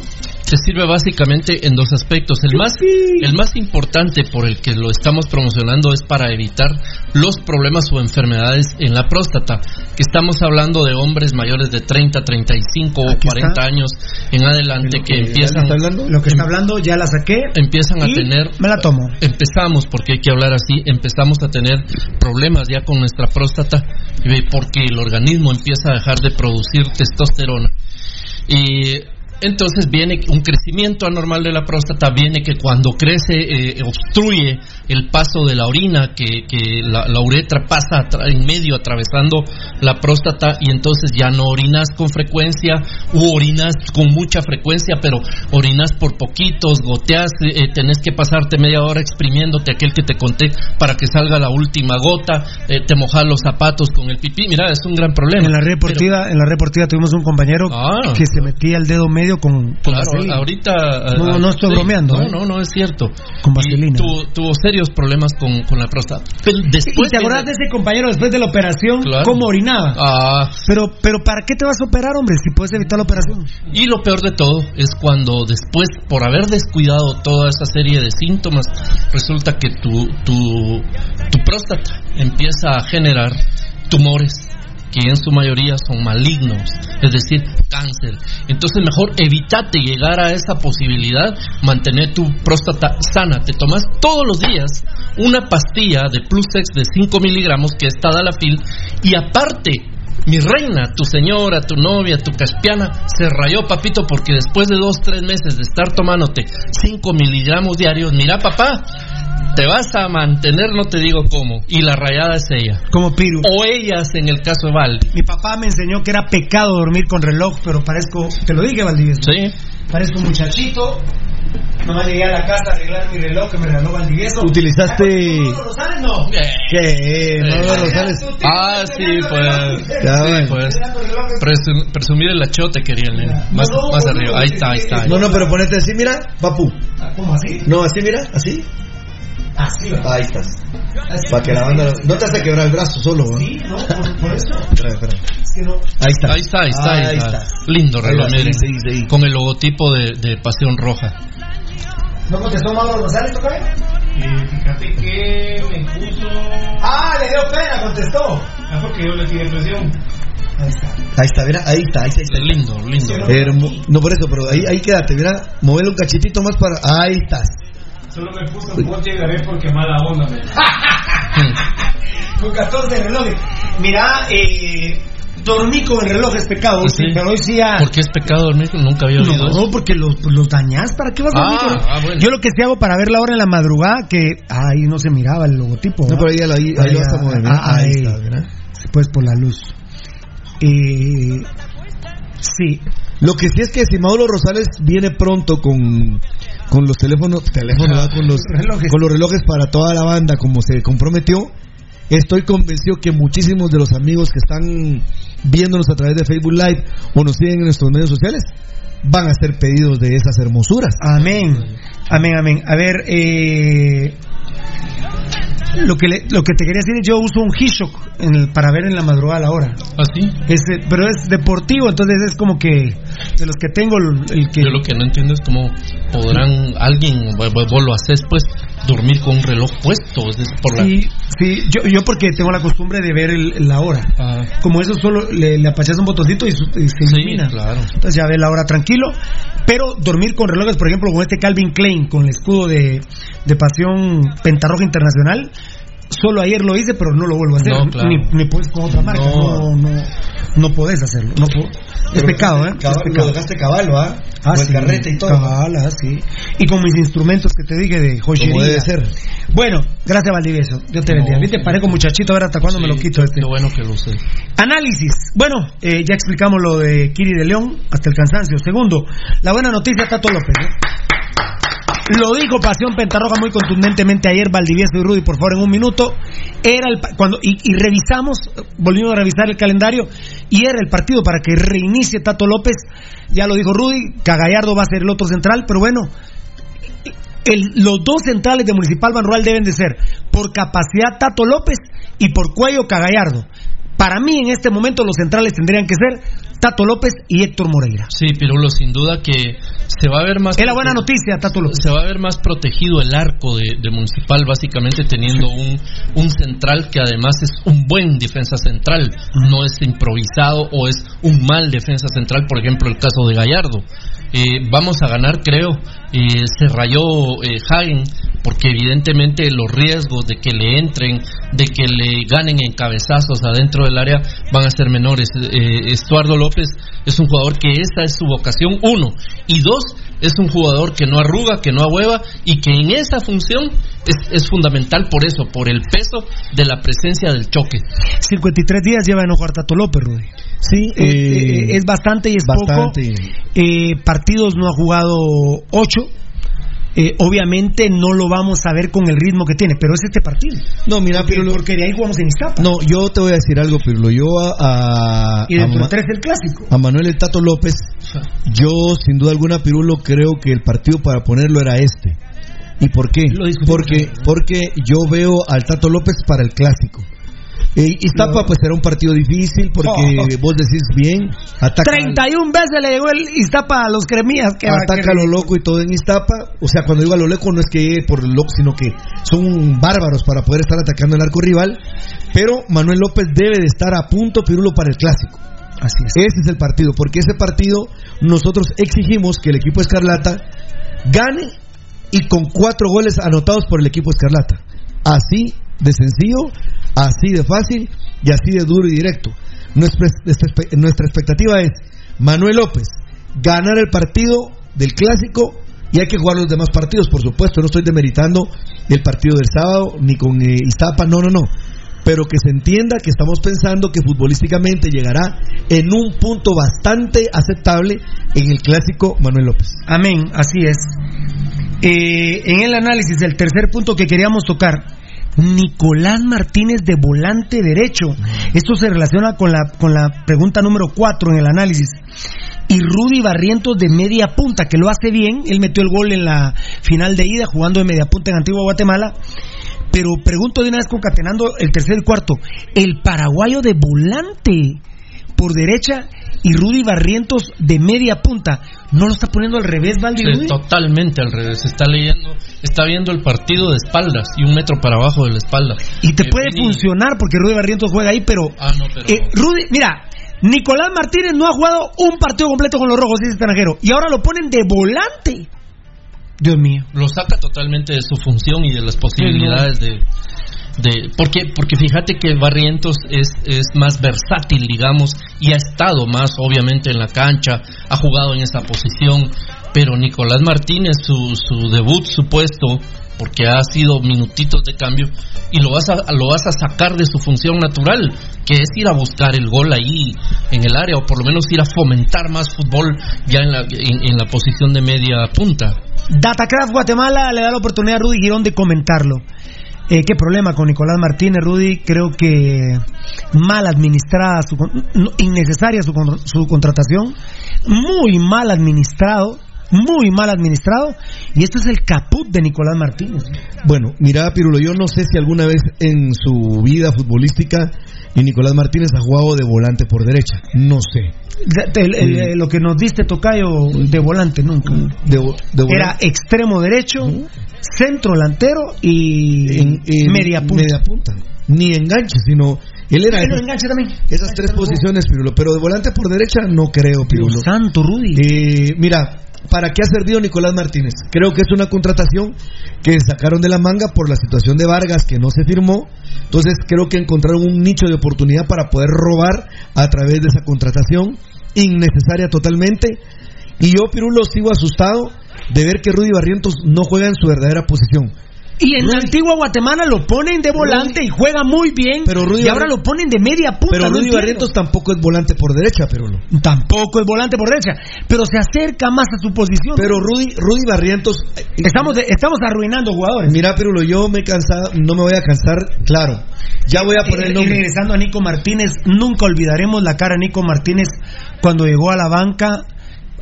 H: Te sirve básicamente en dos aspectos. El más, el más importante por el que lo estamos promocionando es para evitar los problemas o enfermedades en la próstata, que estamos hablando de hombres mayores de 30, 35 o
G: Aquí
H: 40
G: está.
H: años en adelante que empiezan
I: está hablando?
G: Lo que está hablando ya la saqué.
H: empiezan a tener
G: Me la tomo.
H: empezamos, porque hay que hablar así, empezamos a tener problemas ya con nuestra próstata eh, porque el organismo empieza a dejar de producir testosterona. Y Entonces viene un crecimiento anormal de la próstata, viene que cuando crece eh, obstruye el paso de la orina, que, que la, la, uretra pasa en medio atravesando la próstata y entonces ya no orinas con frecuencia u orinas con mucha frecuencia, pero orinas por poquitos, goteas, eh, tenés que pasarte media hora exprimiéndote aquel que te conté para que salga la última gota, eh, te mojas los zapatos con el pipí, mira, es un gran problema.
G: En la reportiva, en la reportiva tuvimos un compañero ah, que se metía el dedo medio con, con
H: claro, ahorita
G: no, no estoy
H: sí,
G: bromeando.
H: No,
G: ¿eh?
H: no, no es cierto.
G: Con vaselina.
H: Tuvo, tuvo, serios problemas con, con la próstata. Pero después
G: ¿Y te acordás de ese compañero después de la operación
H: claro.
G: cómo orinaba?
H: Ah.
G: Pero pero ¿para qué te vas a operar, hombre, si puedes evitar la operación?
H: Y lo peor de todo es cuando después por haber descuidado toda esa serie de síntomas resulta que tu tu tu próstata empieza a generar tumores que en su mayoría son malignos, es decir, cáncer. Entonces mejor evítate llegar a esa posibilidad, mantener tu próstata sana. Te tomas todos los días una pastilla de Plusex de 5 miligramos que es Tadalafil y aparte mi reina, tu señora, tu novia, tu caspiana, se rayó, papito, porque después de dos, tres meses de estar tomándote 5 miligramos diarios, mira, papá, te vas a mantener, no te digo cómo. Y la rayada es ella.
G: Como Piru.
H: O ellas en el caso de Valdi.
G: Mi papá me enseñó que era pecado dormir con reloj, pero parezco, te lo dije, Valdivieso.
H: Sí.
G: Parezco un muchachito. Nomás llegué a la casa a arreglar mi reloj que me regaló Valdivieso.
I: ¿Utilizaste.
G: ¿No Rosales no?
I: ¿Qué? ¿No Rosales?
H: Ah, sí, pues. Sí, pues. Presum, presumir el achote querían, más, más arriba. Ahí está, ahí está.
I: No, no, pero ponete así, mira, papu.
G: ¿Cómo así?
I: No, así, mira, así.
G: Así
I: Ahí estás. Para que la banda. No te hace quebrar el brazo solo, ¿no?
G: Sí, no, por, por eso.
I: Espera, espera.
G: Es que no.
I: Ahí está.
H: Ahí está, ahí está. Ahí
I: Ahí
H: está. Lindo reloj, miren.
I: sí, sí, sí.
H: Con el logotipo de, de Pasión Roja.
G: ¿No contestó Mauro Rosales, toca?
M: Eh, fíjate que me puso.
G: Ah, le dio pena, contestó.
M: Ah, porque yo le tiré presión.
G: Ahí está.
I: Ahí está, mira, ahí está, ahí está. Ahí está.
H: Lindo, lindo.
I: Hermo- no por eso, pero ahí, ahí quédate, mira, móvelo un cachitito más para. Ahí estás.
M: Solo me puso vos llegaré porque mala onda me.
G: Con 14 relojes. Mira, eh, dormí con el reloj es pecado,
H: ¿Ah, sí?
G: pero hoy sí ya.
H: ¿Por qué es pecado dormir? Nunca había oído.
G: No, porque los, los dañas. ¿Para qué vas a dormir?
H: Ah, ah, bueno.
G: Yo lo que sí hago para ver la hora en la madrugada, que ahí no se miraba el logotipo.
I: No, pero ahí, ahí, ahí lo vas a mover,
G: ah,
I: ahí
G: ahí.
I: está.
G: Pues por la luz. Eh, sí.
I: Lo que sí es que si Mauro Rosales viene pronto con, con los teléfonos, teléfonos, con los
G: Relojes.
I: con los relojes para toda la banda, como se comprometió, estoy convencido que muchísimos de los amigos que están viéndonos a través de Facebook Live o nos siguen en nuestros medios sociales van a hacer pedidos de esas hermosuras.
G: Amén. Amén, amén. A ver, eh, lo que le- lo que te quería decir yo uso un G-Shock en el- para ver en la madrugada la hora.
H: ¿Así?
G: Este, pero es deportivo, entonces es como que de los que tengo el, que
H: Yo lo que no entiendo es cómo podrán alguien, vos lo haces pues, dormir con un reloj puesto. Es por la...
G: Sí, sí, yo, yo porque tengo la costumbre de ver el- la hora.
H: Ah,
G: Como eso solo le, le apachas un botoncito y, y se
H: sí,
G: ilumina.
H: claro.
G: Entonces ya ve la hora tranquilo. Pero dormir con relojes, por ejemplo, con este Calvin Klein, con el escudo de, de pasión Pentarroja Internacional, solo ayer lo hice, pero no lo vuelvo a hacer.
H: No, claro.
G: Ni, ni puedes con otra marca. No,
I: No.
G: no, no, podés hacerlo. No po- es pecado, ¿eh? Es
I: Cabal, lo
G: pecado.
I: dejaste ¿ah?
G: Ah, sí,
I: carrete y todo.
G: cabal, ah, sí. Y con mis instrumentos que te dije de joyería.
I: Debe ser.
G: Bueno, gracias Valdivieso. Dios te bendiga. Viste, parezco muchachito, a ver hasta cuándo me lo quito este.
H: Qué bueno que lo sé.
G: Análisis. Bueno, eh, ya explicamos lo de Kiri de León hasta el cansancio. Segundo, la buena noticia Tato López. ¿eh? Lo dijo Pasión Pentarroja muy contundentemente ayer Valdivieso y Rudy, por favor, en un minuto. Era el cuando y, y revisamos, volvimos a revisar el calendario y era el partido para que reinicie Tato López. Ya lo dijo Rudy, Cagallardo va a ser el otro central, pero bueno, el- los dos centrales de Municipal Banrural deben de ser por capacidad Tato López y por cuello Cagallardo. Para mí en este momento los centrales tendrían que ser Tato López y Héctor Moreira.
H: Sí, Pirulo, sin duda que se va a ver más.
G: Es la buena noticia, Tato López.
H: Se va a ver más protegido el arco de, de Municipal, básicamente teniendo un, un central que además es un buen defensa central, no es improvisado o es un mal defensa central, por ejemplo, el caso de Gallardo. Eh, vamos a ganar, creo. Eh, se rayó eh, Hagen porque evidentemente los riesgos de que le entren, de que le ganen en cabezazos adentro del área van a ser menores. Eh, Estuardo López López es un jugador que esa es su vocación, uno. Y dos, es un jugador que no arruga, que no ahueva y que en esa función es, es fundamental por eso, por el peso de la presencia del choque.
G: 53 días lleva en jugar Tato López, Rudy.
I: Sí,
G: Eh,
I: eh,
G: eh, es bastante y es
I: bastante.
G: poco. Eh, partidos no ha jugado 8. Obviamente no lo vamos a ver con el ritmo que tiene, pero es este partido.
I: No, mira,
G: porque,
I: Pirulo-
G: porque de ahí jugamos en Iztapa.
I: No, yo te voy a decir algo, Pirulo. Yo a, a,
G: y dentro
I: a
G: tres el clásico.
I: a Manuel El Tato López, yo sin duda alguna, Pirulo, creo que el partido para ponerlo era este. ¿Y por qué? Porque, porque yo veo al Tato López para el clásico. Eh, Iztapa, pues será un partido difícil porque
G: Oh.
I: vos decís bien, ataca,
G: 31 veces le llegó el Iztapa a los cremías. Que
I: ataca a lo loco y todo en Iztapa. O sea, cuando digo a lo loco no es que por lo loco, sino que son bárbaros para poder estar atacando el arco rival. Pero Manuel López debe de estar a punto, Pirulo, para el clásico.
G: Así es.
I: Ese es el partido, porque ese partido nosotros exigimos que el equipo Escarlata gane y con cuatro goles anotados por el equipo Escarlata. Así de sencillo, así de fácil y así de duro y directo. Nuestra, expectativa es Manuel López ganar el partido del clásico y hay que jugar los demás partidos, por supuesto. No estoy demeritando el partido del sábado ni con eh, Iztapa, no, no, no. Pero que se entienda que estamos pensando que futbolísticamente llegará en un punto bastante aceptable en el clásico Manuel López.
G: Amén, así es. Eh, en el análisis, el tercer punto que queríamos tocar, Nicolás Martínez de volante derecho. Esto se relaciona con la, con la pregunta número 4 en el análisis. Y Rudy Barrientos de media punta, que lo hace bien. Él metió el gol en la final de ida jugando de media punta en Antigua Guatemala. Pero pregunto de una vez concatenando el tercer y cuarto. El paraguayo de volante por derecha y Rudy Barrientos de media punta. ¿No lo está poniendo al revés, Valdi?
H: Sí, totalmente al revés. Está leyendo, está viendo el partido de espaldas y un metro para abajo de la espalda.
G: Y te
H: Eh,
G: puede
H: Vini-
G: funcionar porque Rudy Barrientos juega ahí, pero.
H: Ah, no, pero.
G: eh, Rudy, mira, Nicolás Martínez no ha jugado un partido completo con los rojos, es extranjero. Y ahora lo ponen de volante. Dios mío.
H: lo saca totalmente de su función y de las posibilidades de, de porque porque fíjate que Barrientos es, es más versátil digamos y ha estado más obviamente en la cancha ha jugado en esa posición pero Nicolás Martínez su, su debut su puesto porque ha sido minutitos de cambio y lo vas a lo vas a sacar de su función natural que es ir a buscar el gol ahí en el área o por lo menos ir a fomentar más fútbol ya en la en- en la posición de media punta
G: Datacraft Guatemala le da la oportunidad a Rudy Girón de comentarlo. Eh, ¿Qué problema con Nicolás Martínez, Rudy? Creo que mal administrada, su, innecesaria su, su contratación, muy mal administrado, muy mal administrado, y esto es el caput de Nicolás Martínez.
I: Bueno, mira, Pirulo, yo no sé si alguna vez en su vida futbolística y Nicolás Martínez ha jugado de volante por derecha. No sé.
G: De- el- el- el- lo que nos diste, Tocayo, de volante nunca.
I: De, de
G: Era
I: volante.
G: extremo derecho, centro delantero y
I: En- en
G: media punta.
I: media punta. Ni enganche, sino. Él era.
G: Bueno,
I: esas-
G: enganche también.
I: Esas tres posiciones, Pirulo. Pero de volante por derecha no creo, Pirulo.
G: Santo, Rudy.
I: Eh, mira, ¿para qué ha servido Nicolás Martínez? Creo que es una contratación que sacaron de la manga por la situación de Vargas que no se firmó. Entonces creo que encontraron un nicho de oportunidad para poder robar a través de esa contratación innecesaria totalmente. Y yo, Pirulo, sigo asustado de ver que Rudy Barrientos no juega en su verdadera posición.
G: Y en la antigua Guatemala lo ponen de volante y juega muy bien.
I: Pero Rudy
G: y ahora lo ponen de media punta.
I: Pero Rudy. Barrientos tampoco es volante por derecha, Pirulo.
G: tampoco es volante por derecha. Pero se acerca más a su posición.
I: Pero Rudy, Rudy Barrientos. eh,
G: estamos, de- estamos arruinando jugadores.
I: Mira, Pirulo, yo me he cansado, no me voy a cansar, claro. Ya voy a poner el
G: y regresando a Nico Martínez, nunca olvidaremos la cara de Nico Martínez cuando llegó a la banca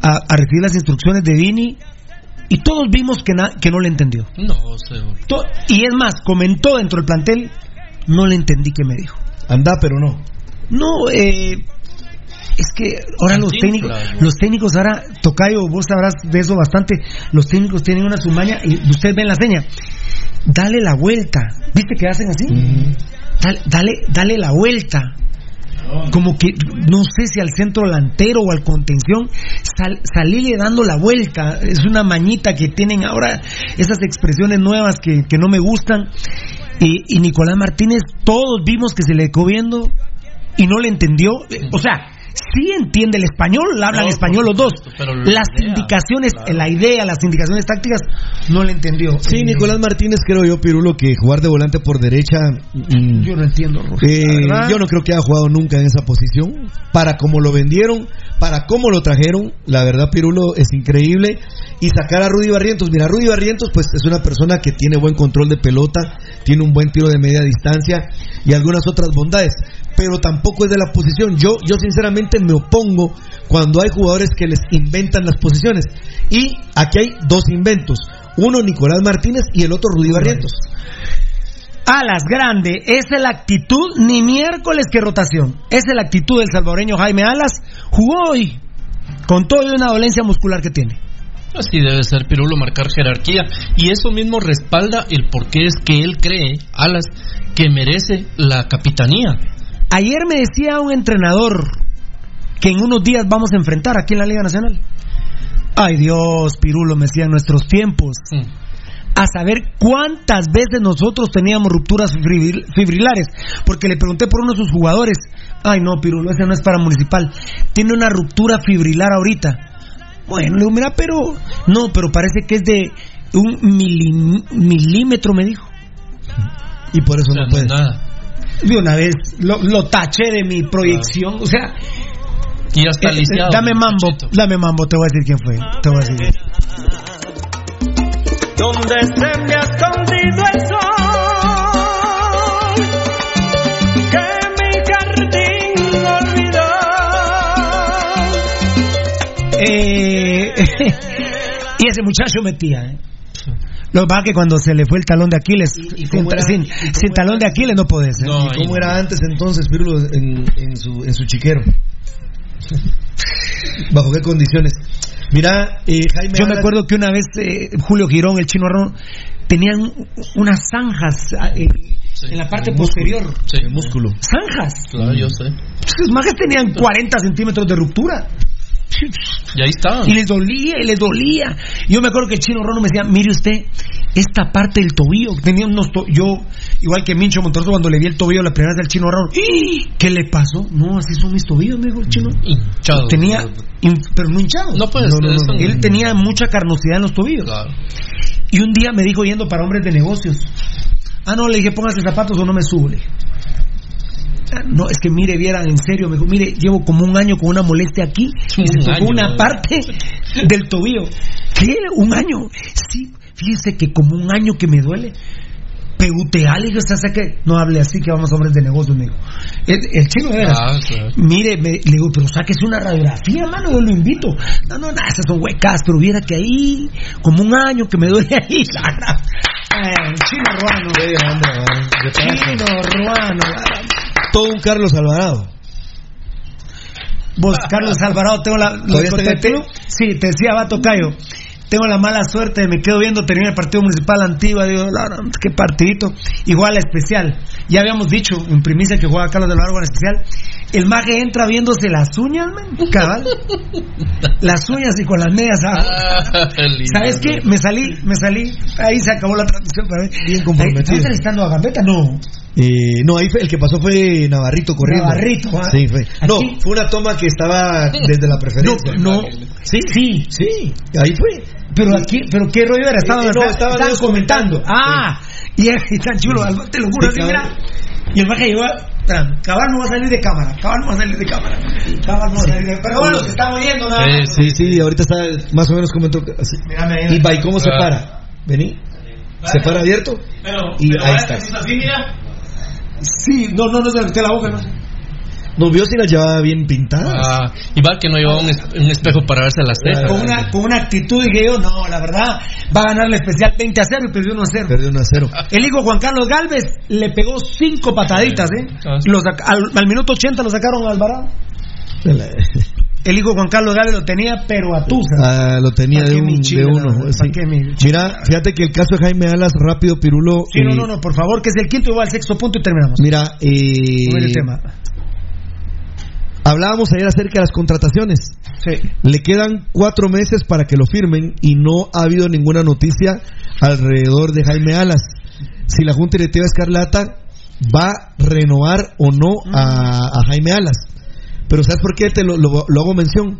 G: a, a recibir las instrucciones de Vini y todos vimos que, na- que no le entendió.
H: no
G: To- y es más, comentó dentro del plantel, no le entendí qué me dijo.
I: Anda, pero no.
G: No, eh, es que ahora los técnicos, los técnicos ahora, Tocayo, vos sabrás de eso bastante, los técnicos tienen una sumaña y ustedes ven la seña, dale la vuelta, ¿viste que hacen así? Dale, dale, dale la vuelta. Como que no sé si al centro delantero o al contención, sal, salirle dando la vuelta. Es una mañita que tienen ahora esas expresiones nuevas que, que no me gustan. Y, Nicolás Martínez, todos vimos que se le quedó viendo y no le entendió. O sea, sí entiende el español, hablan
H: No,
G: español los dos.
H: pero la
G: Las
H: idea,
G: indicaciones, la idea, las indicaciones tácticas, no le entendió.
I: Sí,
G: Eh,
I: Nicolás Martínez, creo yo, Pirulo, que jugar de volante por derecha. mm,
G: Yo no entiendo, Roger,
I: eh, yo no creo que haya jugado nunca en esa posición. Para cómo lo vendieron, para cómo lo trajeron, la verdad, Pirulo, es increíble. Y sacar a Rudy Barrientos. Mira, Rudy Barrientos, pues es una persona que tiene buen control de pelota, tiene un buen tiro de media distancia y algunas otras bondades. Pero tampoco es de la posición. Yo, yo sinceramente me opongo cuando hay jugadores que les inventan las posiciones. Y aquí hay dos inventos. Uno Nicolás Martínez y el otro Rudy Barrientos.
G: Alas grande, esa es la actitud, ni miércoles que rotación. Esa es la actitud del salvadoreño Jaime Alas. Jugó hoy con todo y una dolencia muscular que tiene.
H: Así debe ser Pirulo marcar jerarquía y eso mismo respalda el por qué es que él cree, Alas, que merece la capitanía.
G: Ayer me decía un entrenador que en unos días vamos a enfrentar aquí en la Liga Nacional. Ay Dios, Pirulo, me decía en nuestros tiempos. A saber cuántas veces nosotros teníamos rupturas fibril- fibrilares. Porque le pregunté por uno de sus jugadores. Ay no, Pirulo, ese no es para municipal. Tiene una ruptura fibrilar ahorita. Bueno, le digo, mira, pero. No, pero parece que es de un milímetro, me dijo.
I: Y por eso
H: O sea,
I: no puede.
H: nada.
G: De una vez lo, lo taché de mi proyección. O sea,
H: Y ya está
G: eh, eh,
H: lisiado.
G: dame mambo, dame mambo, te voy a decir quién fue. Te voy a decir.
A: donde se me ha escondido el sol, que mi jardín olvidó.
G: Eh, y ese muchacho metía. ¿eh? Lo que pasa es que cuando se le fue el talón de Aquiles, sin,
I: cómo era?
G: sin-
I: ¿Y cómo
G: sin talón de Aquiles no podés. ¿eh?
I: ¿Y cómo era antes entonces, Pirulo, en, en su, en su chiquero? ¿Bajo qué condiciones? Mira, eh, Jaime.
G: Yo me acuerdo que una vez eh, Julio Girón, el chino Arrón, tenían unas zanjas eh, en la parte
I: el músculo.
G: posterior.
I: El músculo.
G: Zanjas.
H: Claro, yo sé.
G: Sus majes tenían 40 centímetros de ruptura.
H: Y ahí estaban.
G: Y les dolía, y les dolía. Yo me acuerdo que el chino Rono me decía, mire usted, esta parte del tobillo, tenía unos to- yo, igual que Mincho Monterroso, cuando le vi el tobillo la primera vez al chino Rono. ¿qué le pasó? No, así son mis tobillos, me dijo el chino.
H: Hinchado.
G: Tenía, in- pero no hinchado.
H: No puede
G: no,
H: ser,
G: no, no.
H: no-
G: Él tenía mucha carnosidad en los tobillos.
H: Claro.
G: Y un día me dijo yendo para hombres de negocios. Ah, no, le dije, póngase zapatos o no me subo. No, es que mire, vieran, en serio, me dijo, mire, llevo como un año con una molestia aquí y se tocó una parte del tobillo. ¿Qué? ¿Un año? Sí, fíjese que como un año que me duele. PUTA, le dije, o sea, sé que no hable así que vamos a hombres de negocios, me dijo. El, el chino de veras.
H: Ah.
G: Mire, me- le digo, pero sáquese una radiografía, mano, yo lo invito. No, no, nada, esas son huecas, pero viera que ahí, como un año que me duele ahí. la. Ay, chino ruano. Chino ruano.
I: Todo un Carlos Alvarado.
G: Vos, Carlos Alvarado, tengo la.
I: ¿Todavía está en el
G: te- sí, te decía, Vato Cayo. Tengo la mala suerte, me quedo viendo terminar el partido municipal antigua, digo, qué partidito. Igual a especial. Ya habíamos dicho en primicia que juega Carlos Largo en especial. El mague entra viéndose las uñas, man, cabal. las uñas y con las medias.
H: Ah.
G: ¿Sabes qué? Me salí, me salí. Ahí se acabó la transmisión para mí.
I: Bien comprometido.
G: ¿Estás entrevistando a Gambetta? No.
I: Eh, no, ahí fue, el que pasó fue Navarrito corriendo.
G: Navarrito, ah.
I: Sí, fue. No, fue una toma que estaba desde la preferencia.
G: No, no.
I: Sí,
G: Sí.
I: sí, ahí fue.
G: Pero aquí, pero qué rollo era, estaban,
I: Eh, no,
G: estaban- comentando.
I: comentando.
G: Ah, y, y tan chulo, te lo juro,
I: Sí,
G: así, mira. Y el maje llegó, cabal no va a salir de cámara, cabal no va a salir de cámara, cabal no va a salir de Pero bueno, se está oyendo nada. más.
I: Sí, sí, ahorita está más o menos comentó. así.
G: Mírame ahí.
I: Y va, ¿y cómo se
H: Ah.
I: para? Vení. Se para abierto.
M: Pero,
I: Y
M: pero
I: ahí está.
M: que es así, mira.
G: Sí, no, no, no se la boca, no sé.
I: Nos vio si las llevaba bien pintadas.
H: Ah, y va que no llevaba un, es- un espejo para verse las cejas.
G: Con una, con una actitud dije yo, no, la verdad, va a ganar el especial 20 a 0 y perdió 1 a 0.
I: Perdió 1 a 0.
G: El hijo Juan Carlos Galvez le pegó cinco pataditas, ¿eh?
H: Ah, sí.
G: Lo saca- al, al minuto 80 lo sacaron al Alvarado. El hijo Juan Carlos Galvez lo tenía, pero a Tusa.
I: Ah, lo tenía
G: ¿Pa'
I: de,
G: qué
I: un,
G: mi chile,
I: de uno. Mira, fíjate que el caso de Jaime Alas, rápido, Pirulo.
G: Sí, no,
I: eh,
G: no, no, por favor, que es el quinto y va al sexto punto y terminamos.
I: Mira, eh,
G: el tema.
I: hablábamos ayer acerca de las contrataciones.
G: Sí.
I: Le quedan cuatro meses para que lo firmen y no ha habido ninguna noticia alrededor de Jaime Alas. Si la Junta Directiva Escarlata va a renovar o no a, a Jaime Alas. Pero ¿sabes por qué te lo, lo- lo hago mención?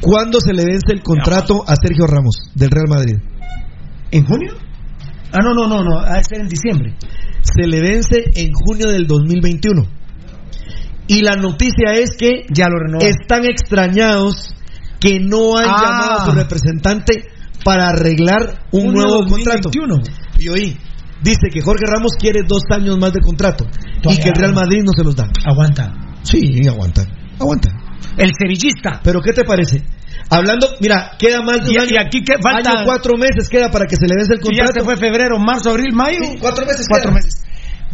I: ¿Cuándo se le vence el contrato a Sergio Ramos del Real Madrid?
G: ¿En junio? Ah, no, no, no, no, ha de ser en diciembre.
I: Se le vence en junio del 2021. Y la noticia es que
G: ya lo
I: están extrañados que no han
G: Ah.
I: llamado a su representante para arreglar un
G: Junio
I: nuevo
G: 2021.
I: contrato. Y oí, dice que Jorge Ramos quiere dos años más de contrato y que el Real. Madrid no se los da.
G: Aguanta.
I: Sí, aguanta, aguanta.
G: El sevillista.
I: Pero ¿qué te parece? Hablando, mira, queda más de un
G: Y-
I: año,
G: y aquí que falta-
I: año, cuatro meses queda para que se le vence el
G: Y ya
I: contrato.
G: se fue febrero, marzo, abril, mayo.
I: Sí, cuatro meses
G: Cuatro
I: queda.
G: meses.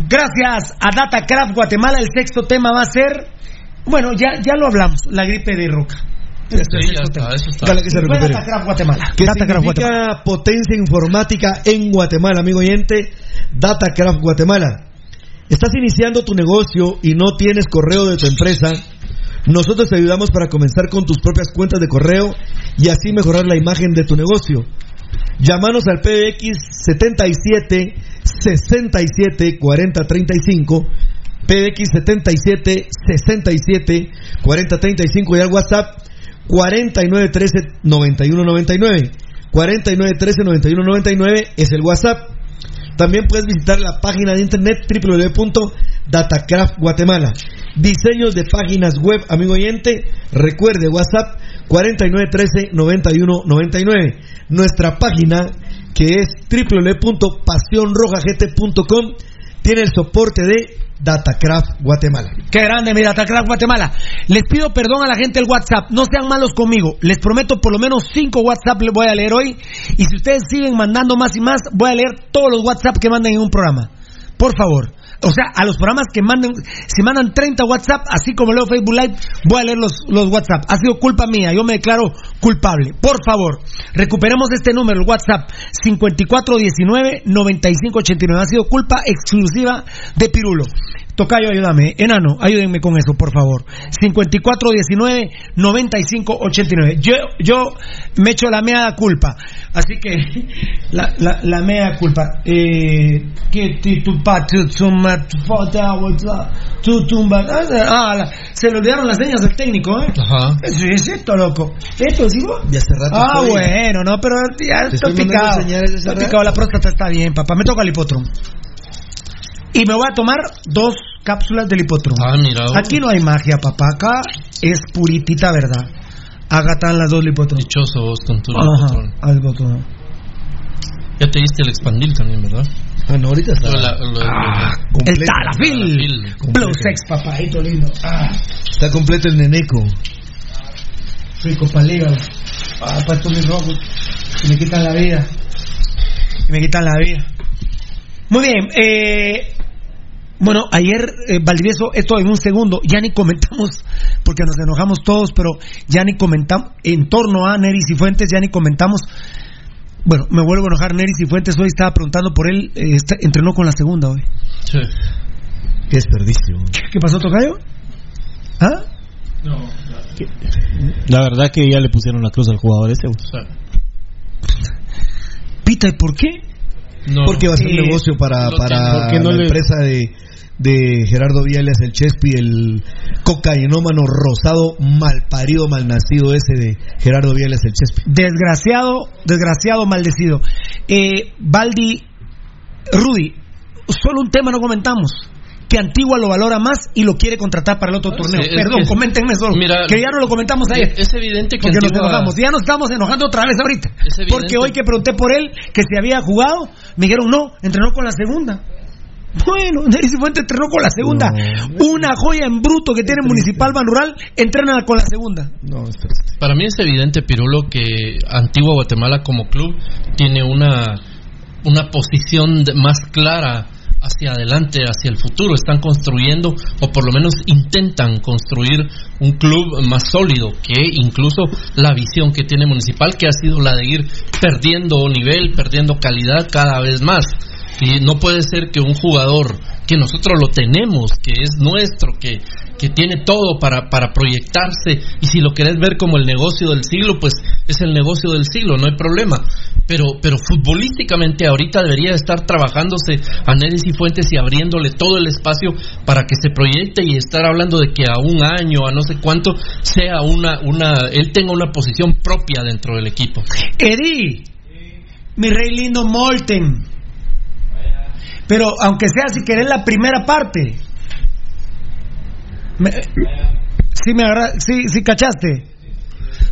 G: Gracias a DataCraft Guatemala, el sexto tema va a ser. Bueno, ya, ya lo hablamos, la gripe de Roca.
H: Sí, ya está, eso está.
I: Dale que se
G: Fue
I: recupere.
G: DataCraft Guatemala. DataCraft
I: significa
G: Guatemala.
I: potencia informática en Guatemala, amigo oyente, Datacraft Guatemala. Estás iniciando tu negocio y no tienes correo de tu empresa. Nosotros te ayudamos para comenzar con tus propias cuentas de correo y así mejorar la imagen de tu negocio. Llámanos al PBX 77 67 40 35 PBX 77 67 40 35 y al WhatsApp 4913 9199 4913 9199 es el WhatsApp. También puedes visitar la página de internet www.datacraft Guatemala. Diseños de páginas web, amigo oyente. Recuerde WhatsApp 4913-9199. Nuestra página que es www.pasionrojagt.com tiene el soporte de Datacraft Guatemala.
G: Qué grande, mi DataCraft Guatemala. Les pido perdón a la gente del WhatsApp. No sean malos conmigo. Les prometo por lo menos cinco WhatsApp les voy a leer hoy. Y si ustedes siguen mandando más y más, voy a leer todos los WhatsApp que manden en un programa. Por favor. O sea, a los programas que manden, si mandan 30 WhatsApp, así como leo Facebook Live, voy a leer los, los WhatsApp. Ha sido culpa mía, yo me declaro culpable. Por favor, recuperemos este número, el WhatsApp 5419-9589. Ha sido culpa exclusiva de Pirulo. Tocayo, ayúdame. Enano, ayúdenme con eso, por favor. 5419-9589. Yo, yo me echo la mea culpa. Así que, la, la, la mea culpa. Eh. Ah, la- se le olvidaron las señas del técnico, ¿eh?
H: Ajá.
G: Eso es esto, loco. Esto, ¿sí vos?
I: Y hace rato
G: Ah, bueno, no, pero ya estoy picado.
I: de
G: Estoy picado, la próstata está bien, papá. Me toca el hipotron. Y me voy a tomar dos cápsulas del hipotron.
H: Ah, mira.
G: Aquí no hay magia, papá. Acá es puritita verdad. Agatan las dos lipotron.
H: Dichoso vos con tu
G: Ajá,
H: Lipotrón.
G: algo todo.
H: Ya te diste el expandir también, ¿verdad?
I: Ah, no, ahorita está.
H: Lo- la- lo-
G: Ah, el sex, papadito lindo. Ah,
I: Está completo el neneco.
G: rico hígado. Ah, para estos mis rojos. Y me quitan la vida. Y me quitan la vida. Muy bien, eh, bueno, ayer eh, Valdivieso, esto en un segundo, ya ni comentamos, porque nos enojamos todos, pero ya ni comentamos, en torno a Neris y Fuentes, ya ni comentamos. Bueno, me vuelvo a enojar Neris y Fuentes, hoy estaba preguntando por él, eh, está- entrenó con la segunda hoy.
H: Sí.
I: Qué desperdicio.
G: ¿Qué pasó, Tocayo? ¿Ah?
J: La verdad que ya le pusieron la cruz al jugador ese.
G: Pita, ¿y por qué?
H: No.
I: Porque va a ser un
G: Eh,
I: negocio para, para
J: tiene. ¿Por qué no
I: la
J: le-
I: empresa de, de Gerardo Viales, el Chespi, el cocainómano rosado, malparido, malnacido ese de Gerardo Viales, el Chespi.
G: Desgraciado, desgraciado, maldecido. Eh, Baldi, Rudy, solo un tema no comentamos. Que Antigua lo valora más y lo quiere contratar para el otro torneo.
H: sí, es
G: Perdón,
H: que-
G: coméntenme solo.
H: Mira,
G: que ya no lo comentamos ayer.
H: Es evidente que
G: Porque nos
H: Antigua-
G: enojamos. Ya nos estamos enojando otra vez ahorita.
H: Es.
G: Porque hoy que pregunté por él, que se había jugado, me dijeron no, entrenó con la segunda. Bueno, Neris Fuente entrenó con la segunda. Una joya en bruto que tiene Municipal Rural, entrena con la segunda.
I: No, es triste.
H: Para mí es evidente, Pirulo, que Antigua Guatemala como club tiene una, una posición de- más clara hacia adelante, hacia el futuro. Están construyendo, o por lo menos intentan construir un club más sólido que incluso la visión que tiene Municipal, que ha sido la de ir perdiendo nivel, perdiendo calidad cada vez más. Y no puede ser que un jugador que nosotros lo tenemos, que es nuestro, que, que tiene todo para, para proyectarse, y si lo querés ver como el negocio del siglo, pues es el negocio del siglo, no hay problema. Pero, pero futbolísticamente ahorita debería estar trabajándose a Neris y Fuentes y abriéndole todo el espacio para que se proyecte y estar hablando de que a un año, a no sé cuánto, sea una, una, él tenga una posición propia dentro del equipo.
G: Eddie, mi rey lindo Molten. Pero aunque sea si querés la primera parte. Me- sí, me agarra- sí, sí cachaste.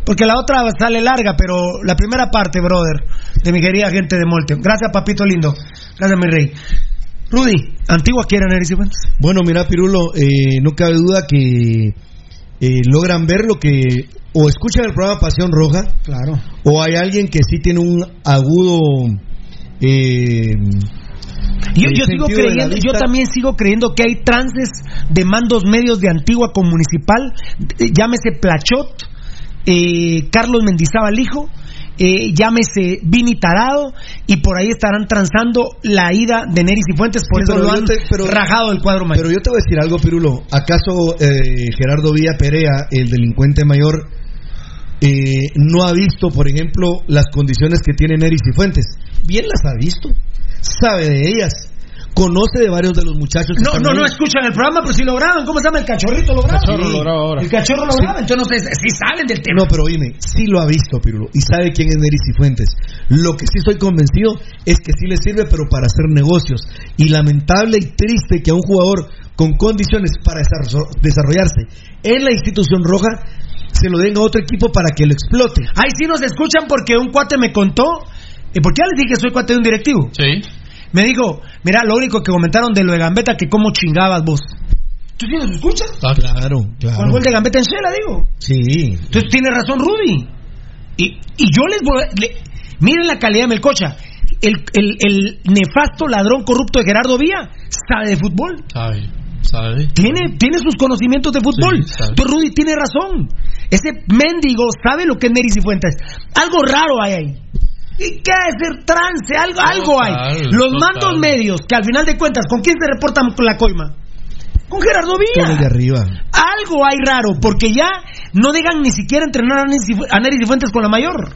G: Porque la otra sale larga, pero la primera parte, brother, de mi querida gente de Molten. Gracias, papito lindo. Gracias, mi rey. Rudy, Antigua y Fuentes.
I: Bueno, mira, Pirulo, eh, no cabe duda que eh, logran ver lo que. O escuchan el programa Pasión Roja.
G: Claro.
I: O hay alguien que sí tiene un agudo. eh,
G: Yo, yo sigo creyendo, yo también sigo creyendo que hay trances de mandos medios de Antigua con Municipal, eh, llámese Plachot, eh, Carlos Mendizábal hijo, eh, llámese Vini Tarado, y por ahí estarán transando la ida de Neris y Fuentes, por
I: Sí,
G: eso lo han
I: te- pero-
G: rajado el cuadro mayor.
I: Pero yo te voy a decir algo, Pirulo. ¿Acaso eh, Gerardo Villa Perea, el delincuente mayor, eh, no ha visto, por ejemplo, las condiciones que tienen Neris y Fuentes? Bien las ha visto. Sabe de ellas. Conoce de varios de los muchachos. que
G: No,
I: están
G: no,
I: ahí.
G: no escuchan el programa, pero si lo graban, ¿cómo se llama? El cachorrito lo graba.
I: Cachorro
G: Sí.
I: lo graba ahora.
G: El cachorro lo
I: Sí.
G: graba, entonces no sé si saben del tema.
I: No, pero oíme, sí lo ha visto, Pirulo, y sabe quién es Neris y Fuentes. Lo que sí estoy convencido es que sí le sirve, pero para hacer negocios. Y lamentable y triste que a un jugador con condiciones para desarro- desarrollarse en la institución roja se lo den a otro equipo para que lo explote.
G: Ahí sí nos escuchan porque un cuate me contó, eh, porque ya les dije que soy cuate de un directivo.
H: Sí.
G: Me dijo, mira, lo único que comentaron de lo de Gambetta, que cómo chingabas vos. ¿Tú sí nos escuchas?
I: Ah, claro, claro.
G: Con el gol de Gambetta en Shela, digo.
I: Sí.
G: Entonces tiene razón Rudy. Y, y yo les voy a... le- miren la calidad de Melcocha. El, el, el nefasto ladrón corrupto de Gerardo Vía sabe de fútbol.
H: Sabe, sabe.
G: Tiene, tiene sus conocimientos de fútbol.
H: Sí.
G: Entonces Rudy tiene razón. Ese mendigo sabe lo que es Neris y Fuentes. Algo raro hay ahí. ¿Y qué es ser trance? Algo, algo hay. Los
H: total.
G: mandos medios, que al final de cuentas, ¿con quién se reportan con la coima? Con Gerardo.
I: Con el de arriba.
G: Algo hay raro, porque ya no dejan ni siquiera entrenar a Neris y Fu- a Neris y Fuentes con la mayor.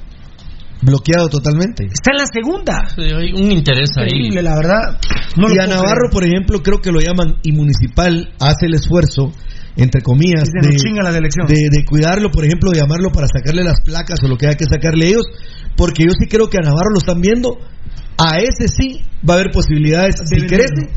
I: Bloqueado totalmente.
G: Está en la segunda.
H: Sí, hay un interés ahí.
G: Increíble, la verdad. No
I: y a Navarro,
G: creer.
I: por ejemplo, creo que lo llaman y Municipal hace el esfuerzo, entre comillas,
G: la
I: de, de cuidarlo, por ejemplo, de llamarlo para sacarle las placas o lo que haya que sacarle ellos, porque yo sí creo que a Navarro lo están viendo. A ese sí va a haber posibilidades. Si
G: De
I: crece.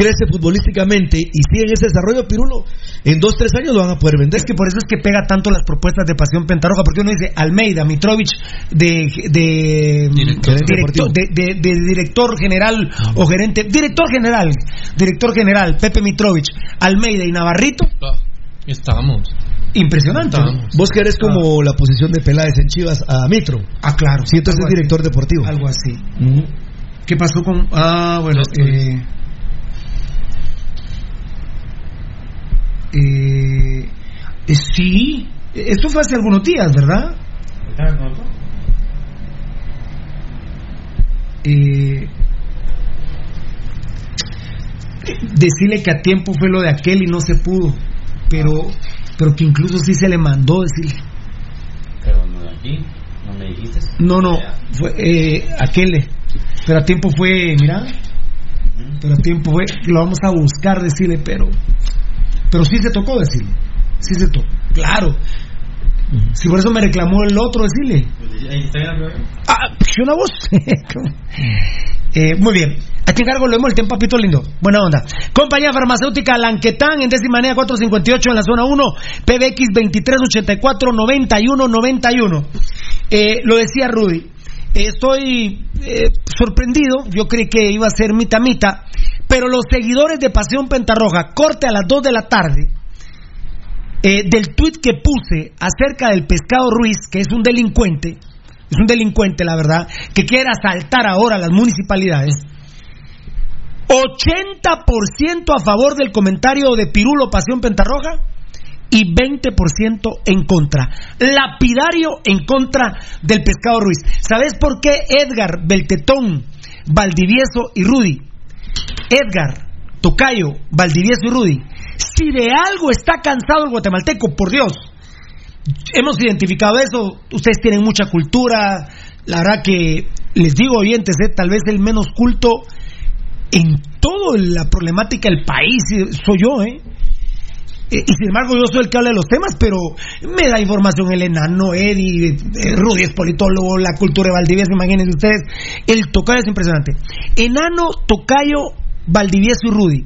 I: Crece futbolísticamente y sigue en ese desarrollo, Pirulo, en dos, tres años lo van a poder vender.
G: Es que por eso es que pega tanto las propuestas de Pasión Pentarroja, porque uno dice Almeida, Mitrovich, de, de,
H: Director.
G: de, de- de director general o gerente, director general, director general, Pepe Mitrovich, Almeida y Navarrito,
H: Ah, estamos.
G: impresionante.
H: Estamos.
I: Vos querés como la posición de Peláez en Chivas a Mitro.
G: Ah, claro.
I: Sí, entonces es
G: así.
I: director deportivo.
G: Algo así. ¿Qué pasó con.? Ah, bueno. Eh, eh, eh, sí. Esto fue hace algunos días, ¿verdad? Eh, decirle que a tiempo fue lo de aquel y no se pudo. Pero, pero que incluso sí se le mandó decirle.
L: Pero no de aquí, no me dijiste.
G: No, no, fue eh, aquel. Pero a tiempo fue, mira. Pero a tiempo fue, lo vamos a buscar decirle, pero. Pero sí se tocó decirle. Sí se tocó. Claro. Si por eso me reclamó el otro decirle. Ah, ¿qué una voz? Eh, muy bien. Aquí encargo lo vemos el tiempo, papito lindo. Buena onda. Compañía farmacéutica Lanquetán en décima manera 458 en la zona 1, PBX 2384 9191. Eh, lo decía Rudy. Eh, estoy eh, sorprendido. Yo creí que iba a ser mita mita. Pero los seguidores de Pasión Pentarroja, corte a las 2 de la tarde, eh, del tuit que puse acerca del pescado Ruiz, que es un delincuente, es un delincuente, la verdad, que quiere asaltar ahora las municipalidades. 80% a favor del comentario de Pirulo Pasión Pentarroja y 20% en contra. Lapidario en contra del pescado Ruiz. ¿Sabes por qué Edgar, Beltetón, Valdivieso y Rudy Edgar, Tocayo, Valdivieso y Rudy, si de algo está cansado el guatemalteco, por Dios, hemos identificado eso, ustedes tienen mucha cultura, la verdad que les digo oyentes, eh, tal vez el menos culto en toda la problemática del país soy yo, ¿eh? Eh, y sin embargo yo soy el que habla de los temas, pero me da información el enano, Eddie, eh, Rudy es politólogo, la cultura de Valdivieso, imagínense ustedes, el tocayo es impresionante. Enano, tocayo, Valdivieso y Rudy.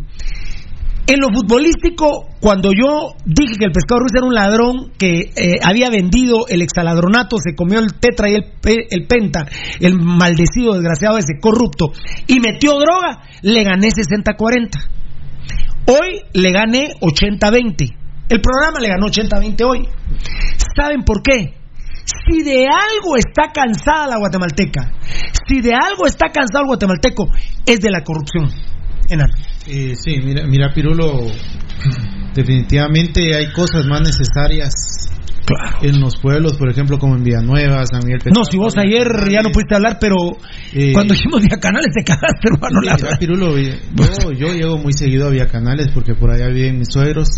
G: En lo futbolístico, cuando yo dije que el pescado Ruiz era un ladrón que eh, había vendido el exaladronato, se comió el tetra y el, el penta, el maldecido, desgraciado ese, corrupto, y metió droga, le gané 60-40. Hoy le gané 80-20. El programa le ganó 80-20 hoy. ¿Saben por qué? Si de algo está cansada la guatemalteca, si de algo está cansado el guatemalteco, es de la corrupción.
I: Eh, sí, mira, mira, Pirulo, definitivamente hay cosas más necesarias
G: Claro.
I: en los pueblos, por ejemplo, como en Villanueva, San Miguel
G: No, si vos ayer ya no pudiste hablar, pero
I: Eh,
G: cuando dijimos Vía Canales te cagaste, hermano.
I: Mira, Pirulo, yo, yo llego muy seguido a Vía Canales porque por allá viven mis suegros.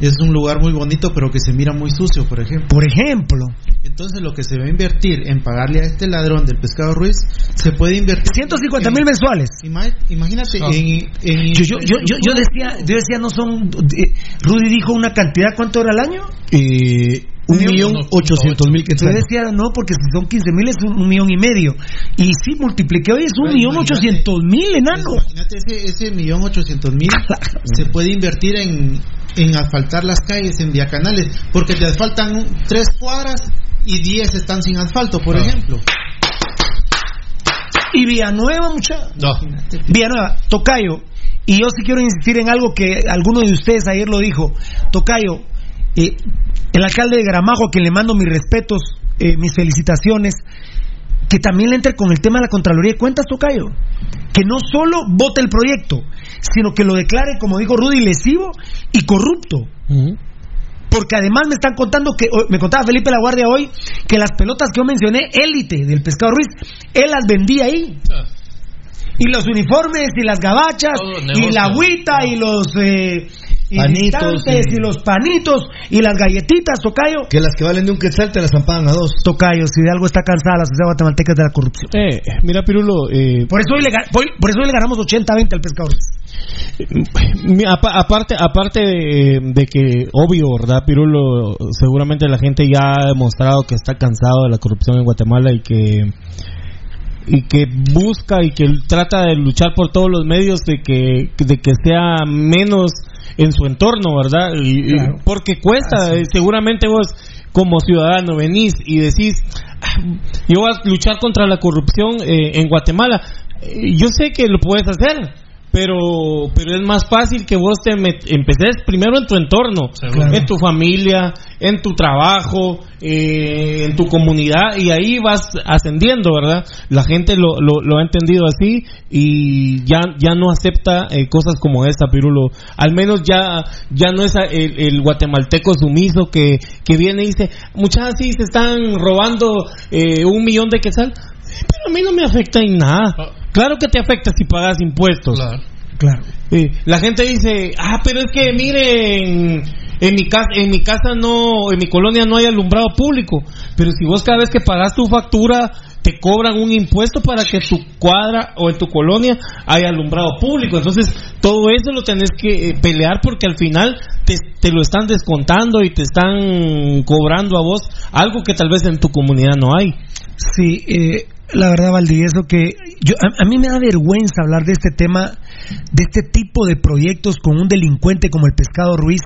I: Es un lugar muy bonito, pero que se mira muy sucio, por ejemplo.
G: Por ejemplo.
I: Entonces, lo que se va a invertir en pagarle a este ladrón del pescado Ruiz, se puede invertir.
G: 150 mil mensuales.
I: Ima- Imagínate,
G: No.
I: en, en-
G: Yo, yo, yo, yo, yo decía, yo decía, no son. eh, Rudy dijo una cantidad, ¿cuánto era al año?
I: Eh, un millón ochocientos mil que
G: Yo decía, no, porque si son 15 mil es un, un millón y medio. Y sí, multipliqué hoy, es un millón ochocientos mil, enano.
I: Imagínate ese, ese millón ochocientos mil se puede invertir en, en asfaltar las calles en Viacanales, porque te asfaltan tres cuadras y diez están sin asfalto, por ejemplo.
G: Y Villanueva, mucha.
H: No.
G: Villanueva, Tocayo. Y yo sí quiero insistir en algo que alguno de ustedes ayer lo dijo. Tocayo, eh, el alcalde de Gramajo, a quien le mando mis respetos, eh, mis felicitaciones, que también le entre con el tema de la Contraloría de Cuentas, Tocayo. Que no solo vote el proyecto, sino que lo declare, como dijo Rudy, lesivo y corrupto. Porque además me están contando que, me contaba Felipe La Guardia hoy, que las pelotas que yo mencioné, élite del pescado Ruiz, él las vendía ahí. Y los uniformes, y las gabachas, y la agüita, y los eh, y
I: Panitos, y-
G: y los panitos, y las galletitas, Tocayo.
I: Que las que valen de un quetzal te las zampagan a dos.
G: Tocayo, si de algo está cansada la sociedad guatemalteca es de la corrupción.
J: Eh, mira, Pirulo, eh,
G: Por eso hoy le, por, por eso hoy le ganamos 80-20 al pescado Ruiz.
J: mi- apa- aparte, aparte de, de que, obvio, ¿verdad, Pirulo? Seguramente la gente ya ha demostrado que está cansado de la corrupción en Guatemala y que y que busca y que trata de luchar por todos los medios de que de que sea menos en su entorno, ¿verdad? Y, porque cuesta, eh, seguramente vos como ciudadano venís y decís, "Ah, yo voy a luchar contra la corrupción eh, en Guatemala. Eh, Yo sé que lo puedes hacer, pero pero es más fácil que vos te met- empeces primero en tu entorno, en tu familia, en tu trabajo, eh, en tu comunidad y ahí vas ascendiendo, ¿verdad? La gente lo, lo, lo ha entendido así y ya ya no acepta eh, cosas como esta, Pirulo. Al menos ya ya no es el, el guatemalteco sumiso que, que viene y dice, muchachas sí se están robando eh, un millón de quetzal, pero a mí no me afecta en nada. Claro que te afecta si pagas impuestos.
G: Claro.
J: Eh, la gente dice, ah, pero es que miren, en mi casa, en mi casa no, en mi colonia no hay alumbrado público. Pero si vos cada vez que pagas tu factura te cobran un impuesto para que tu cuadra o en tu colonia haya alumbrado público. Entonces todo eso lo tenés que eh, pelear porque al final te, te lo están descontando y te están cobrando a vos algo que tal vez en tu comunidad no hay.
G: Sí, eh, la verdad, Valdivieso, que yo, a, a mí me da vergüenza hablar de este tema, de este tipo de proyectos con un delincuente como el Pescado Ruiz.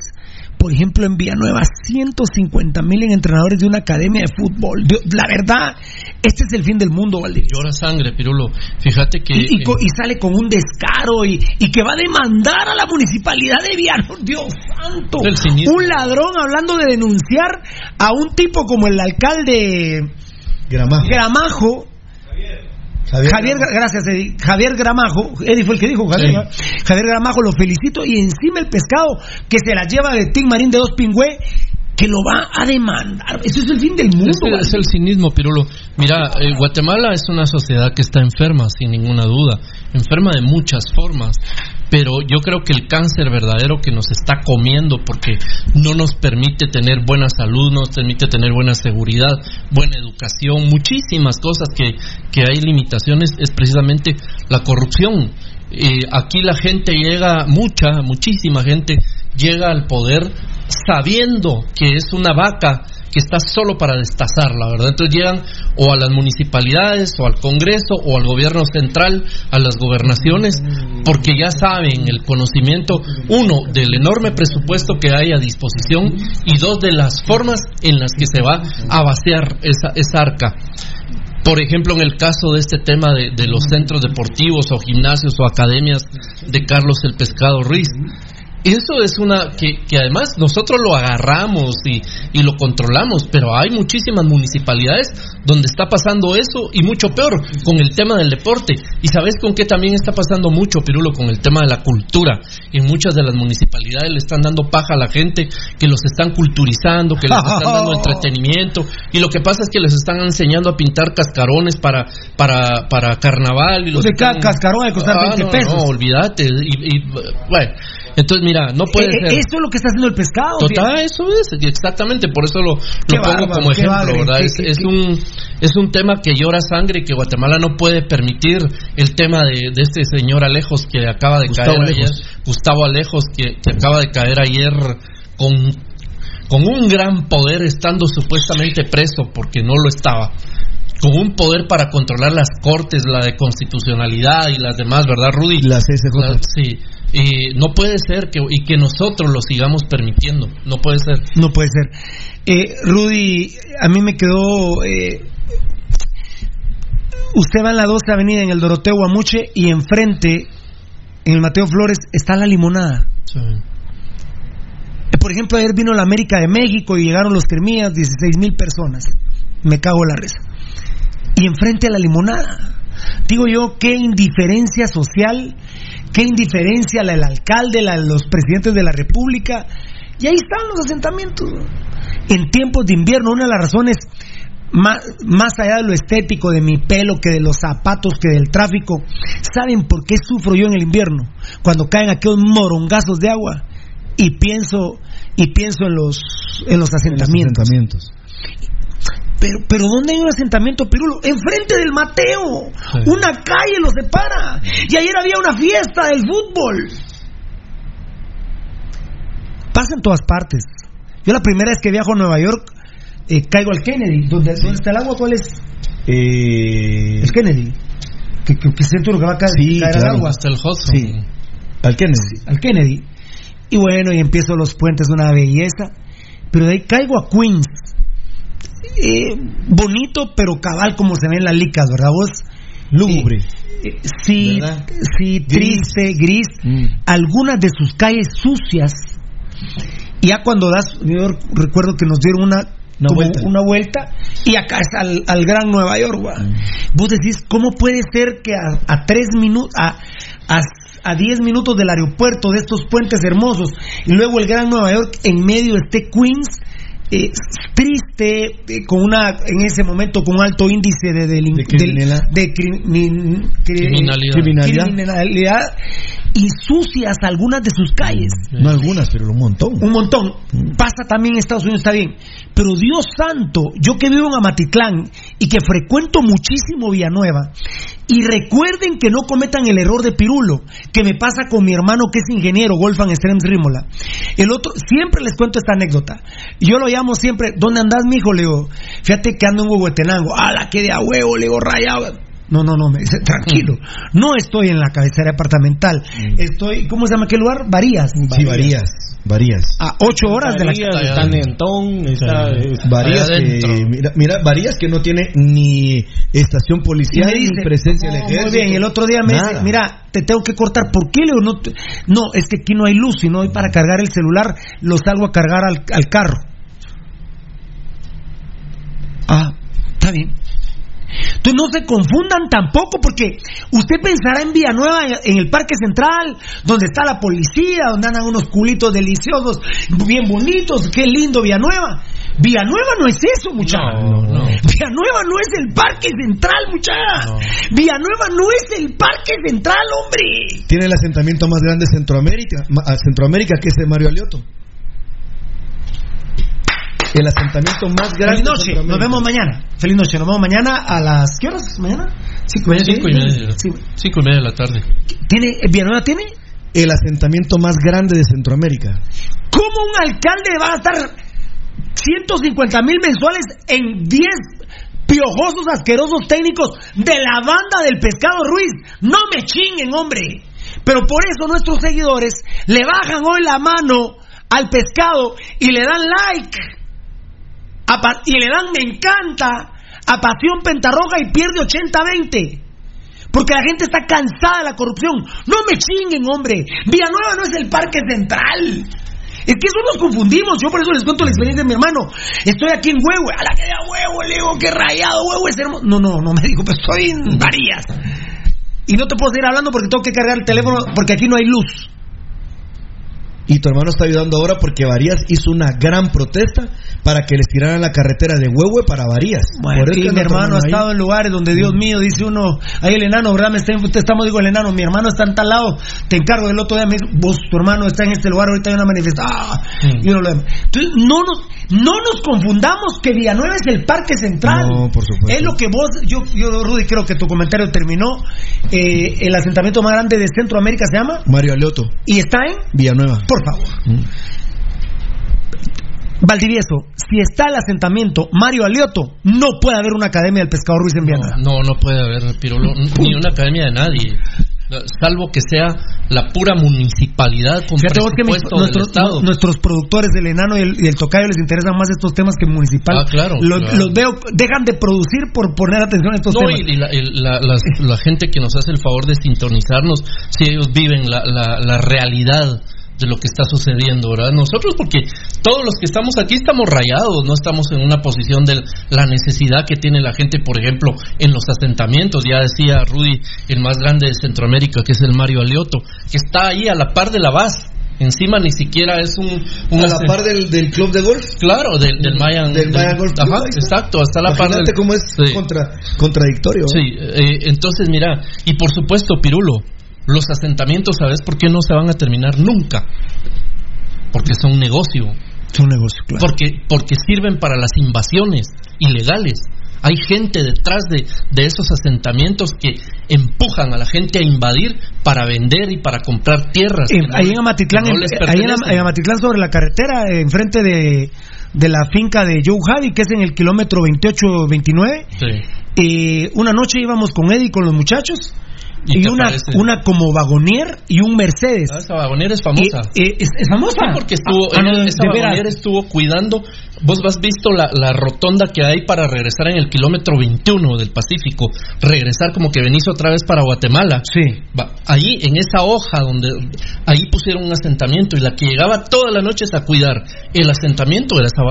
G: Por ejemplo, en Villanueva, 150 mil en entrenadores de una academia de fútbol. La verdad, este es el fin del mundo, Valdivieso.
H: Llora sangre, Pirulo. Fíjate que.
G: Y, y co-
H: eh,
G: y sale con un descaro y, y que va a demandar a la municipalidad de Villanueva. Dios santo. Un ladrón hablando de denunciar a un tipo como el alcalde
I: Gramajo.
G: Gramajo. Javier, Gra- gracias, Eddie. Javier Gramajo, Eddie fue el que dijo, Javier. Javier Gramajo, lo felicito. Y encima el pescado que se la lleva de Tim Marín de dos pingüe que lo va a demandar. Eso es el fin del mundo.
H: Es, es el cinismo, Pirulo. Mira, eh, Guatemala es una sociedad que está enferma, sin ninguna duda. Enferma de muchas formas. Pero yo creo que el cáncer verdadero que nos está comiendo porque no nos permite tener buena salud, no nos permite tener buena seguridad, buena educación, muchísimas cosas que, que hay limitaciones, es precisamente la corrupción. Eh, aquí la gente llega, mucha, muchísima gente llega al poder sabiendo que es una vaca que está solo para destazarla, ¿verdad? Entonces llegan o a las municipalidades o al Congreso o al gobierno central, a las gobernaciones, porque ya saben el conocimiento, uno, del enorme presupuesto que hay a disposición y dos, de las formas en las que se va a vaciar esa, esa arca. Por ejemplo, en el caso de este tema de, de los centros deportivos o gimnasios o academias de Carlos el Pescado Ruiz, eso es una que, que además nosotros lo agarramos y, y, lo controlamos, pero hay muchísimas municipalidades donde está pasando eso y mucho peor con el tema del deporte. Y sabes con qué también está pasando mucho, Pirulo, con el tema de la cultura. En muchas de las municipalidades le están dando paja a la gente, que los están culturizando, que les están dando entretenimiento. Y lo que pasa es que les están enseñando a pintar cascarones para, para, para carnaval. Y los
G: de cada cascarón que costar
H: Ah,
G: 20
H: no,
G: pesos.
H: No, olvídate. Y, y, bueno, entonces mira, no puede
G: Eh,
H: ser.
G: Esto es lo que está haciendo el pescado.
H: Total, eso es, exactamente, por eso lo, lo pongo como ejemplo, ¿verdad?
G: qué-
H: es,
G: qué-
H: es
G: qué-
H: un, es un tema que llora sangre que Guatemala no puede permitir el tema de, de este señor Alejos que acaba de
I: Gustavo
H: caer
I: Alejos.
H: ayer, Gustavo Alejos, que, que acaba de caer ayer con, con un gran poder estando supuestamente preso porque no lo estaba. Con un poder para controlar las cortes, la de constitucionalidad y las demás, ¿verdad, Rudy?
I: Las SJ.
H: La- sí. Y no puede ser que, y que nosotros lo sigamos permitiendo. No puede ser.
G: No puede ser. Eh, Rudy, a mí me quedó. eh, usted va en la 12 Avenida en el Doroteo Guamuche y enfrente, en el Mateo Flores, está la limonada. Eh, Por ejemplo, ayer vino la América de México y llegaron los Cremías, 16 mil personas. Me cago en la risa. Y enfrente a la limonada. Digo yo, qué indiferencia social, qué indiferencia la del alcalde, la de los presidentes de la República. Y ahí están los asentamientos. En tiempos de invierno, una de las razones más, más allá de lo estético, de mi pelo, que de los zapatos, que del tráfico, ¿saben por qué sufro yo en el invierno? Cuando caen aquellos morongazos de agua y pienso y pienso en los en los asentamientos.
I: asentamientos.
G: Pero, pero ¿dónde hay un asentamiento, Pirulo? Enfrente del Mateo. Una calle lo separa. Y ayer había una fiesta del fútbol. Pasa en todas partes. Yo la primera vez que viajo a Nueva York, eh, caigo al Kennedy. ¿Dónde, ¿Dónde está el agua? ¿Cuál es?
I: Eh,
G: El Kennedy. Que, que, que siento lo que va a caer,
I: Sí,
G: caer
I: claro.
G: al agua.
H: Hasta el Hudson.
I: Sí. Al Kennedy.
G: Al Kennedy. Y bueno, y empiezo los puentes, una belleza. Pero de ahí caigo a Queens. Eh, bonito, pero cabal como se ven las licas, ¿verdad vos?
I: Lúgubre.
G: Eh, sí,
I: ¿Verdad?
G: sí, triste, gris.
I: Mm.
G: Algunas de sus calles sucias. Y ya cuando das, yo recuerdo que nos dieron una,
I: Una vuelta.
G: una vuelta, y acá es al, al Gran Nueva York.
I: Mm.
G: Vos decís, ¿cómo puede ser que a, a tres minutos, a, a, a diez minutos del aeropuerto, de estos puentes hermosos, y luego el Gran Nueva York en medio esté Queens? Eh, triste, eh, con una, en ese momento, con un alto índice de, delin-
I: De criminalidad.
G: de crimin- cri-
H: Criminalidad.
I: Criminalidad.
G: Y sucias algunas de sus calles.
I: No algunas, pero un montón.
G: Un montón. Pasa también en Estados Unidos, está bien. Pero Dios santo, yo que vivo en Amatitlán y que frecuento muchísimo Villanueva, y recuerden que no cometan el error de Pirulo, que me pasa con mi hermano que es ingeniero, Wolfgang Strems Rímola. El otro, siempre les cuento esta anécdota. Yo lo llamo siempre, ¿dónde andás, mijo? Le digo, fíjate que ando en Huehuetenango. ¡Ah, la que de a huevo! Le digo, rayado. No, no, no, me dice, tranquilo. No estoy en la cabecera departamental. Estoy, ¿cómo se llama aquel lugar? Varías.
I: Sí, varías. Varías.
G: A ocho horas de la
J: Varías, está Nentón, está...
I: Varías
H: Allá
I: que, mira, mira, Varías que no tiene ni estación
G: Y
I: policial
G: dice,
I: ni presencia del
G: "No,
I: ejército.
G: Muy bien, y el otro día me dice, mira, te tengo que cortar. ¿Por qué, Leo? No, te- no, es que aquí no hay luz, sino hay para cargar el celular, lo salgo a cargar al, al carro. Ah, está bien. Entonces no se confundan tampoco, porque usted pensará en Villanueva, en, en el Parque Central, donde está la policía, donde andan unos culitos deliciosos, bien bonitos, qué lindo Villanueva. Villanueva no es eso, muchachos. Villanueva no es el Parque Central, muchachos. Villanueva no es el Parque Central, hombre.
I: Tiene el asentamiento más grande de Centroamérica, a Centroamérica que es de Mario Alioto. El asentamiento más grande
G: Feliz noche, nos vemos mañana. Feliz noche, nos vemos mañana a las. ¿Qué horas? ¿Mañana? Cinco y media.
H: Cinco y media.
G: Sí.
H: Cinco y media de la tarde.
G: ¿Tiene, ¿Villanueva tiene?
I: El asentamiento más grande de Centroamérica.
G: ¿Cómo un alcalde va a gastar 150 mil mensuales en 10 piojosos, asquerosos técnicos de la banda del pescado Ruiz? No me chinguen, hombre. Pero por eso nuestros seguidores le bajan hoy la mano al pescado y le dan like. Y le dan me encanta a Pasión Pentarroja y pierde 80-20. Porque la gente está cansada de la corrupción. No me chinguen, hombre. Villanueva no es el parque central. Es que eso nos confundimos. Yo por eso les cuento la experiencia de mi hermano. Estoy aquí en Huevo. A la que da huevo, le digo que rayado huevo es hermoso. No, no, no me dijo, pero estoy en Varías. Y no te puedo seguir hablando porque tengo que cargar el teléfono porque aquí no hay luz.
I: Y tu hermano está ayudando ahora porque Varías hizo una gran protesta para que les tiraran la carretera de Huehue para Varías.
G: Bueno,
I: Por eso
G: y mi hermano ha estado en lugares donde Dios mío, dice uno, ahí el enano, ¿verdad? Me está, te estamos, digo el enano, mi hermano está en tal lado, te encargo del otro día, me dice, vos, tu hermano está en este lugar, ahorita hay una manifestación. Ah, y uno lo. Entonces, no nos, no nos confundamos que Villanueva es el parque central.
I: No, por supuesto.
G: Es lo que vos, yo, yo Rudy, creo que tu comentario terminó. Eh, el asentamiento más grande de Centroamérica se llama
I: Mario Alioto,
G: y está en,
I: Villanueva.
G: por favor.
I: Mm.
G: Valdivieso, si está el asentamiento Mario Alioto, no puede haber una academia del pescador Ruiz en Villanueva.
H: No, no puede haber, Pirulo, ni una academia de nadie. Salvo que sea la pura municipalidad con
G: Fíjate
H: del
G: nuestros,
H: Estado.
G: nuestros productores del enano y el, y el tocayo les interesan más estos temas que municipal.
H: Ah, claro,
G: Los,
H: claro.
G: los veo, dejan de producir por poner atención a estos
H: No,
G: temas.
H: y, y la, la- la gente que nos hace el favor de sintonizarnos, si ellos viven la, la- la realidad de lo que está sucediendo, ¿verdad? Nosotros, porque todos los que estamos aquí estamos rayados, no estamos en una posición de la necesidad que tiene la gente, por ejemplo, en los asentamientos. Ya decía Rudy, el más grande de Centroamérica, que es el Mario Alioto, que está ahí a la par de la base. Encima ni siquiera es un... un
I: A la par del, del club de golf.
H: Claro, del, del Mayan...
I: Del Mayan Golf Club,
H: Ajá, exacto, hasta la par del...
I: cómo es
H: Sí.
I: contra, contradictorio.
H: Sí, eh, entonces mira, y por supuesto, Pirulo, los asentamientos, ¿sabes por qué no se van a terminar nunca? Porque son negocio.
G: Son negocio, claro.
H: Porque, porque sirven para las invasiones ilegales. Hay gente detrás de, de esos asentamientos que empujan a la gente a invadir para vender y para comprar tierras.
G: Eh,
H: no-
G: ahí en Amatitlán,
H: no
G: ahí en, Amatitlán sobre la carretera, eh, enfrente de, de la finca de Joe Javi, que es en el kilómetro 28-29.
H: Sí.
G: Eh, una noche íbamos con Eddie y con los muchachos.
H: ¿Y
G: Y, una,
H: parece?
G: una como vagonier y un Mercedes.
H: Ah, esa vagonera es famosa.
G: Y- eh, es, es famosa.
H: Sí, porque estuvo,
G: Ah, ah, no, veras.
H: vagonera estuvo cuidando. Vos has visto la, la rotonda que hay para regresar en el kilómetro 21 del Pacífico, regresar como que venís otra vez para Guatemala.
G: Sí.
H: Ahí en esa hoja donde ahí pusieron un asentamiento y la que llegaba todas las noches a cuidar el asentamiento era esa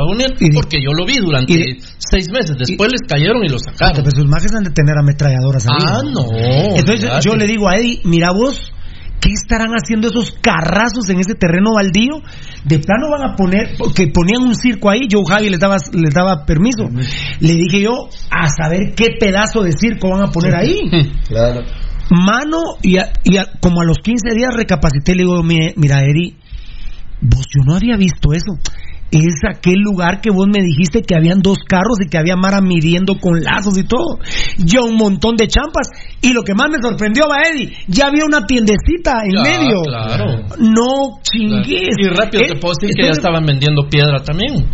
H: porque yo lo vi durante
G: y-
H: seis meses. Después les cayeron y lo sacaron.
G: Pero sus majes han de tener ametralladoras ahí.
H: Ah, no.
G: Entonces yo le digo a Eddie, mira vos, ¿qué estarán haciendo esos carrazos en ese terreno baldío? De plano van a poner, porque ponían un circo ahí, Joe Javi les daba, les daba permiso. Le dije yo, a saber qué pedazo de circo van a poner ahí.
I: Claro.
G: Mano, y, a- y a- como a los 15 días recapacité, le digo, "Mi- mira, Eri, vos yo no había visto eso. Es aquel lugar que vos me dijiste que habían dos carros y que había Mara midiendo con lazos y todo. Ya un montón de champas. Y lo que más me sorprendió, va Eddie, ya había una tiendecita en
H: Ya,
G: medio.
H: claro.
G: No chingues.
H: Y rápido
G: Eh,
H: te puedo decir que ya estaban vendiendo piedra también.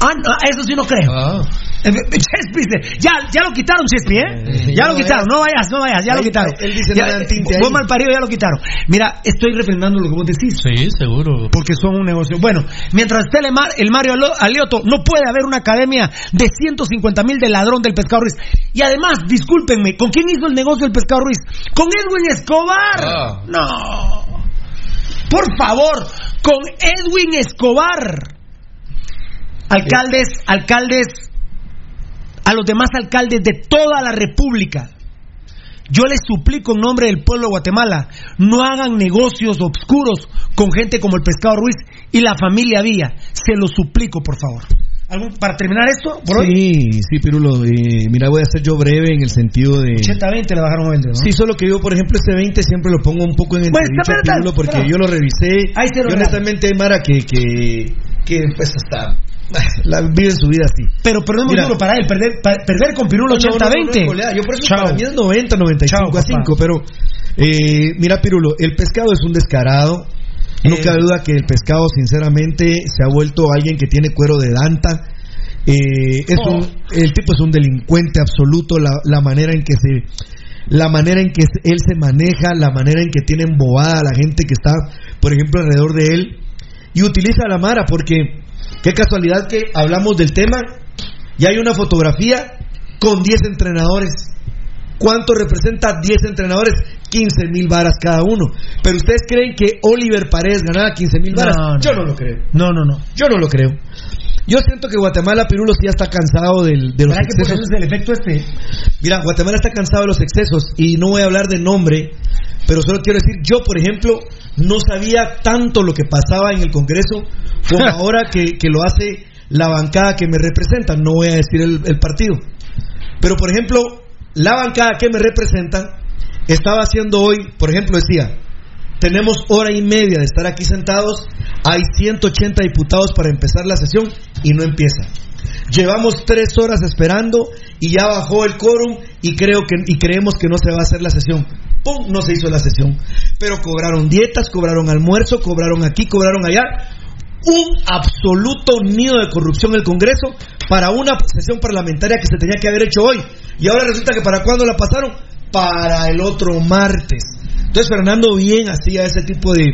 G: Ah, no, eso sí no creo.
H: Ah.
G: Chespi, dice, ya, ya lo quitaron, Chespi, ¿eh? ya lo quitaron, no vayas, no vayas, ya lo quitaron.
I: él dice,
G: vos mal parido, ya lo quitaron. Mira, estoy refrendando lo que vos decís.
H: Sí, seguro.
G: Porque son un negocio. Bueno, mientras esté el, Mar- el Mario Alioto, no puede haber una academia de 150 mil del ladrón del pescado Ruiz. Y además, discúlpenme, ¿con quién hizo el negocio del pescado Ruiz? Con Edwin Escobar.
H: Ah.
G: No. Por favor, con Edwin Escobar. Alcaldes, alcaldes, a los demás alcaldes de toda la República. Yo les suplico en nombre del pueblo de Guatemala, no hagan negocios obscuros con gente como el Pescado Ruiz y la familia Villa. Se lo suplico, por favor. ¿Algún- para terminar esto, por hoy?
I: Sí, sí, Pirulo. eh, mira, voy a ser yo breve en el sentido de.
G: 80-20 le bajaron 20, ¿no?
I: Sí, solo que yo, por ejemplo, este 20 siempre lo pongo un poco en
G: Bueno, espera, espera,
I: Pirulo, porque
G: espera.
I: yo lo revisé.
G: Ahí se lo
I: y honestamente Mara que, que, que pues hasta la vive su vida así.
G: Pero perdemos
I: Mira.
G: duro para él, perder, pa- perder con Pirulo
I: No, no, no,
G: 80-20.
I: no es goleada. Yo por eso
G: Chao.
I: para mí es 90, 95
G: Chao,
I: a 5,
G: papá.
I: pero eh, mira Pirulo, el pescado es un descarado. No
G: Eh.
I: cabe duda que el pescado sinceramente se ha vuelto alguien que tiene cuero de danta. Eh, es
G: Oh.
I: un, el tipo es un delincuente absoluto, la, la manera en que se la manera en que él se maneja, la manera en que tiene embobada a la gente que está, por ejemplo, alrededor de él y utiliza a la mara porque qué casualidad que hablamos del tema y hay una fotografía con 10 entrenadores. ¿Cuánto representa 10 entrenadores? 15 mil varas cada uno. Pero ustedes creen que Oliver Paredes ganaba 15 mil varas?
G: No, no.
I: Yo no lo creo.
G: No, no, no.
I: Yo no lo creo. Yo siento que Guatemala, Pirulo, sí ya está cansado del- de los
G: ¿Verdad que
I: excesos.
G: eso es el efecto este?
I: Mira, Guatemala está cansado de los excesos y no voy a hablar de nombre, pero solo quiero decir, yo por ejemplo no sabía tanto lo que pasaba en el Congreso como ahora que, que lo hace la bancada que me representa, no voy a decir el, el partido. Pero por ejemplo, la bancada que me representa estaba haciendo hoy, por ejemplo, decía, tenemos hora y media de estar aquí sentados, hay 180 diputados para empezar la sesión y no empieza. Llevamos tres horas esperando y ya bajó el quórum y creo que y creemos que no se va a hacer la sesión. ¡Pum! No se hizo la sesión. Pero cobraron dietas, cobraron almuerzo, cobraron aquí, cobraron allá. Un absoluto nido de corrupción en el Congreso para una sesión parlamentaria que se tenía que haber hecho hoy. Y ahora resulta que para cuándo la pasaron? Para el otro martes. Entonces Fernando bien hacía ese tipo de,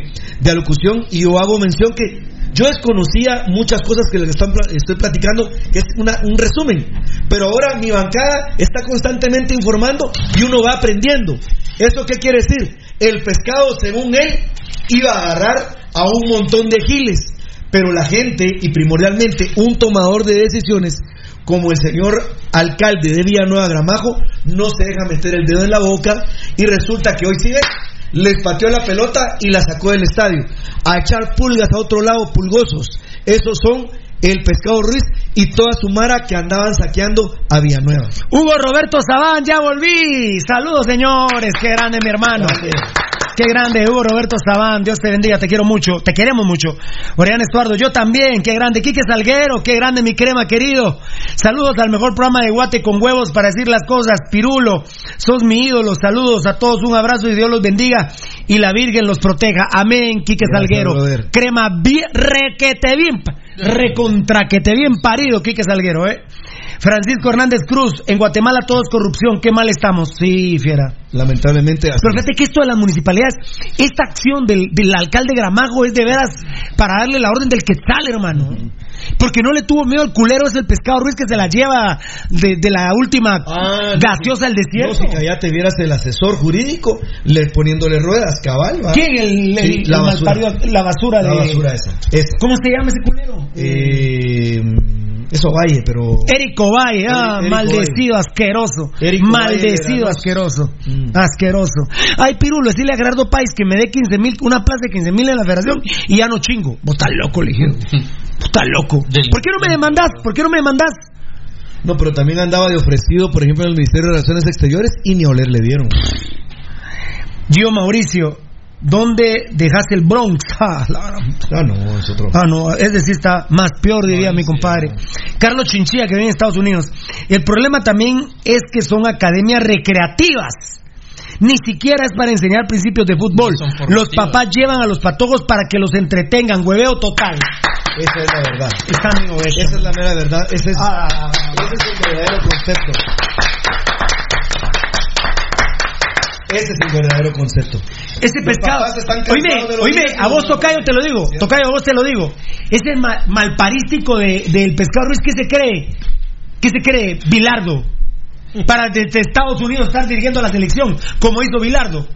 I: de alocución y yo hago mención que yo desconocía muchas cosas que les están estoy platicando, que es una- un resumen. Pero ahora mi bancada está constantemente informando y uno va aprendiendo. ¿Eso qué quiere decir? El pescado, según él, iba a agarrar a un montón de giles. Pero la gente, y primordialmente un tomador de decisiones, como el señor alcalde de Villanueva Gramajo, no se deja meter el dedo en la boca y resulta que hoy sí les pateó la pelota y la sacó del estadio. A echar pulgas a otro lado, pulgosos. Esos son el pescado Ruiz y toda su mara que andaban saqueando a Villanueva.
G: Hugo Roberto Sabán, ya volví. Saludos, señores. Qué grande, mi hermano. Qué grande, Hugo Roberto Sabán. Dios te bendiga, te quiero mucho. Te queremos mucho. Orián Estuardo, yo también. Qué grande. Quique Salguero, qué grande, mi crema querido. Saludos al mejor programa de Guate con huevos para decir las cosas. Pirulo, sos mi ídolo. Saludos a todos. Un abrazo y Dios los bendiga. Y la Virgen los proteja. Amén, Quique
I: Gracias,
G: Salguero.
I: brother.
G: Crema bien, requete bien, pa- recontraquete bien parido, Quique Salguero, ¿eh? Francisco Hernández Cruz, en Guatemala todo es corrupción, qué mal estamos. Sí, fiera.
I: Lamentablemente así
G: Pero fíjate que esto de las municipalidades, esta acción del, del alcalde Gramajo es de veras para darle la orden del quetzal, hermano. Porque no le tuvo miedo al culero, es el pescado Ruiz que se la lleva de, de la última gaseosa al
I: No,
G: desierto.
I: si ya te vieras el asesor jurídico le, poniéndole ruedas, cabal. ¿va?
G: ¿Quién? El, el-
I: Sí, la
G: el
I: basura.
G: malparido- la basura de.
I: La basura esa. esa.
G: ¿Cómo se llama ese culero?
I: Eh, eso Valle, pero.
G: Eric Ovalle, ah,
I: Eric
G: maldecido, asqueroso.
I: Eric Ovalle
G: maldecido, asqueroso.
I: Mm.
G: Asqueroso. Ay, Pirulo, decirle a Gerardo Páez que me dé 15 mil, una plaza de 15 mil en la federación y ya no chingo. Vos estás loco, le dije. Vos estás loco. ¿Por qué no me demandás? ¿Por qué no me demandás?
I: No, pero también andaba de ofrecido, por ejemplo, en el Ministerio de Relaciones Exteriores y ni a oler le dieron.
G: Gio Mauricio, ¿dónde dejaste el Bronx? Ah,
I: Ah, no, es otro.
G: Ah, no, es decir, está más peor, diría mi compadre. Carlos Chinchilla, que vive en Estados Unidos. El problema también es que son academias recreativas. Ni siquiera es para enseñar principios de fútbol. Los papás llevan a los patojos para que los entretengan. Hueveo total.
I: Esa es la verdad. Esa es la mera verdad. Ese es,
G: Ah,
I: ese es el verdadero concepto. Ese es el verdadero concepto.
G: Ese pescado. Oíme, oíme, a vos Tocayo te lo digo. Tocayo, a vos te lo digo. Ese ma- malparístico de, del pescado Ruiz, ¿qué se cree? ¿Qué se cree? Bilardo. para desde Estados Unidos estar dirigiendo la selección, como hizo Bilardo.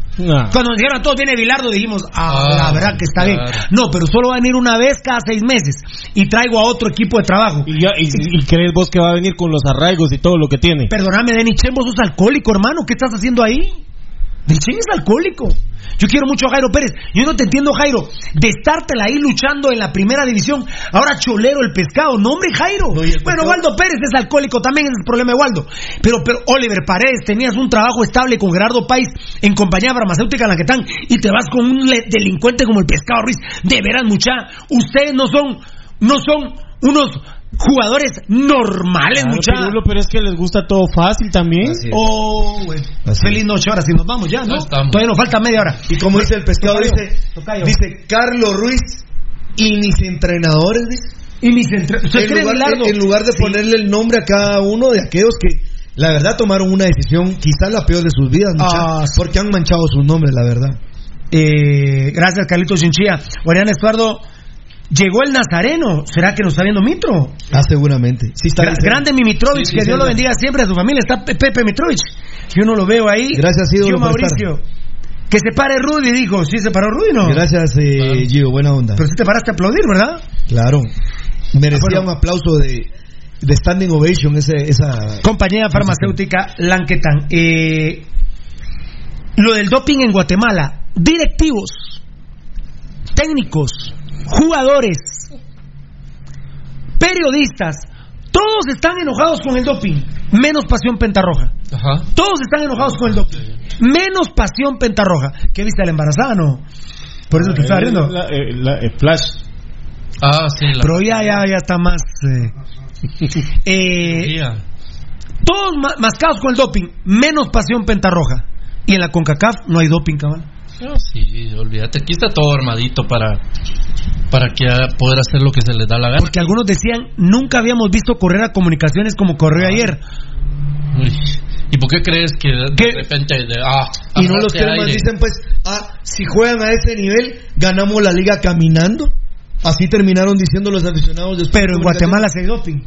G: Cuando nos dijeron a todos viene Bilardo, dijimos, ah,
J: Ah,
G: la verdad que está bien. No, pero solo va a venir una vez cada seis meses y traigo a otro equipo de trabajo.
J: ¿Y, ya, y, y crees vos que va a venir con los arraigos y todo lo que tiene?
G: Perdóname, Denny Chen, vos sos alcohólico, hermano. ¿Qué estás haciendo ahí? Chen es alcohólico. Yo quiero mucho a Jairo Pérez. Yo no te entiendo, Jairo. De estártela ahí luchando en la primera división. Ahora cholero el pescado. No, hombre, Jairo. bueno, Waldo Pérez es alcohólico también. Ese es el problema de Waldo. Pero, pero, Oliver Paredes, tenías un trabajo estable con Gerardo País en compañía farmacéutica Laquetán y te vas con un delincuente como el pescado Ruiz. De veras, mucha. Ustedes no son, no son unos jugadores normales,
J: Claro,
G: mucha.
J: Pirulo, pero es que les gusta todo fácil también.
G: Oh, bueno. Feliz noche, ahora sí nos vamos ya, ¿no?
J: Estamos.
G: Todavía nos falta media hora.
I: Y como dice el pescado,
G: Tocayo,
I: dice,
G: tocayo.
I: dice Carlos Ruiz y mis entrenadores, dice.
G: Y mis entrenadores.
I: En lugar, en- en lugar de ponerle el nombre a cada uno de aquellos que, la verdad, tomaron una decisión, quizás la peor de sus vidas,
G: Ah, sí.
I: porque han manchado sus nombres, la verdad.
G: Eh, gracias, Carlitos Chinchilla. Orián Estuardo, llegó el Nazareno. ¿Será que nos está viendo Mitro?
I: Ah, seguramente. Sí está
G: Gra- grande mi Mitrovich,
I: Sí, sí,
G: que Dios
I: sí,
G: lo
I: sí.
G: bendiga siempre a su familia. Está Pe- Pepe Mitrovich. Yo no lo veo ahí.
I: Gracias,
G: Yo, Mauricio. Que se pare Rudy, dijo. Sí, se paró Rudy, ¿no?
I: Gracias, eh, Gio, buena onda.
G: Pero sí te paraste a aplaudir, ¿verdad?
I: Claro. Merecía
G: Ah, bueno.
I: un aplauso de, de standing ovation ese, esa...
G: Compañía farmacéutica Lanquetan. Eh, lo del doping en Guatemala. Directivos, técnicos, jugadores, periodistas, todos están enojados con el doping. Menos pasión pentarroja.
H: Ajá.
G: Todos están enojados con el doping. Menos pasión pentarroja. ¿Qué viste a la embarazada, no? Por eso te estaba riendo.
J: La- eh, la- eh, Flash.
H: Ah, sí. La
G: Pero ya, ya, ya está más. eh, eh, todos ma- mascados con el doping, menos pasión pentarroja. Y en la CONCACAF no hay doping, cabrón.
H: No, sí, olvídate. Aquí está todo armadito para, para que ah, poder hacer lo que se les da la gana.
G: Porque algunos decían, nunca habíamos visto correr a comunicaciones como corrió ayer.
H: Uy, ¿Y por qué crees que de, de repente... de- ah,
I: Y no los que más dicen, pues, ah, si juegan a ese nivel, ganamos la liga caminando. Así terminaron diciendo los aficionados después.
G: Pero en Guatemala se hay doping.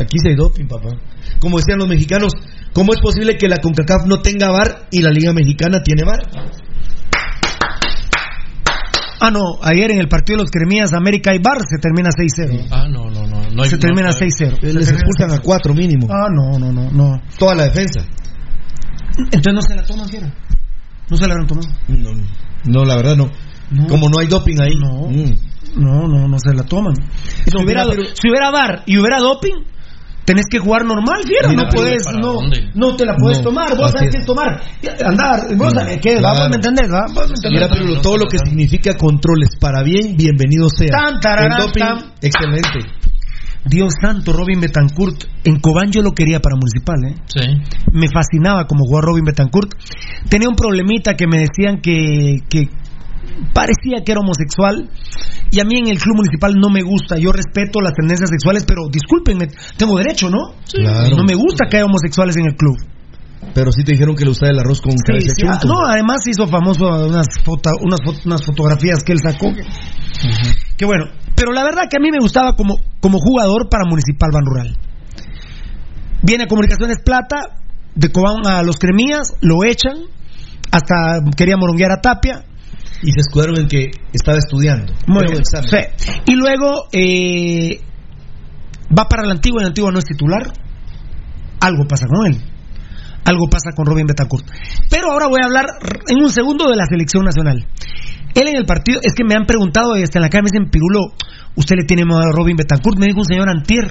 I: Aquí se hay doping, papá. Como decían los mexicanos, ¿cómo es posible que la CONCACAF no tenga VAR y la Liga Mexicana tiene VAR?
G: Ah, no, ayer en el partido de los Cremías América y Bar se termina 6-0.
H: Ah, no, no, no. no hay-
G: se termina
H: no,
G: 6-0. Se
I: Les
G: termina
I: expulsan a cuatro mínimo.
G: Ah, no, no, no, no.
I: Toda la defensa.
G: Entonces no se la toman, fiera. No se la habrán tomado.
I: No, no, la verdad no. Como no hay doping ahí.
G: No.
I: Mm.
G: No, no, no se la toman. Si,
I: No,
G: hubiera,
I: pero-
G: si hubiera bar y hubiera doping, tenés que jugar normal, fiera.
I: Mira,
G: no puedes,
H: ¿para
G: no,
H: dónde?
G: no te la puedes
I: No,
G: tomar. Vos
I: es.
G: qué es tomar. Andar, vos sabés qué,
I: claro.
G: ¿va? ¿Vos me entendés? ¿va? ¿Vos me entendés?
I: Mira, pero todo lo que significa controles para bien, bienvenido sea.
G: Tan, tararán,
I: El doping,
G: tan.
I: excelente.
G: Dios santo, Robin Betancourt. En Cobán yo lo quería para municipal, ¿eh?
H: Sí.
G: me fascinaba como jugaba Robin Betancourt. Tenía un problemita que me decían que, que parecía que era homosexual y a mí en el club municipal no me gusta. Yo respeto las tendencias sexuales, pero discúlpenme, tengo derecho, ¿no?
I: Claro.
G: No me gusta que haya homosexuales en el club.
I: Pero sí te dijeron que le gustaba el arroz con
G: Sí,
I: cabeza
G: sí, ah,
I: chunto.
G: no, además hizo famoso unas, foto- unas, fo- unas fotografías que él sacó. Que, que bueno, pero la verdad que a mí me gustaba como, como jugador para Municipal Ban Rural. Viene a Comunicaciones Plata, de Cobán a los Cremías, lo echan, hasta quería moronguear a Tapia.
I: Y se escudaron en que estaba estudiando.
G: Muy bien, sí. Y luego eh, va para la antigua y la antigua no es titular. Algo pasa con él. Algo pasa con Robin Betancourt. Pero ahora voy a hablar en un segundo de la selección nacional. Él en el partido, es que me han preguntado y hasta en la calle me dicen, Pirulo, ¿usted le tiene miedo a Robin Betancourt? Me dijo un señor Antier,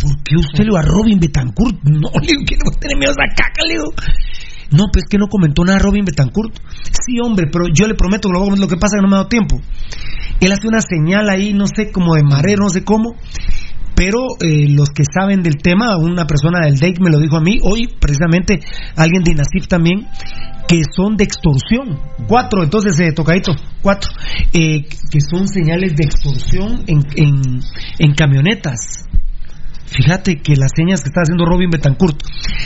G: ¿por qué usted le va a Robin Betancourt? No, le digo, que no tiene miedo a esa caca, le digo. No, pues que no comentó nada Robin Betancourt. Sí, hombre, pero yo le prometo que lo, que pasa es que no me ha dado tiempo. Él hace una señal ahí, no sé, como de marero, no sé cómo. Pero eh, los que saben del tema, una persona del DEIC me lo dijo a mí, hoy precisamente alguien de INASIF también, que son de extorsión. Cuatro, entonces, eh, tocadito, cuatro. eh, que son señales de extorsión en, en camionetas. Fíjate que las señas que está haciendo Robin Betancourt.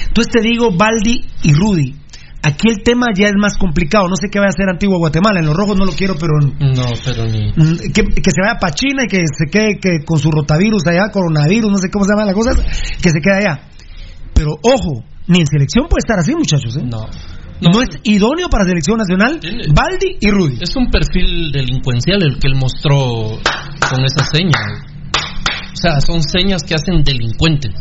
G: Entonces te digo, Baldi y Rudy. Aquí el tema ya es más complicado. No sé qué va a hacer Antigua Guatemala. En los rojos no lo quiero, pero
H: No, pero ni...
G: Mm, que, que se vaya para China y que se quede que con su rotavirus allá, coronavirus, no sé cómo se llama la cosa, que se quede allá. Pero ojo, ni en selección puede estar así, muchachos. ¿eh?
H: No.
G: No, es idóneo para selección nacional, Baldi y Rudy.
H: Es un perfil delincuencial el que él mostró con esa seña. O sea, son señas que hacen delincuentes.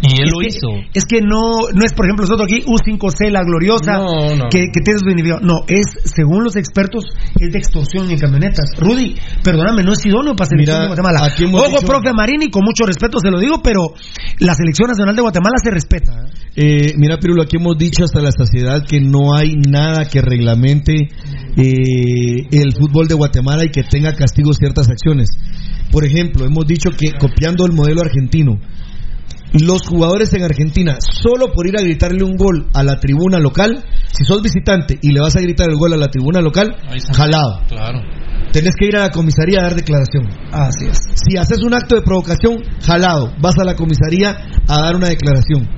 H: Y él
G: es
H: lo
G: que,
H: hizo.
G: Es que no, no es, por ejemplo, nosotros aquí U5C, la gloriosa,
H: No, no.
G: Que, que tiene su individuo. No, es, según los expertos, es de extorsión en camionetas. Rudy, perdóname, no es idóneo para selección
I: Mira,
G: de Guatemala. Ojo, profe Marini, con mucho respeto se lo digo, pero la selección nacional de Guatemala se respeta. ¿eh?
I: Eh, mira, Pirulo, aquí hemos dicho hasta la saciedad que no hay nada que reglamente eh, el fútbol de Guatemala y que tenga castigo ciertas acciones. Por ejemplo, hemos dicho que copiando el modelo argentino, los jugadores en Argentina, solo por ir a gritarle un gol a la tribuna local, si sos visitante y le vas a gritar el gol a la tribuna local, jalado.
H: Claro.
I: Tenés que ir a la comisaría a dar declaración.
G: Así es.
I: Si haces un acto de provocación, jalado, vas a la comisaría a dar una declaración.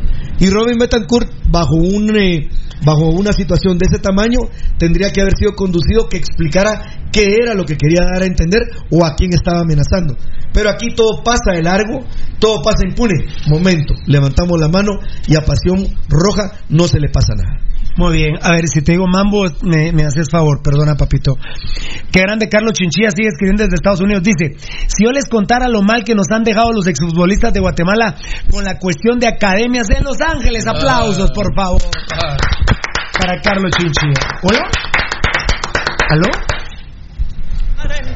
I: Y Robin Betancourt, bajo un eh, bajo una situación de ese tamaño, tendría que haber sido conducido que explicara qué era lo que quería dar a entender o a quién estaba amenazando. Pero aquí todo pasa de largo, todo pasa impune. Momento, levantamos la mano y a Pasión Roja no se le pasa nada.
G: Muy bien, a ver, si te digo mambo, me, me haces favor, perdona papito. Qué grande Carlos Chinchilla sigue escribiendo desde Estados Unidos. Dice, si yo les contara lo mal que nos han dejado los exfutbolistas de Guatemala con la cuestión de academias en Los Ángeles, aplausos, por favor. Para Carlos Chinchilla. ¿Hola? ¿Aló?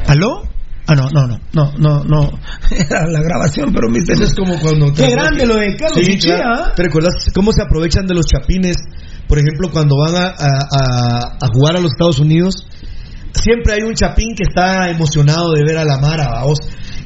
G: ¿Aló? Ah, no, no, no, no, no, no. Era la grabación, pero mis
I: Eso es como cuando...
G: Qué grande lo de Carlos
I: Sí,
G: Chinchilla,
I: claro.
G: ¿ah?
I: ¿Te recuerdas cómo se aprovechan de los chapines? Por ejemplo, cuando van a, a- a- a jugar a los Estados Unidos, siempre hay un chapín que está emocionado de ver a la Mara, ¿vaos?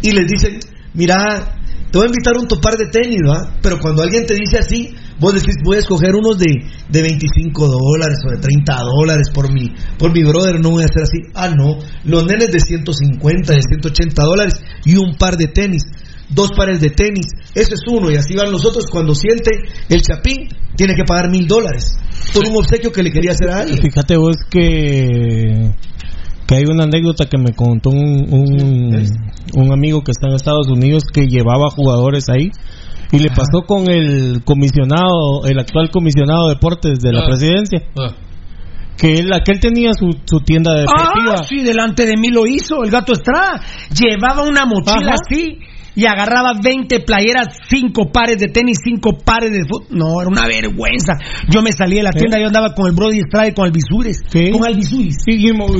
I: Y les dicen, mira, te voy a invitar un topar de tenis, ¿va? Pero cuando alguien te dice así, vos decís, voy a escoger unos de, de 25 dólares o de 30 dólares por mi, por mi brother, no voy a hacer así. Ah, no, los nenes de 150, de 180 dólares y un par de tenis. Dos pares de tenis, eso es uno, y así van los otros. Cuando siente el chapín, tiene que pagar mil dólares por un obsequio que le quería hacer a alguien.
J: Fíjate vos que que hay una anécdota que me contó un, un, un amigo que está en Estados Unidos que llevaba jugadores ahí y le pasó con el comisionado, el actual comisionado de deportes de la
H: Ah.
J: presidencia,
H: Ah.
J: que él, aquel tenía su, su tienda deportiva.
G: Ah, sí, delante de mí lo hizo, el gato Estrada. Llevaba una mochila
J: Ajá.
G: así y agarraba 20 playeras, 5 pares de tenis, 5 pares de fútbol. No, era una vergüenza. Yo me salí de la tienda, yo andaba con el Brody Estrada con Alvisures.
J: Sí.
G: Con Alvisures.
J: Sí,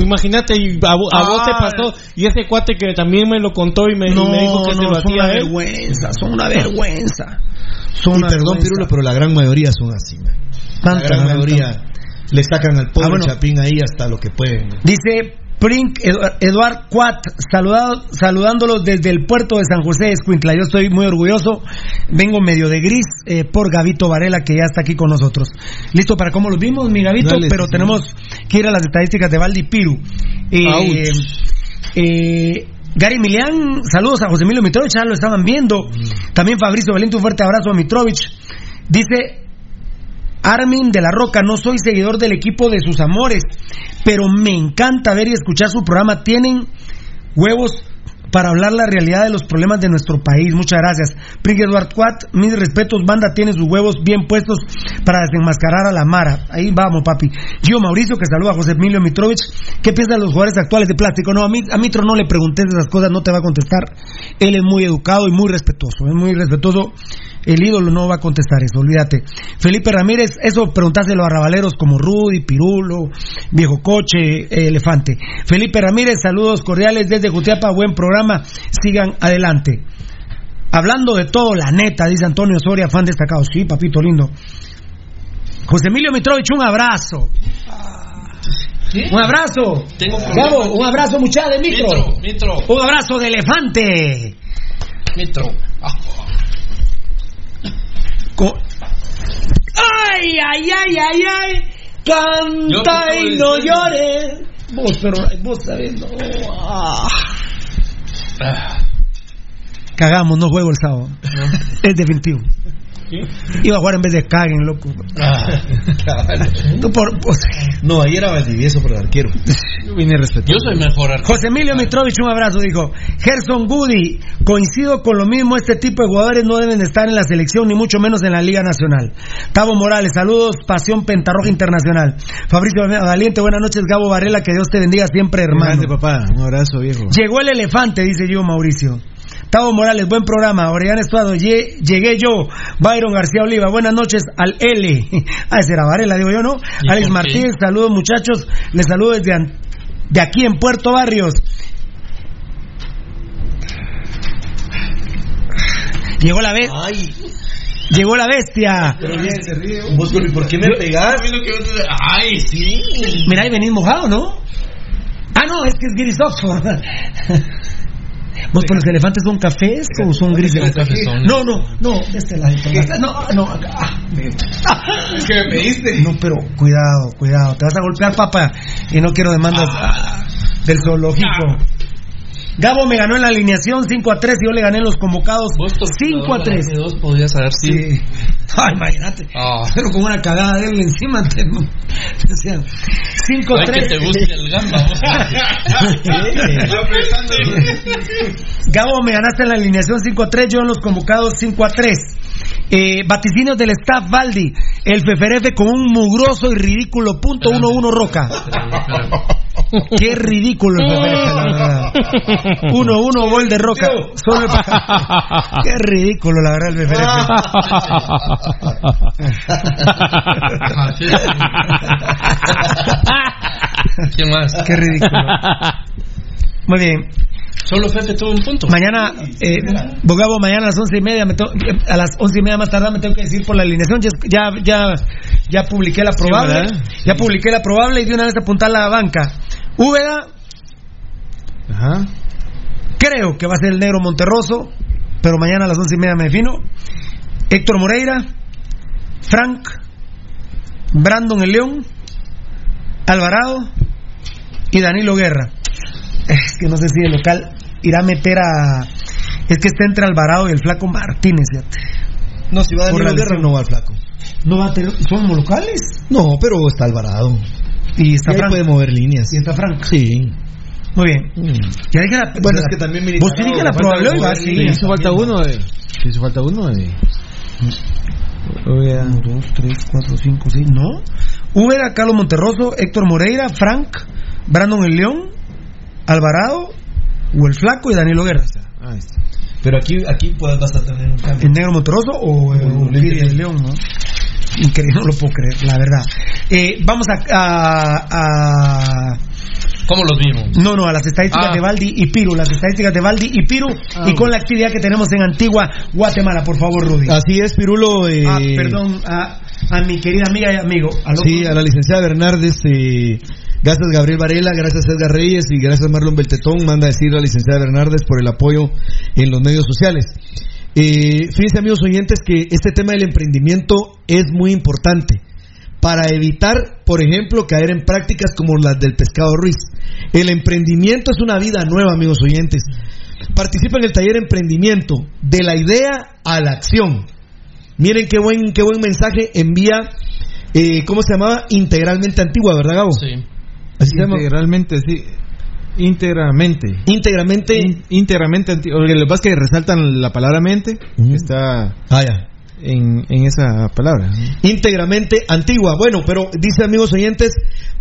J: imagínate, y a, vo- a vos te
G: Ah.
J: pasó, y ese cuate que también me lo contó y me, y
G: No,
J: me dijo que se
G: no,
J: lo
G: son
J: hacía
G: una
J: él.
G: vergüenza, son una vergüenza. Son
I: Y
G: una
I: perdón,
G: vergüenza.
I: Pirulo, pero la gran mayoría son así. man. La gran mayoría le sacan al pobre
G: Ah, bueno.
I: chapín ahí hasta lo que pueden.
G: Dice Prink Edu- Eduard Cuat, saludado, saludándolos desde el puerto de San José de Escuintla. Yo estoy muy orgulloso. Vengo medio de gris eh, por Gavito Varela, que ya está aquí con nosotros. Listo para cómo los vimos, mi Gavito,
I: Dale,
G: pero
I: sí,
G: tenemos que ir a las estadísticas de Valdi Piru. Eh, eh, Gary Milian, saludos a José Emilio Mitrovich, ya lo estaban viendo. También Fabricio Valente, un fuerte abrazo a Mitrovich. Dice Armin de la Roca, no soy seguidor del equipo de sus amores, pero me encanta ver y escuchar su programa. Tienen huevos para hablar la realidad de los problemas de nuestro país. Muchas gracias. Prig Eduard Cuat, mis respetos, banda tiene sus huevos bien puestos para desenmascarar a la Mara. Ahí vamos, papi. Gio Mauricio, que saluda a José Emilio Mitrovich. ¿Qué piensan los jugadores actuales de plástico? No, a, mí, a Mitro no le preguntes esas cosas, no te va a contestar. Él es muy educado y muy respetuoso. Es muy respetuoso. El ídolo no va a contestar eso, olvídate. Felipe Ramírez, eso preguntáselo a rabaleros como Rudy, Pirulo, Viejo Coche, eh, Elefante. Felipe Ramírez, saludos cordiales desde Jutiapa, buen programa, sigan adelante. Hablando de todo, la neta, dice Antonio Soria, fan destacado. Sí, papito lindo. José Emilio Mitrovich, un abrazo. Un abrazo.
H: Tengo un
G: Gabo, abrazo, muchacha de Mitro.
H: Mitro, Mitro.
G: Un abrazo de elefante.
H: Mitro. Ah.
G: Co- ¡Ay, ay, ay, ay, ay! Canta y no llores. Vos, pero vos sabés, no. Ah.
H: Ah.
G: Cagamos, no juego el sábado. Es definitivo. Iba a jugar en vez de Kagen, loco. No, por- por-
I: No, ahí era Valdivieso por el arquero.
H: Yo soy mejor arquero.
G: José Emilio Mitrovich, un abrazo, dijo. Gerson Goody, coincido con lo mismo, este tipo de jugadores no deben de estar en la selección, ni mucho menos en la Liga Nacional. Tavo Morales, saludos, Pasión Pentarroja Internacional. Fabricio Valiente, buenas noches, Gabo Varela, que Dios te bendiga siempre, hermano.
I: Grande, papá. Un abrazo, viejo.
G: Llegó el elefante, dice yo, Mauricio. Tavo Morales, buen programa. Orellana Estuado, lle- llegué yo. Byron García Oliva, buenas noches al L. Ah, ese era Varela, digo yo, ¿no?
H: ¿Y
G: Alex? Martínez, saludos muchachos. Les saludo desde de aquí en Puerto Barrios. Llegó la bestia. Llegó la bestia.
I: Pero bien, se ríe. Vos, ¿y por qué me pegás?
H: Ay, sí.
G: Mira, ahí venís mojado, ¿no? Ah, no, es que es Gris Oxford. ¿Vos por los elefantes son cafés o son grises?
H: Son.
G: No, no, no, de este lado. No, no, acá. Ah,
I: ¿Qué me pediste?
G: No, pero cuidado, cuidado. Te vas a golpear, papá. Y no quiero demandas ah, del zoológico. Gabo me ganó en la alineación 5 a 3 y yo le gané en los convocados 5 a 3.
H: Dos podías haber sido.
G: Sí. Ay, imagínate.
H: Ah.
G: Pero con una cagada de él encima. Te, decía, 5 a
H: Ay, que
G: 3.
H: te guste el gamba.
G: Gabo, me ganaste en la alineación 5 a 3, yo en los convocados 5 a 3. Eh, vaticinios del staff Valdi, el FFRF con un mugroso y ridículo punto 1-1 Roca. Qué ridículo el FFRF, la verdad. 1-1 gol de Roca. Solo el- Qué ridículo, la verdad, el.
H: ¿Quién más?
G: Qué ridículo. Muy bien.
H: Solo Fefe tuvo un punto.
G: Mañana, eh, Bogabo, mañana a las once y media, me eh, a las once y media más tarde me tengo que decir por la alineación. Ya, ya, ya, publiqué la probable, ya publiqué la probable y de una vez apuntar la banca. Úbeda,
I: Ajá.
G: creo que va a ser el negro Monterroso, pero mañana a las once y media me defino. Héctor Moreira, Frank, Brandon el León, Alvarado y Danilo Guerra. Es que no sé si el local irá a meter a. Es que está entre Alvarado y el flaco Martínez. fíjate.
I: No, si va a
G: la
I: Guerra, no va al flaco.
G: No va a tener. ¿Son locales?
I: No, pero está Alvarado.
G: Y está
I: Y
G: Frank.
I: puede mover líneas.
G: Y está Frank.
I: Sí.
G: Muy bien. Ya dije la.
I: Bueno, es que también
G: Vos te dije la va, sí.
I: Sí, hizo falta uno de. Sí, hizo falta uno de.
G: Uno, dos, tres, cuatro, cinco, seis. No. Úbeda, Carlos Monterroso, Héctor Moreira, Frank, Brandon el León, Alvarado, o el Flaco y Danilo Guerra.
I: Ahí está. Pero aquí, aquí pues, vas a tener un cambio.
G: ¿El negro Monterroso o el
I: O
G: el León? ¿no? Increíble, no lo puedo creer, la verdad. Eh, vamos a, a- a-
H: ¿Cómo los vimos?
G: No, no, a las estadísticas
H: Ah.
G: de Valdi y Piru. Las estadísticas de Valdi y Piru. y con la actividad que tenemos en Antigua, Guatemala. Por favor, Rudy.
I: Así es, Pirulo. eh,
G: Ah, perdón, a, a mi querida amiga y amigo. a.
I: Sí, a la licenciada Bernardes, eh, gracias Gabriel Varela, gracias Edgar Reyes y gracias Marlon Beltetón, manda decir a la licenciada Bernardes por el apoyo en los medios sociales. Eh, fíjense amigos oyentes que este tema del emprendimiento es muy importante para evitar, por ejemplo, caer en prácticas como las del pescado Ruiz. El emprendimiento es una vida nueva, amigos oyentes. Participa en el taller emprendimiento de la idea a la acción. Miren qué buen, qué buen mensaje envía, eh, ¿cómo se llamaba? Integralmente antigua, ¿verdad, Gabo?
H: Sí.
I: Llama.
J: Integralmente, sí. Íntegramente.
I: Íntegramente.
J: íntegramente. Lo que pasa es que resaltan la palabra mente, está
I: Ah, ya.
J: en, en esa palabra.
I: íntegramente antigua. Bueno, pero dice amigos oyentes,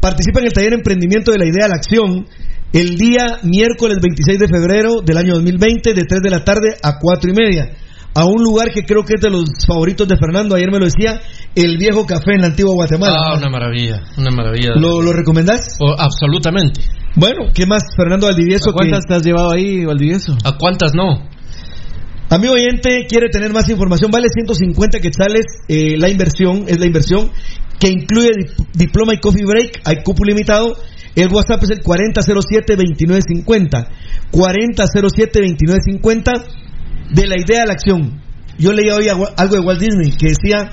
I: participa en el taller Emprendimiento de la Idea a la Acción el día miércoles 26 de febrero del año 2020 de 3 de la tarde a 4 y media. A un lugar que creo que es de los favoritos de Fernando, ayer me lo decía, el viejo café en la antigua Guatemala.
H: Ah, una maravilla, una maravilla.
I: ¿Lo, lo recomendás?
H: Oh, absolutamente.
I: Bueno, ¿qué más, Fernando Valdivieso?
J: ¿A cuántas te has llevado ahí, Valdivieso?
H: ¿A cuántas no?
I: Amigo oyente, quiere tener más información, vale 150 quetzales eh, la inversión, es la inversión que incluye dip- diploma y coffee break, hay cupo limitado. El WhatsApp es el 4007-2950. 4007-2950 de la idea a la acción. Yo leía hoy algo de Walt Disney que decía,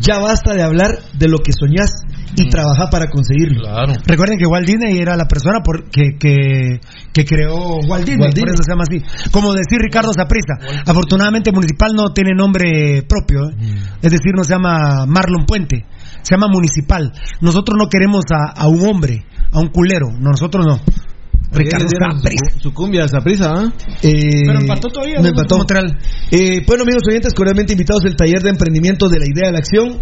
I: ya basta de hablar de lo que soñás y trabaja para conseguirlo.
G: Recuerden que Walt Disney era la persona por, que, que, que creó Walt Disney,
I: Walt
G: por eso se llama así. Como decir Ricardo Zaprisa. Afortunadamente Municipal no tiene nombre propio, ¿eh?
I: Mm.
G: es decir, no se llama Marlon Puente, se llama Municipal. Nosotros no queremos a, a un hombre, a un culero, no, nosotros no. Ricardo Zaprisa.
I: Su, su cumbia, esa prisa, ¿ah? Eh,
G: Pero empató todavía,
I: No
G: ¿no?
I: empató.
G: Montreal.
I: Eh, bueno, amigos oyentes, cordialmente invitados al taller de emprendimiento de la idea de la acción.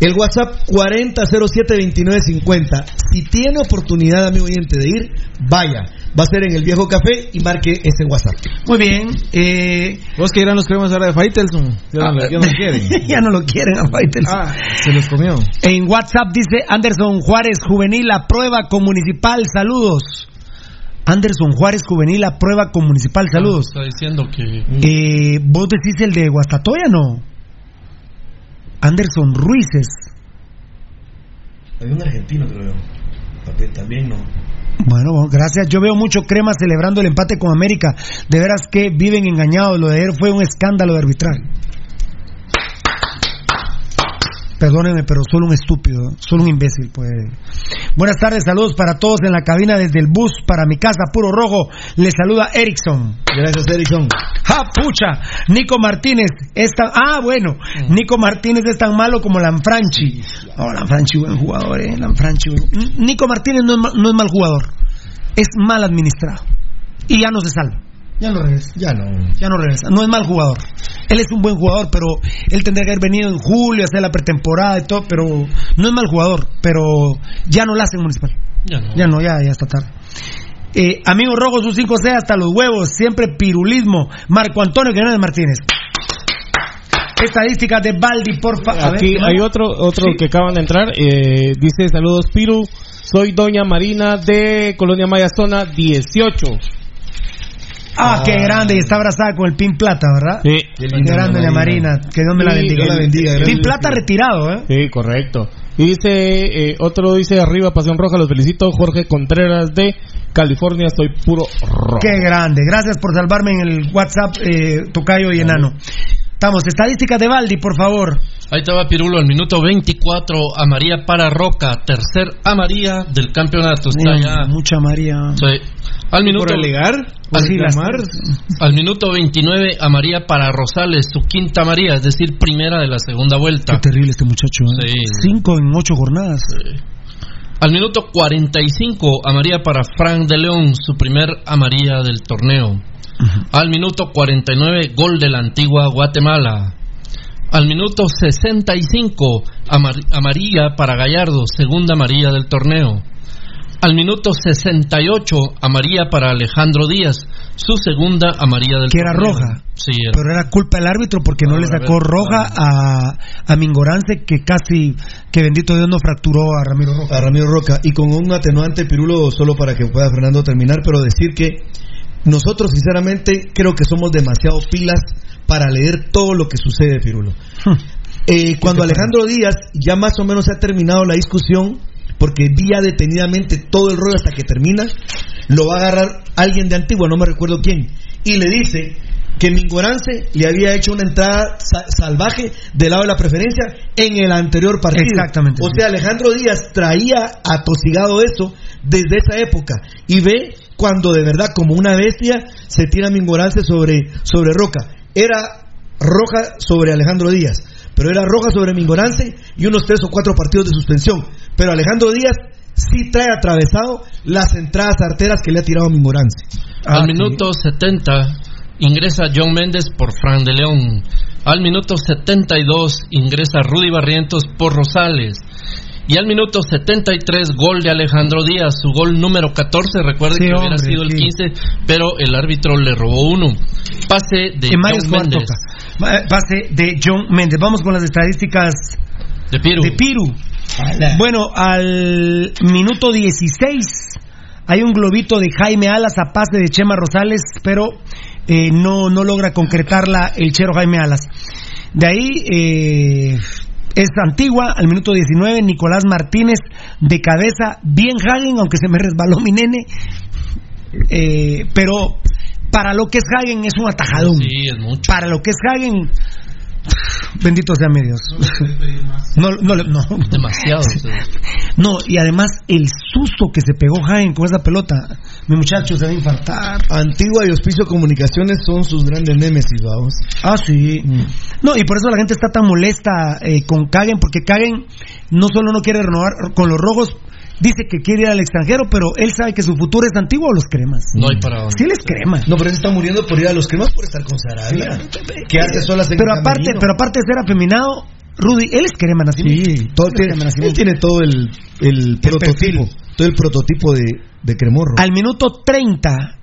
I: El WhatsApp 40072950. Si tiene oportunidad, amigo oyente, de ir, vaya. Va a ser en el viejo café y marque ese WhatsApp.
G: Muy bien. Eh,
J: Vos que irán los cremas ahora de Faitelson. Ya, no, lo- ya no lo quieren.
G: ya no lo quieren a Faitelson.
J: Ah, se los comió.
G: En WhatsApp dice Anderson Juárez Juvenil aprueba con Municipal, saludos. Anderson Juárez Juvenil aprueba con Municipal, saludos.
H: Está diciendo que.
G: Eh, ¿Vos decís el de Guastatoya no? Anderson Ruices.
I: Hay un argentino, creo. También no.
G: Bueno, bueno, gracias. Yo veo mucho crema celebrando el empate con América. De veras que viven engañados. Lo de ayer fue un escándalo de arbitraje. Perdónenme, pero solo un estúpido, solo un imbécil puede. Buenas tardes, saludos para todos en la cabina desde el bus para mi casa, puro rojo. Les saluda Erickson.
I: Gracias, Erickson.
G: ¡Ja, pucha! Nico Martínez es tan... Ah, bueno. Nico Martínez es tan malo como Lanfranchi. Oh, Lanfranchi, buen jugador, eh. Lanfranchi. buen- Nico Martínez no es, no es mal jugador. Es mal administrado. Y ya no se salva. Ya no regresa.
I: Ya no.
G: Ya no regresa. No es mal jugador. Él es un buen jugador, pero él tendría que haber venido en julio a hacer la pretemporada y todo, pero no es mal jugador, pero ya no la hace en municipal.
H: Ya no.
G: Ya no, ya, ya está tarde. Eh, amigo Rojo, sus 5C hasta los huevos, siempre pirulismo. Marco Antonio Quiñones Martínez. Estadísticas de Baldi, por favor.
J: Aquí hay otro otro que acaban de entrar. eh, dice: Saludos, Piru. Soy Doña Marina de Colonia Maya, zona 18.
G: Ah, qué grande, y está abrazada con el Pin Plata, ¿verdad?
J: Sí.
G: Qué grande, doña Marina. Que Dios me la bendiga.
J: Dios la bendiga,
G: Pin. Plata retirado, ¿eh?
J: Sí, correcto. Y dice, eh, otro dice arriba, Pasión Roja, los felicito. Jorge Contreras de California, soy puro rojo.
G: Qué grande. Gracias por salvarme en el WhatsApp, eh, Tocayo y Enano. Estamos, estadísticas de Baldi, por favor.
H: Ahí estaba Pirulo al minuto 24 a María para Roca, tercer a María del campeonato. Está ya.
G: Mucha María.
H: Sí. Al minuto
J: ¿Por alegar? ¿Por
G: Así las-
J: reclamar?
H: Al minuto 29 a María para Rosales, su quinta María, es decir, primera de la segunda vuelta.
G: Qué terrible este muchacho. ¿eh?
H: Sí.
G: Cinco en ocho jornadas.
H: Al minuto 45 a María para Frank de León, su primer amarilla del torneo. Al minuto 49 gol de la antigua Guatemala. Al minuto 65 amar- amarilla para Gallardo, segunda amarilla del torneo. Al minuto 68 amarilla para Alejandro Díaz, su segunda amarilla del
G: Que era
H: torneo.
G: roja.
H: Sí, era-
G: Pero era culpa del árbitro porque no,
H: No,
G: le sacó
H: ver,
G: roja a, a Mingorance que casi, que bendito Dios no fracturó a Ramiro Roja.
I: a Ramiro Roca y con un atenuante Pirulo solo para que pueda Fernando terminar, pero decir que nosotros sinceramente creo que somos demasiado pilas para leer todo lo que sucede, Pirulo. Eh, cuando Alejandro Díaz ya más o menos ha terminado la discusión, porque vi ya detenidamente todo el rollo hasta que termina, lo va a agarrar alguien de Antigua, no me recuerdo quién, y le dice que Mingorance le había hecho una entrada sa- salvaje del lado de la preferencia en el anterior partido.
G: Exactamente.
I: O sea, Alejandro Díaz traía atosigado eso desde esa época y ve cuando de verdad como una bestia se tira Mingorance sobre, sobre Roca. Era roja sobre Alejandro Díaz, pero era roja sobre Mingorance y unos tres o cuatro partidos de suspensión. Pero Alejandro Díaz sí trae atravesado las entradas arteras que le ha tirado Mingorance.
H: Al minuto 70 ingresa John Méndez por Fran de León. Al minuto 72 ingresa Rudy Barrientos por Rosales. Y al minuto 73 gol de Alejandro Díaz, su gol número 14, recuerde
G: Sí,
H: que hubiera sido el
G: sí.
H: 15, pero el árbitro le robó uno. Pase de John Méndez.
G: Eh, Pase de John Méndez. Vamos con las estadísticas
H: De Piru.
G: de Piru. Bueno, al minuto 16 hay un globito de Jaime Alas a pase de Chema Rosales, pero eh, no, no logra concretarla el chero Jaime Alas. De ahí eh, es Antigua, al minuto 19, Nicolás Martínez de cabeza, bien Hagen, aunque se me resbaló mi nene, eh, pero para lo que es Hagen es un atajadón.
H: Sí, es mucho.
G: Para lo que es Hagen, Bendito sea mi Dios. No, no, le- no.
H: Demasiado.
G: No, y además el susto que se pegó Jaén con esa pelota. Mi muchacho se va a infartar.
I: Antigua y Hospicio Comunicaciones son sus grandes némesis, vamos.
G: Ah, sí. No, y por eso la gente está tan molesta eh, con Kagen, porque Kagen no solo no quiere renovar con los rojos, dice que quiere ir al extranjero, pero él sabe que su futuro es antiguo o los cremas.
H: No hay para dónde.
G: Sí, les crema.
I: No, pero él está muriendo por ir a los cremas por estar con Sarabia. Que hace solas en
G: Pero
I: el
G: aparte,
I: camerino.
G: pero aparte de ser afeminado, Rudy, él es crema nacimiento.
I: Sí, todo tiene,
G: crema
I: él tiene todo el, el prototipo, todo el prototipo de, de cremorro.
G: Al minuto 30,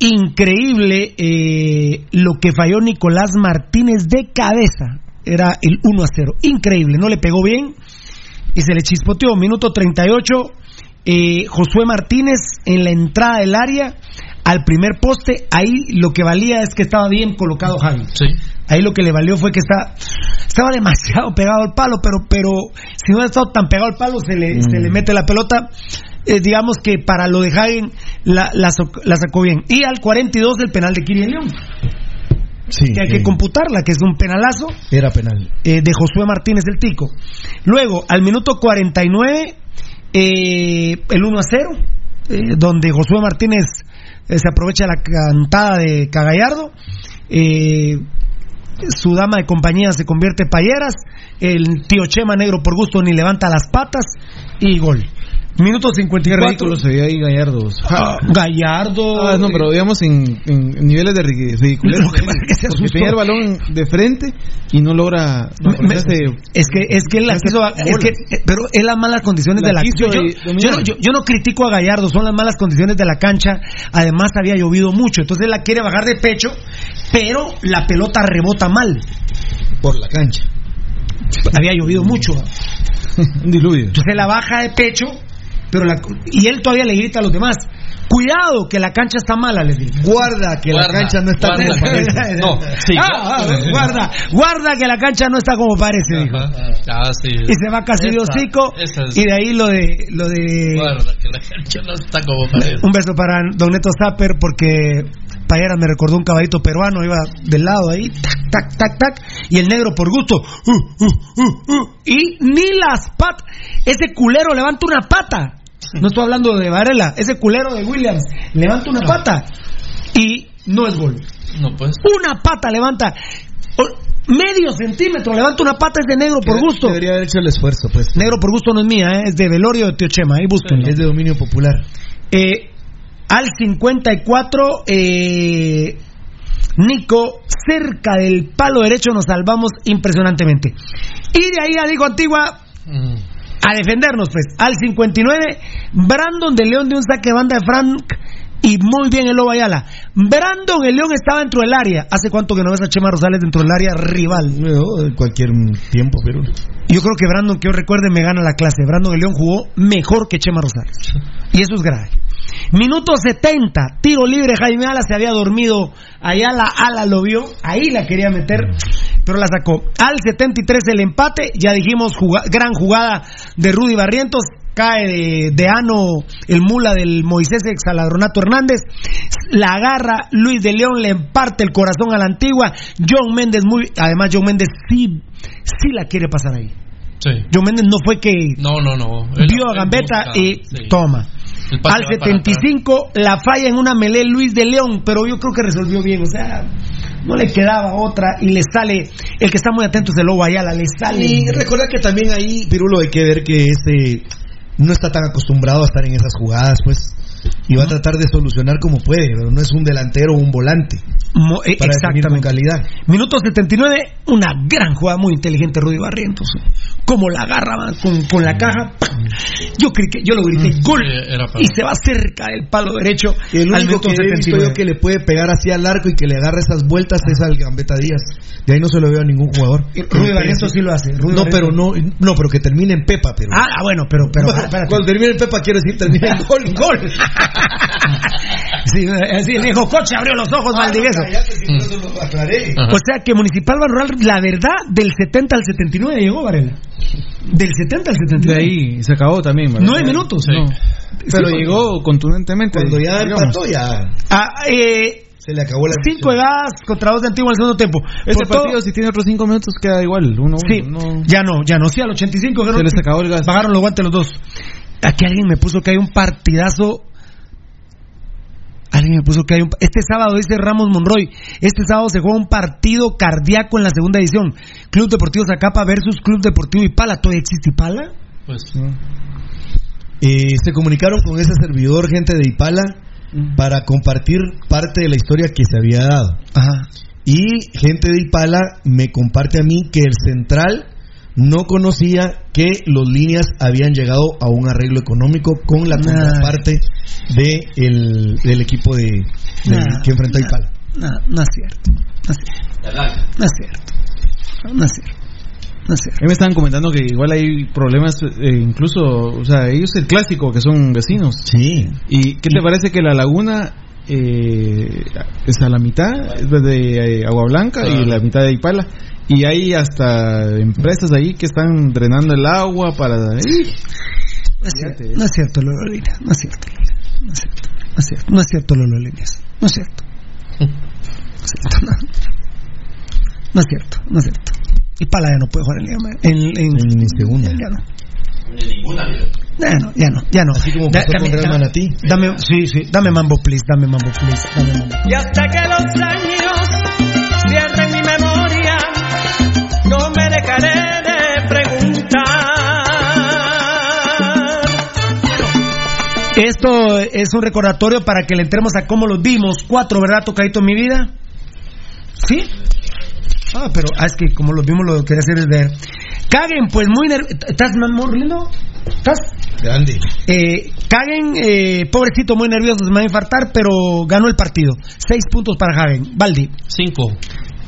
G: increíble eh, lo que falló Nicolás Martínez de cabeza. Era el 1 a 0. Increíble, no le pegó bien y se le chispoteó. Minuto 38, eh, Josué Martínez en la entrada del área al primer poste. Ahí lo que valía es que estaba bien colocado Javi. Ahí lo que le valió fue que está, estaba demasiado pegado al palo, pero, pero si no hubiera estado tan pegado al palo, se le, se le mete la pelota. Eh, digamos que para lo de Hagen la, la, la sacó bien. Y al 42 el penal de Kirill León.
I: Sí,
G: que hay
I: sí.
G: que computarla, que es un penalazo
I: Era penal.
G: eh, de Josué Martínez del Tico. Luego, al minuto 49, eh, el 1 a 0, eh, donde Josué Martínez eh, se aprovecha la cantada de Cagallardo. Su dama de compañía se convierte en payeras. El tío Chema negro por gusto ni levanta las patas y gol. Minuto
J: Qué
G: 54.
J: ridículo se veía ahí Gallardo.
G: Ah, Gallardo.
J: Ah, no, pero digamos en, en niveles de ri- ridiculez.
G: Que que se
J: Porque tenía el balón de frente y no logra. no,
G: Me-
J: hace-
G: es que es que él quiso, es que, eh, pero es las malas condiciones
J: La
G: de la yo, yo, no- yo- yo no critico a Gallardo son las malas condiciones de la cancha además había llovido mucho entonces él la quiere bajar de pecho pero la pelota rebota mal
I: Por la cancha.
G: había llovido mucho
J: Un diluvio.
G: entonces la baja de pecho pero la- y él todavía le grita a los demás cuidado que la cancha está mala les digo
I: Guarda que la cancha no está
H: guarda.
I: como parece.
H: No, sí.
G: Ah, ah, guarda guarda que la cancha no está como parece dijo
H: Ah, sí.
G: y se va casi de hocico
H: es-
G: y de ahí lo de lo de
H: Guarda, que la cancha no está como parece.
G: Un beso para Don Neto Zapper porque Payeras me recordó un caballito peruano, iba del lado ahí, tac, tac, tac, tac, y el negro por gusto, uh, uh, uh, uh, y ni las patas, ese culero levanta una pata, no estoy hablando de Varela, ese culero de Williams levanta una pata y no es gol.
H: No, pues.
G: Una pata levanta, medio centímetro levanta una pata es de negro por gusto.
I: Debería haber hecho el esfuerzo, pues.
G: Negro por gusto no es mía, ¿eh? es de Velorio de Tío Chema, ahí búsquenlo.
I: Es de dominio popular.
G: Eh, al 54, eh, Nico, cerca del palo derecho nos salvamos impresionantemente. Y de ahí a Digo Antigua
H: Mm.
G: A defendernos, pues. Al 59, Brandon de León de un saque de banda de Frank y muy bien el Lobo Ayala. Brandon el León estaba dentro del área. ¿Hace cuánto que no ves a Chema Rosales dentro del área rival?
I: No, cualquier tiempo, pero.
G: Yo creo que Brandon, que yo recuerde, me gana la clase. Brandon el León jugó mejor que Chema Rosales. Y eso es grave. Minuto 70, tiro libre, Jaime Ala se había dormido, allá la Ala lo vio, ahí la quería meter, pero la sacó. Al 73 el empate, ya dijimos, gran jugada de Rudy Barrientos, cae de, de ano el mula del Moisés Exaladronato Hernández, la agarra Luis de León, le emparte el corazón a la antigua, John Méndez muy, además John Méndez sí, sí la quiere pasar ahí.
H: Sí.
G: John Méndez no fue que
H: No, no, no. Él-
G: vio a Gambetta
H: busca,
G: y
H: sí.
G: toma. Al
H: va para
G: 75 la falla en una melé Luis de León, pero yo creo que resolvió bien, o sea, no le quedaba otra y le sale, el que está muy atento es el Lobo Ayala, le sale.
I: Y recordar que también ahí, Pirulo, hay que ver que este no está tan acostumbrado a estar en esas jugadas, pues. Y va a tratar de solucionar como puede, pero no es un delantero o un volante.
G: Mo- eh,
I: Para definir con
G: exactamente.
I: calidad.
G: Minuto 79, una gran jugada muy inteligente Rudy Barrientos. Como la agarra con, con la caja. ¡pam! Yo, creí que, yo lo grité, gol. Y se va cerca del palo derecho.
I: Y el único que he visto
G: 79.
I: yo que le puede pegar así al arco y que le agarre esas vueltas es al Gambetta Díaz. De ahí no se lo veo a ningún jugador.
G: Rudy Barrientos sí lo hace. Rudy
I: No,
G: Barrientos-
I: pero no, no, pero que termine en Pepa, pero.
G: Ah, ah, bueno, pero, pero, espérate.
I: Cuando termine en Pepa quiero decir termine en gol.
G: Gol. Sí, así el viejo coche abrió los ojos, Valdivieso.
I: Cállate, si por eso lo aclaré.
G: O sea que Municipal Barroral, la verdad, del 70 al 79 llegó, Varela. Del 70 al 79.
J: De ahí se acabó también. ¿verdad?
G: Nueve minutos.
J: No. Pero
G: Sí,
J: llegó contundentemente.
I: Cuando ya empató, ya.
G: Ah, eh,
I: Se le acabó la
G: Cinco de gas contra dos de Antigua en el segundo tiempo.
J: Este partido, si tiene otros cinco minutos, queda igual. Uno,
G: Sí,
J: uno.
G: ya no, ya no. Sí, al 85
J: Se les acabó el gas.
G: Pagaron los guantes los dos. Aquí alguien me puso que hay un partidazo. Alguien me puso que hay un. Este sábado dice Ramos Monroy. Este sábado se juega un partido cardíaco en la segunda edición. Club Deportivo Zacapa versus Club Deportivo Ipala. ¿Todavía existe Ipala?
H: Pues.
I: Eh, se comunicaron con ese servidor, gente de Ipala, para compartir parte de la historia que se había dado. Y gente de Ipala me comparte a mí que el central no conocía que los líneas habían llegado a un arreglo económico con la contraparte de el- del equipo de,
G: Nah,
I: que enfrentó a Ipala.
G: No, no es cierto. No es cierto. No es cierto. No es cierto. No es cierto.
J: Ahí me estaban comentando que igual hay problemas, eh, incluso, o sea, ellos el clásico, que son vecinos.
I: Sí.
J: ¿Y qué te parece que la laguna eh, es a la mitad es de eh, Agua Blanca y la mitad de Ipala? Y hay hasta empresas ahí que están drenando el agua para...
G: No es cierto, no es cierto Lolo Líneas. No es cierto. No es cierto. No es cierto. No es cierto Lolo Líneas. No es cierto. No es cierto. No, es cierto. No es cierto. Y Pala ya no puede jugar en Liga en, en,
I: en segunda.
G: Ya no. Ya no, ya no, ya no.
I: Así como
G: Da-
I: pasó con Real
G: dame-
I: Manatí.
G: Dame, sí, sí, dame mambo, please, dame mambo, please, dame mambo.
A: Y hasta que los años
G: Esto es un recordatorio para que le entremos a cómo los vimos. Cuatro, ¿verdad, tocadito en mi vida? ¿Sí? Ah, pero ah, es que como los vimos lo que quería hacer es ver. Caguen, pues muy nervioso. ¿Estás más lindo? ¿Estás?
I: Grande.
G: Eh, Caguen, eh, pobrecito, muy nervioso, se me va a infartar, pero ganó el partido. Seis puntos para Hagen. Valdi.
H: Cinco.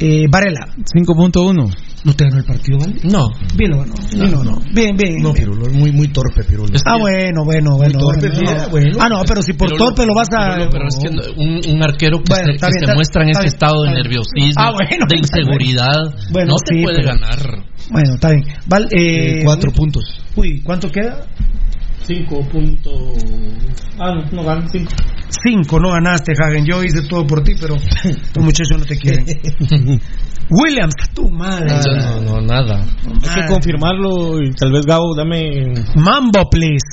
G: Eh, Varela.
J: 5.1.
G: ¿No te ganó el partido, Valdi?
H: No.
G: Bien, lo ganó. Bien. Bien, bien.
I: No,
G: bien.
I: Pirulo, muy, muy torpe, Pirulo.
G: Ah, bueno, bueno, bueno.
I: torpe,
G: bueno, no. Ah, no, pero si por torpe lo vas a.
H: pero lo- pero es que un, un arquero que
G: Bueno,
H: se, que
G: bien,
H: se muestra en ese
G: bien,
H: estado de
G: bien.
H: nerviosismo,
G: Ah, bueno,
H: de
G: bien.
H: inseguridad,
G: Bueno,
H: no te
G: sí,
H: puede
G: pero-
H: ganar.
G: Bueno, está bien. Val, eh,
I: Eh, cuatro puntos.
G: Uy, ¿cuánto queda?
M: 5 punto... Ah, no, no ganan 5.
G: Cinco, no ganaste, Hagen. Yo hice todo por ti, pero los muchachos no te quieren. Williams, tu madre.
H: no, no, nada.
J: Hay que confirmarlo y tal vez Gabo dame...
G: Mambo, please.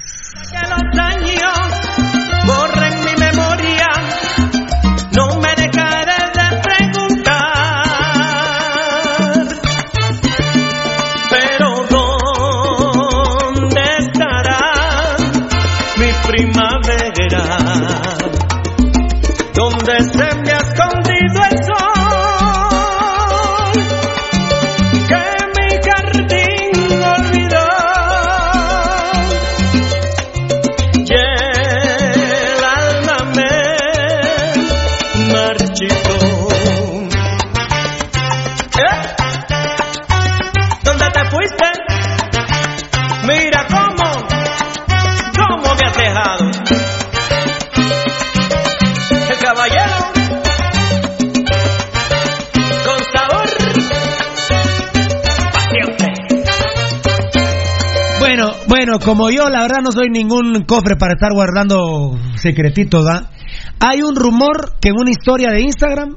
G: Bueno, como yo la verdad no soy ningún cofre para estar guardando secretitos, ¿da? Hay un rumor que en una historia de Instagram,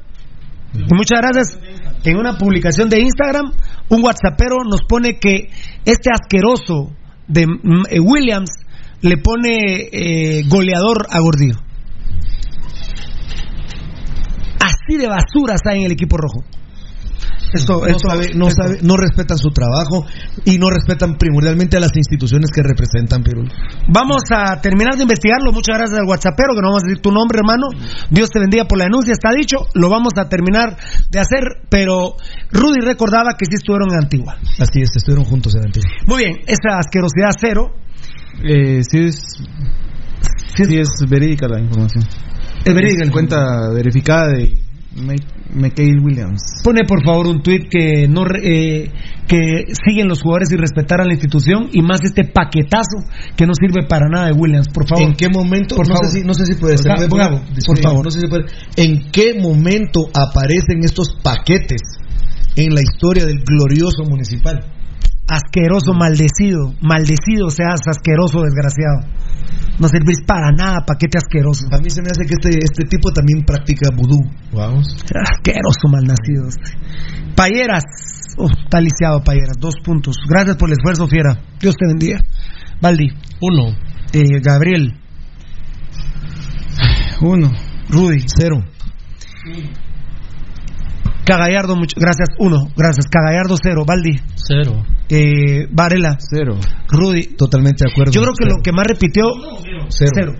G: muchas gracias, en una publicación de Instagram, un whatsappero nos pone que este asqueroso de mm, eh, Williams le pone eh, goleador a Gordillo. Así de basura está en el equipo rojo. Esto,
I: no,
G: esto-
I: sabe- no,
G: esto-
I: sabe- no respetan su trabajo y no respetan primordialmente a las instituciones que representan, Pirulo.
G: Vamos a terminar de investigarlo. Muchas gracias al WhatsAppero, que no vamos a decir tu nombre, hermano. Dios te bendiga por la denuncia, está dicho. Lo vamos a terminar de hacer, pero Rudy recordaba que sí estuvieron en Antigua.
I: Así es, estuvieron juntos en Antigua.
G: Muy bien, esa asquerosidad cero.
J: Eh, sí es... Sí es verídica la información.
G: Es verídica.
J: cuenta verificada de McHale Williams.
G: Pone por favor un tuit que no eh, que siguen los jugadores y respetar a la institución y más este paquetazo que no sirve para nada de Williams, por favor.
I: ¿En qué momento?
G: Por
I: no,
G: favor.
I: sé si, no sé si
G: por
I: Sí,
G: favor.
I: no sé si puede- ¿En qué momento aparecen estos paquetes en la historia del glorioso municipal?
G: Asqueroso, maldecido. Maldecido seas asqueroso, desgraciado. No servís para nada, paquete asqueroso.
I: A mí se me hace que este, este tipo también practica vudú. Vamos.
G: Asqueroso, malnacido. Payeras. Uf, está lisiado, Payeras. Dos puntos. Gracias por el esfuerzo, Fiera. Dios te bendiga. Valdi.
H: Uno.
G: Eh, Gabriel.
I: Uno.
G: Rudy.
I: Cero.
G: Cagallardo, mucho, gracias. Uno. Gracias. Cagallardo, cero. Valdi.
H: Cero.
G: Eh, Varela.
I: Cero.
G: Rudy.
I: Totalmente de acuerdo.
G: Yo creo que
I: Cero.
G: lo que más repitió.
I: Cero.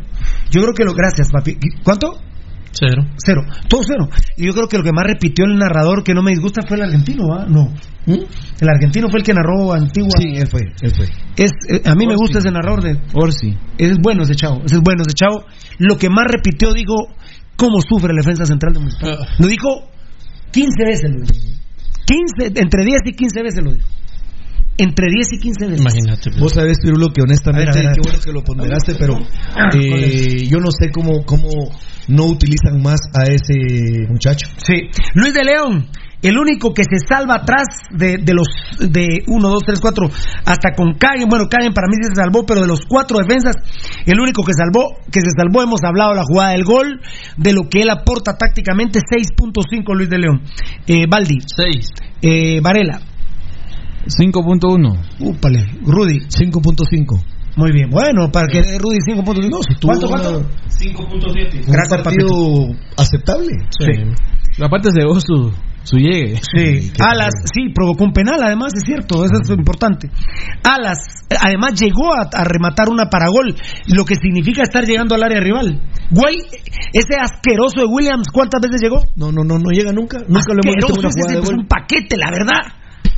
G: Yo creo que lo. Gracias, papi. ¿Cuánto?
H: Cero.
G: Cero. Todo cero. Y yo creo que lo que más repitió el narrador que no me disgusta fue el argentino, ¿ah? No. El argentino fue el que narró Antigua.
I: ¿Mm? Sí, él fue. Él fue.
G: Es, eh, a mí me gusta ese narrador de.
I: Orsi.
G: Es bueno ese chavo. Ese es bueno ese chavo. Lo que más repitió, digo, cómo sufre la defensa central de Municipal.
H: Ah.
G: Lo dijo 15 veces. Lo dijo. 15, entre 10 y 15 veces lo dijo. Entre 10 y 15 veces.
H: Imagínate.
I: Vos sabés, Pirulo, que honestamente,
G: A ver, a ver, a ver.
I: qué bueno que lo ponderaste, pero eh, yo no sé cómo, cómo no utilizan más a ese muchacho.
G: Sí. Luis de León, el único que se salva atrás de, de los de 1, 2, 3, 4, hasta con Cagen. Bueno, Cagen para mí sí se salvó, pero de los cuatro defensas, el único que salvó, que se salvó, hemos hablado de la jugada del gol, de lo que él aporta tácticamente, 6.5 Luis de León. Eh, Baldi.
H: 6.
G: Eh, Varela.
J: 5.1.
G: Úpale. Rudy.
I: 5.5.
G: Muy bien. Bueno, para que Rudy 5.5. ¿Cuánto, cuánto?
M: 5.7.
I: Un
G: Gracias,
I: partido aceptable.
G: Sí.
J: La parte se llevó su, su llegue.
G: Sí, Alas, sí, provocó un penal, además, es cierto, eso es importante. Alas, eh, además llegó a, a rematar una para gol, lo que significa estar llegando al área rival. Güey, ese asqueroso de Williams, ¿cuántas veces llegó?
I: No, no, no, no llega nunca. Nunca lo hemos visto en una
G: Asqueroso,
I: jugada
G: ese
I: de
G: es un paquete, la verdad.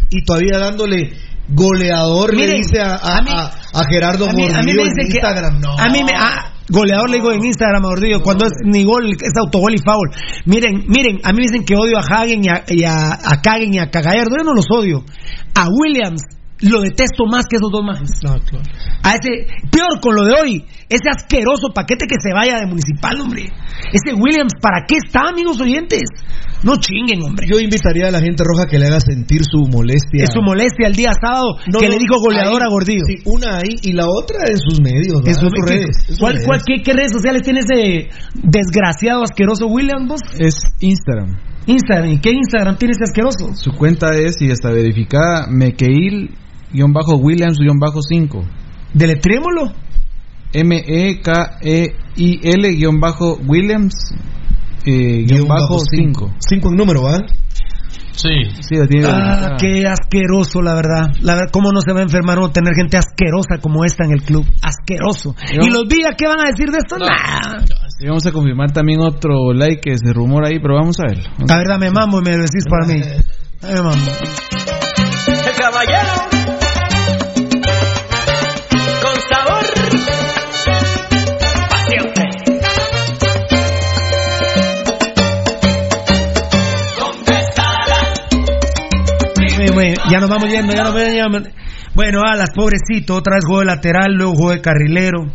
I: Y todavía dándole goleador le dice a, a,
G: a mí-
I: a- a Gerardo
G: A a
I: Gordillo en Instagram. No.
G: a mí me ah, goleador le digo en Instagram a Gordillo cuando es ni gol es autogol y foul. Miren, miren, a mí me dicen que odio a Hagen y a, y a, a Kagen y a Cagallardo, yo no los odio. A Williams lo detesto más que esos dos más. A ese peor con lo de hoy, ese asqueroso paquete que se vaya de municipal, hombre. Ese Williams, ¿para qué está, amigos oyentes? No chinguen, hombre.
I: Yo invitaría a la gente roja que le haga sentir su molestia.
G: Es su molestia el día sábado
I: No,
G: que
I: no,
G: le dijo goleador
I: ahí,
G: a Gordillo.
I: sí, una ahí y la otra en sus medios.
G: En sus
I: En sus
G: redes. ¿Cuál,
I: redes.
G: cuál- qué, qué redes sociales tiene ese desgraciado asqueroso Williams vos?
J: Es Instagram.
G: Instagram. ¿Y qué Instagram tiene ese asqueroso?
J: Su cuenta es, y está verificada, Mekeil-Williams-5.
G: Deletrémoslo.
J: E M-E-K-E-I-L-Williams eh, guion bajo 5.
I: Cinco en número, ¿va?
H: Sí.
J: Sí, la tiene
G: Ah, qué asqueroso, la verdad. La verdad, ¿cómo no se va a enfermar uno tener gente asquerosa como esta en el club? Asqueroso.
J: Yo-
G: ¿Y los Villa qué van a decir de esto? Nah.
J: Y vamos a confirmar también otro like que se rumora ahí, pero vamos a verlo.
G: A ver, dame mambo y me lo decís para mí. Dame mambo.
A: El caballero
G: Ya nos vamos yendo, ya nos vamos yendo. Bueno, Alas, pobrecito, otra vez jugó de lateral, luego jugó de carrilero.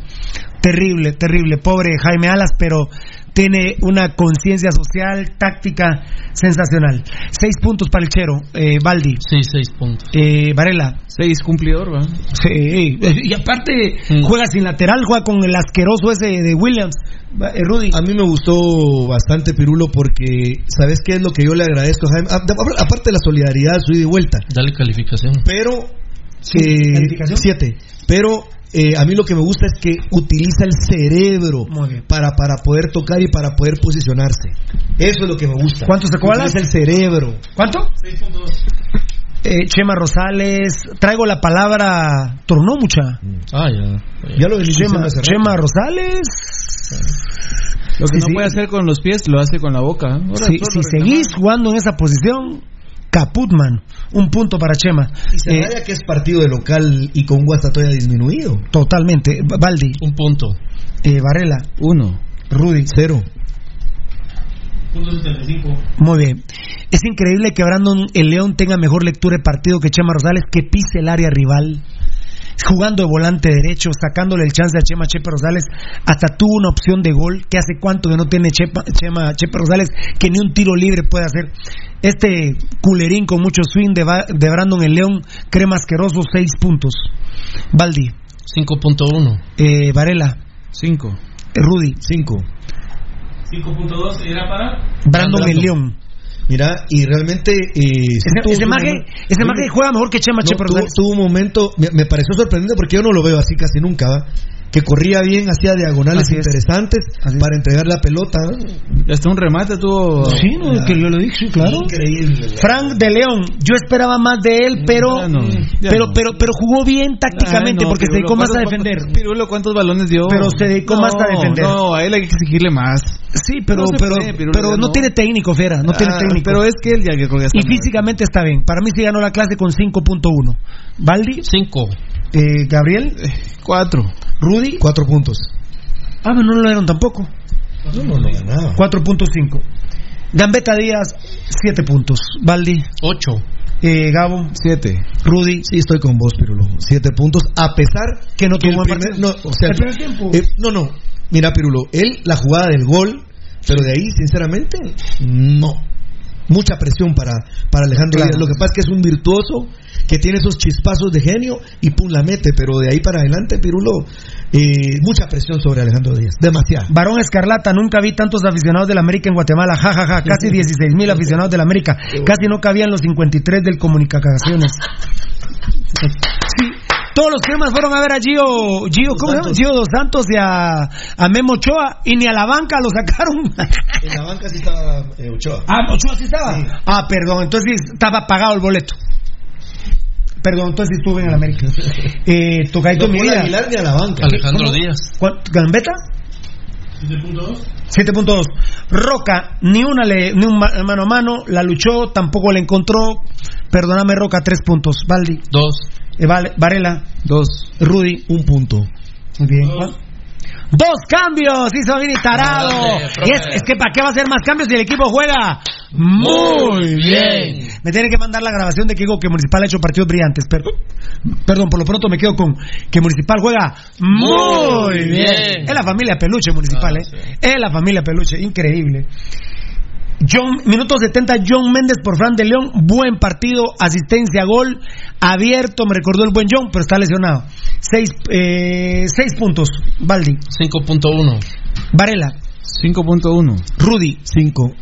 G: Terrible, terrible, pobre Jaime Alas, pero tiene una conciencia social, táctica sensacional. Seis puntos para el Chero, eh, Baldi.
H: Sí, seis puntos.
G: Eh, Varela.
J: Seis cumplidor, ¿va?
G: Sí, y aparte
H: Mm.
G: juega sin lateral, juega con el asqueroso ese de Williams. Eh, Rudy.
I: A mí me gustó bastante Pirulo porque, ¿sabes qué es lo que yo le agradezco a Jaime? A- a- Aparte de la solidaridad, su ida y vuelta.
H: Dale calificación.
I: Pero, eh,
G: ¿Calificación?
I: siete. Pero eh, a mí lo que me gusta es que utiliza el cerebro para, para poder tocar y para poder posicionarse. Eso es lo que me gusta.
G: ¿Cuánto sacó Alas?
I: Utiliza el cerebro.
G: ¿Cuánto? Eh, Chema Rosales, traigo la palabra tornó mucha.
H: Ah, ya.
I: Ya lo venís
G: Chema. Chema Rosales.
J: Lo que
G: Sí,
J: no
G: sí.
J: puede hacer con los pies, lo hace con la boca. ¿eh? Ahora
G: Si, seguís jugando en esa posición, Caputman, un punto para Chema.
I: Y se
G: Eh,
I: vaya que es partido de local y con Guastatoya disminuido.
G: totalmente. Baldi,
H: Un punto.
G: eh, Varela,
J: Uno.
G: Rudy.
I: Cero.
M: Punto 75.
G: Muy bien. Es increíble que Brandon el León tenga mejor lectura de partido que Chema Rosales, que pise el área rival. jugando de volante derecho, sacándole el chance a Chema Chepe Rosales, hasta tuvo una opción de gol, que hace cuánto que no tiene Chepa- Chema Chepe Rosales, que ni un tiro libre puede hacer. Este culerín con mucho swing de, Ba- de Brandon el León, crema asqueroso, seis puntos. Baldi.
H: 5.1.
G: Eh, Varela.
I: 5.
G: Rudy.
I: 5.
M: 5.2 era para.
G: Brandon el León.
I: Mira, y realmente. Eh,
G: Ese, maje,
I: momento-
G: ese maje juega mejor que Chema
I: No,
G: Chepe
I: tuvo, un momento, me, me pareció sorprendente porque yo no lo veo así casi nunca, ¿va? Que corría bien, hacía diagonales
G: Así
I: interesantes para entregar la pelota.
L: Hasta un remate tuvo.
G: Sí, no, que yo lo dije, sí, claro.
I: Increíble.
G: Frank de León, yo esperaba más de él, pero
L: Ya no, ya
G: pero,
L: no.
G: pero pero jugó bien tácticamente
L: Ay, no,
G: porque se dedicó más a
L: ¿cuántos-
G: defender.
L: Pirulo, ¿cuántos balones dio?
G: Pero se dedicó más a defender.
L: No, a él hay que exigirle más.
G: Sí, pero pero
L: puede, Pirulo,
G: pero no,
L: no.
G: tiene técnico, Fiera, no tiene
L: Ah,
G: técnico.
L: Pero es que él ya que
G: y físicamente está bien. Para mí sí ganó la clase con 5.1. Baldi,
H: 5.
G: eh, Gabriel,
L: 4.
G: Rudy,
I: 4 puntos.
G: ah, pero no lo dieron tampoco.
I: No, no, no ganaba.
G: 4.5. Gambetta Díaz, 7 puntos. Baldi,
H: 8.
G: eh, Gabo,
L: 7.
G: Rudy,
I: Sí, estoy con vos, Pirulo. 7 puntos, a pesar
G: que no tuvo
I: primer, no, o sea,
G: El primer tiempo.
I: eh, no, no. Mira, Pirulo, él la jugada del gol, pero de ahí, sinceramente, no. Mucha presión para, para Alejandro
G: Claro.
I: Díaz. Lo que pasa es que es un virtuoso que tiene esos chispazos de genio y pum, la mete, pero de ahí para adelante, Pirulo, eh, mucha presión sobre Alejandro Díaz. Demasiado.
G: Varón Escarlata, nunca vi tantos aficionados del América en Guatemala, jajaja, casi 16 mil aficionados del América, casi no cabían los 53 del Comunicaciones. Todos los cremas fueron a ver a Gio, Gio, ¿cómo se llama?
I: Santos.
G: Gio Dos Santos y a, a Memo Ochoa y ni a la banca lo sacaron.
I: En la banca sí estaba eh, Ochoa.
G: Ah, Ochoa sí estaba. Ah, perdón, entonces sí estaba pagado el boleto. Perdón, entonces sí estuve en el América. Eh, Tocadito
I: No
G: mi vida.
I: Aguilar ni a la banca.
H: Alejandro
G: ¿Cómo?
H: Díaz.
G: ¿Cuánto? ¿Gambetta?
M: 7.2.
G: 7.2. Roca, ni una le, ni un ma- mano a mano, la luchó, tampoco la encontró. Perdóname, Roca, tres puntos. Valdi,
H: 2.
G: Eh, Varela,
L: 2.
G: Rudy,
I: Un punto.
G: muy bien. Juan. Dos cambios, hizo Vini Tarado. Y es, es que ¿para qué va a hacer más cambios si el equipo juega muy bien? Me tiene que mandar la grabación de que digo que Municipal ha hecho partidos brillantes. Pero, perdón, por lo pronto me quedo con que Municipal juega muy
H: Muy
G: bien.
H: bien.
G: Es la familia Peluche Municipal,
H: Ah,
G: ¿eh?
H: sí.
G: Es la familia Peluche, increíble. John, minuto 70, John Méndez por Fran de León, buen partido, asistencia, gol, abierto, me recordó el buen John, pero está lesionado. Seis, eh, seis puntos, Baldi,
H: 5.1.
G: Varela,
L: 5.1.
G: Rudy,
I: 5.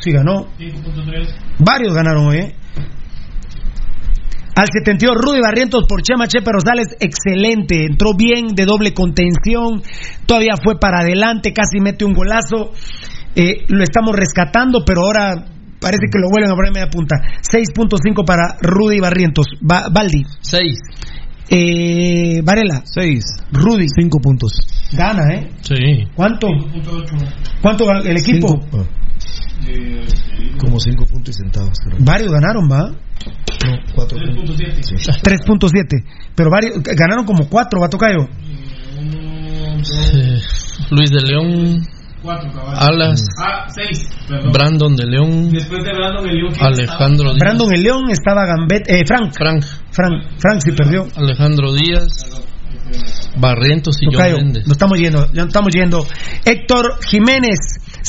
G: sí ganó,
M: 5.3.
G: varios ganaron hoy, ¿eh? Al 72, Rudy Barrientos por Chema Chepe Rosales, excelente, entró bien de doble contención, todavía fue para adelante, casi mete un golazo, Eh, lo estamos rescatando, pero ahora parece que lo vuelven a poner media punta. 6.5 para Rudy Barrientos, Ba- Baldi,
H: 6.
G: eh, Varela,
L: 6.
G: Rudy,
I: 5 puntos.
G: gana, ¿eh?
H: Sí.
G: ¿Cuánto?
M: 5.8.
G: ¿Cuánto el equipo?
I: Cinco, ah, como 5 puntos y centavos. creo.
G: Varios ganaron, ¿va?
I: No, 4 puntos.
M: 3.7.
I: Sí.
G: 3.7, pero varios, ganaron como 4, va Tocayo.
H: Eh, Luis de León.
M: 4 cabal.
H: Alas.
M: Ah, 6. Perdón.
H: Brandon de León.
M: Después de Brandon el León. ¿quién
H: Alejandro Díaz.
G: Brandon el León estaba Gambet, eh, Frank,
H: Frank.
G: Frank, Frank sí perdió.
H: Alejandro Díaz. Barrientos y John
G: Tocayo,
H: Méndez.
G: nos estamos yendo, ya nos estamos yendo. Héctor Jiménez,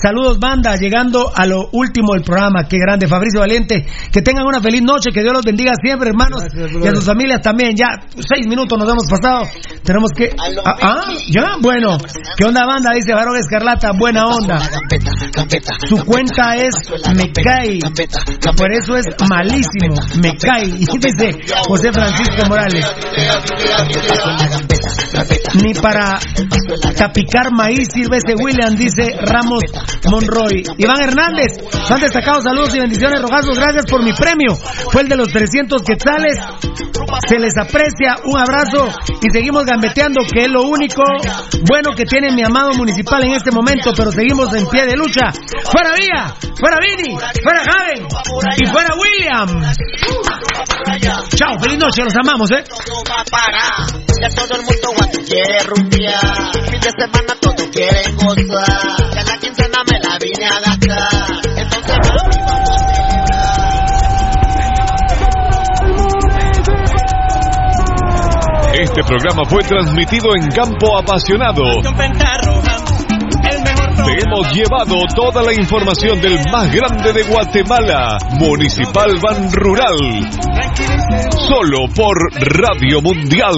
G: saludos banda, llegando a lo último del programa, qué grande, Fabricio Valiente, que tengan una feliz noche, que Dios los bendiga siempre, hermanos, y a sus familias también, ya seis minutos nos hemos pasado, tenemos que... Ah, ah, ya, bueno, ¿qué onda banda? Dice Varón Escarlata, buena onda. Su cuenta es Me Cae, por eso es malísimo, Me Cae, y dice José Francisco Morales. Ni para tapicar maíz sirve ese William, dice Ramos Monroy. Iván Hernández, han destacado saludos y bendiciones, rogazos, gracias por mi premio. Fue el de los 300 quetzales. Se les aprecia, un abrazo y seguimos gambeteando, que es lo único bueno que tiene mi amado municipal en este momento, pero seguimos en pie de lucha. ¡Fuera Vía! ¡Fuera Vini! ¡Fuera Javen! ¡Y fuera William! Chao, feliz noche, los amamos, ¿eh?
N: Quiere rumbear. Fin de semana todos quieren gozar. Ya la quincena me la vine a gastar. Entonces mami, vamos a celebrar.
O: Este programa fue transmitido en Campo Apasionado. Te hemos llevado toda la información del más grande de Guatemala, Municipal Ban Rural. Solo por Radio Mundial.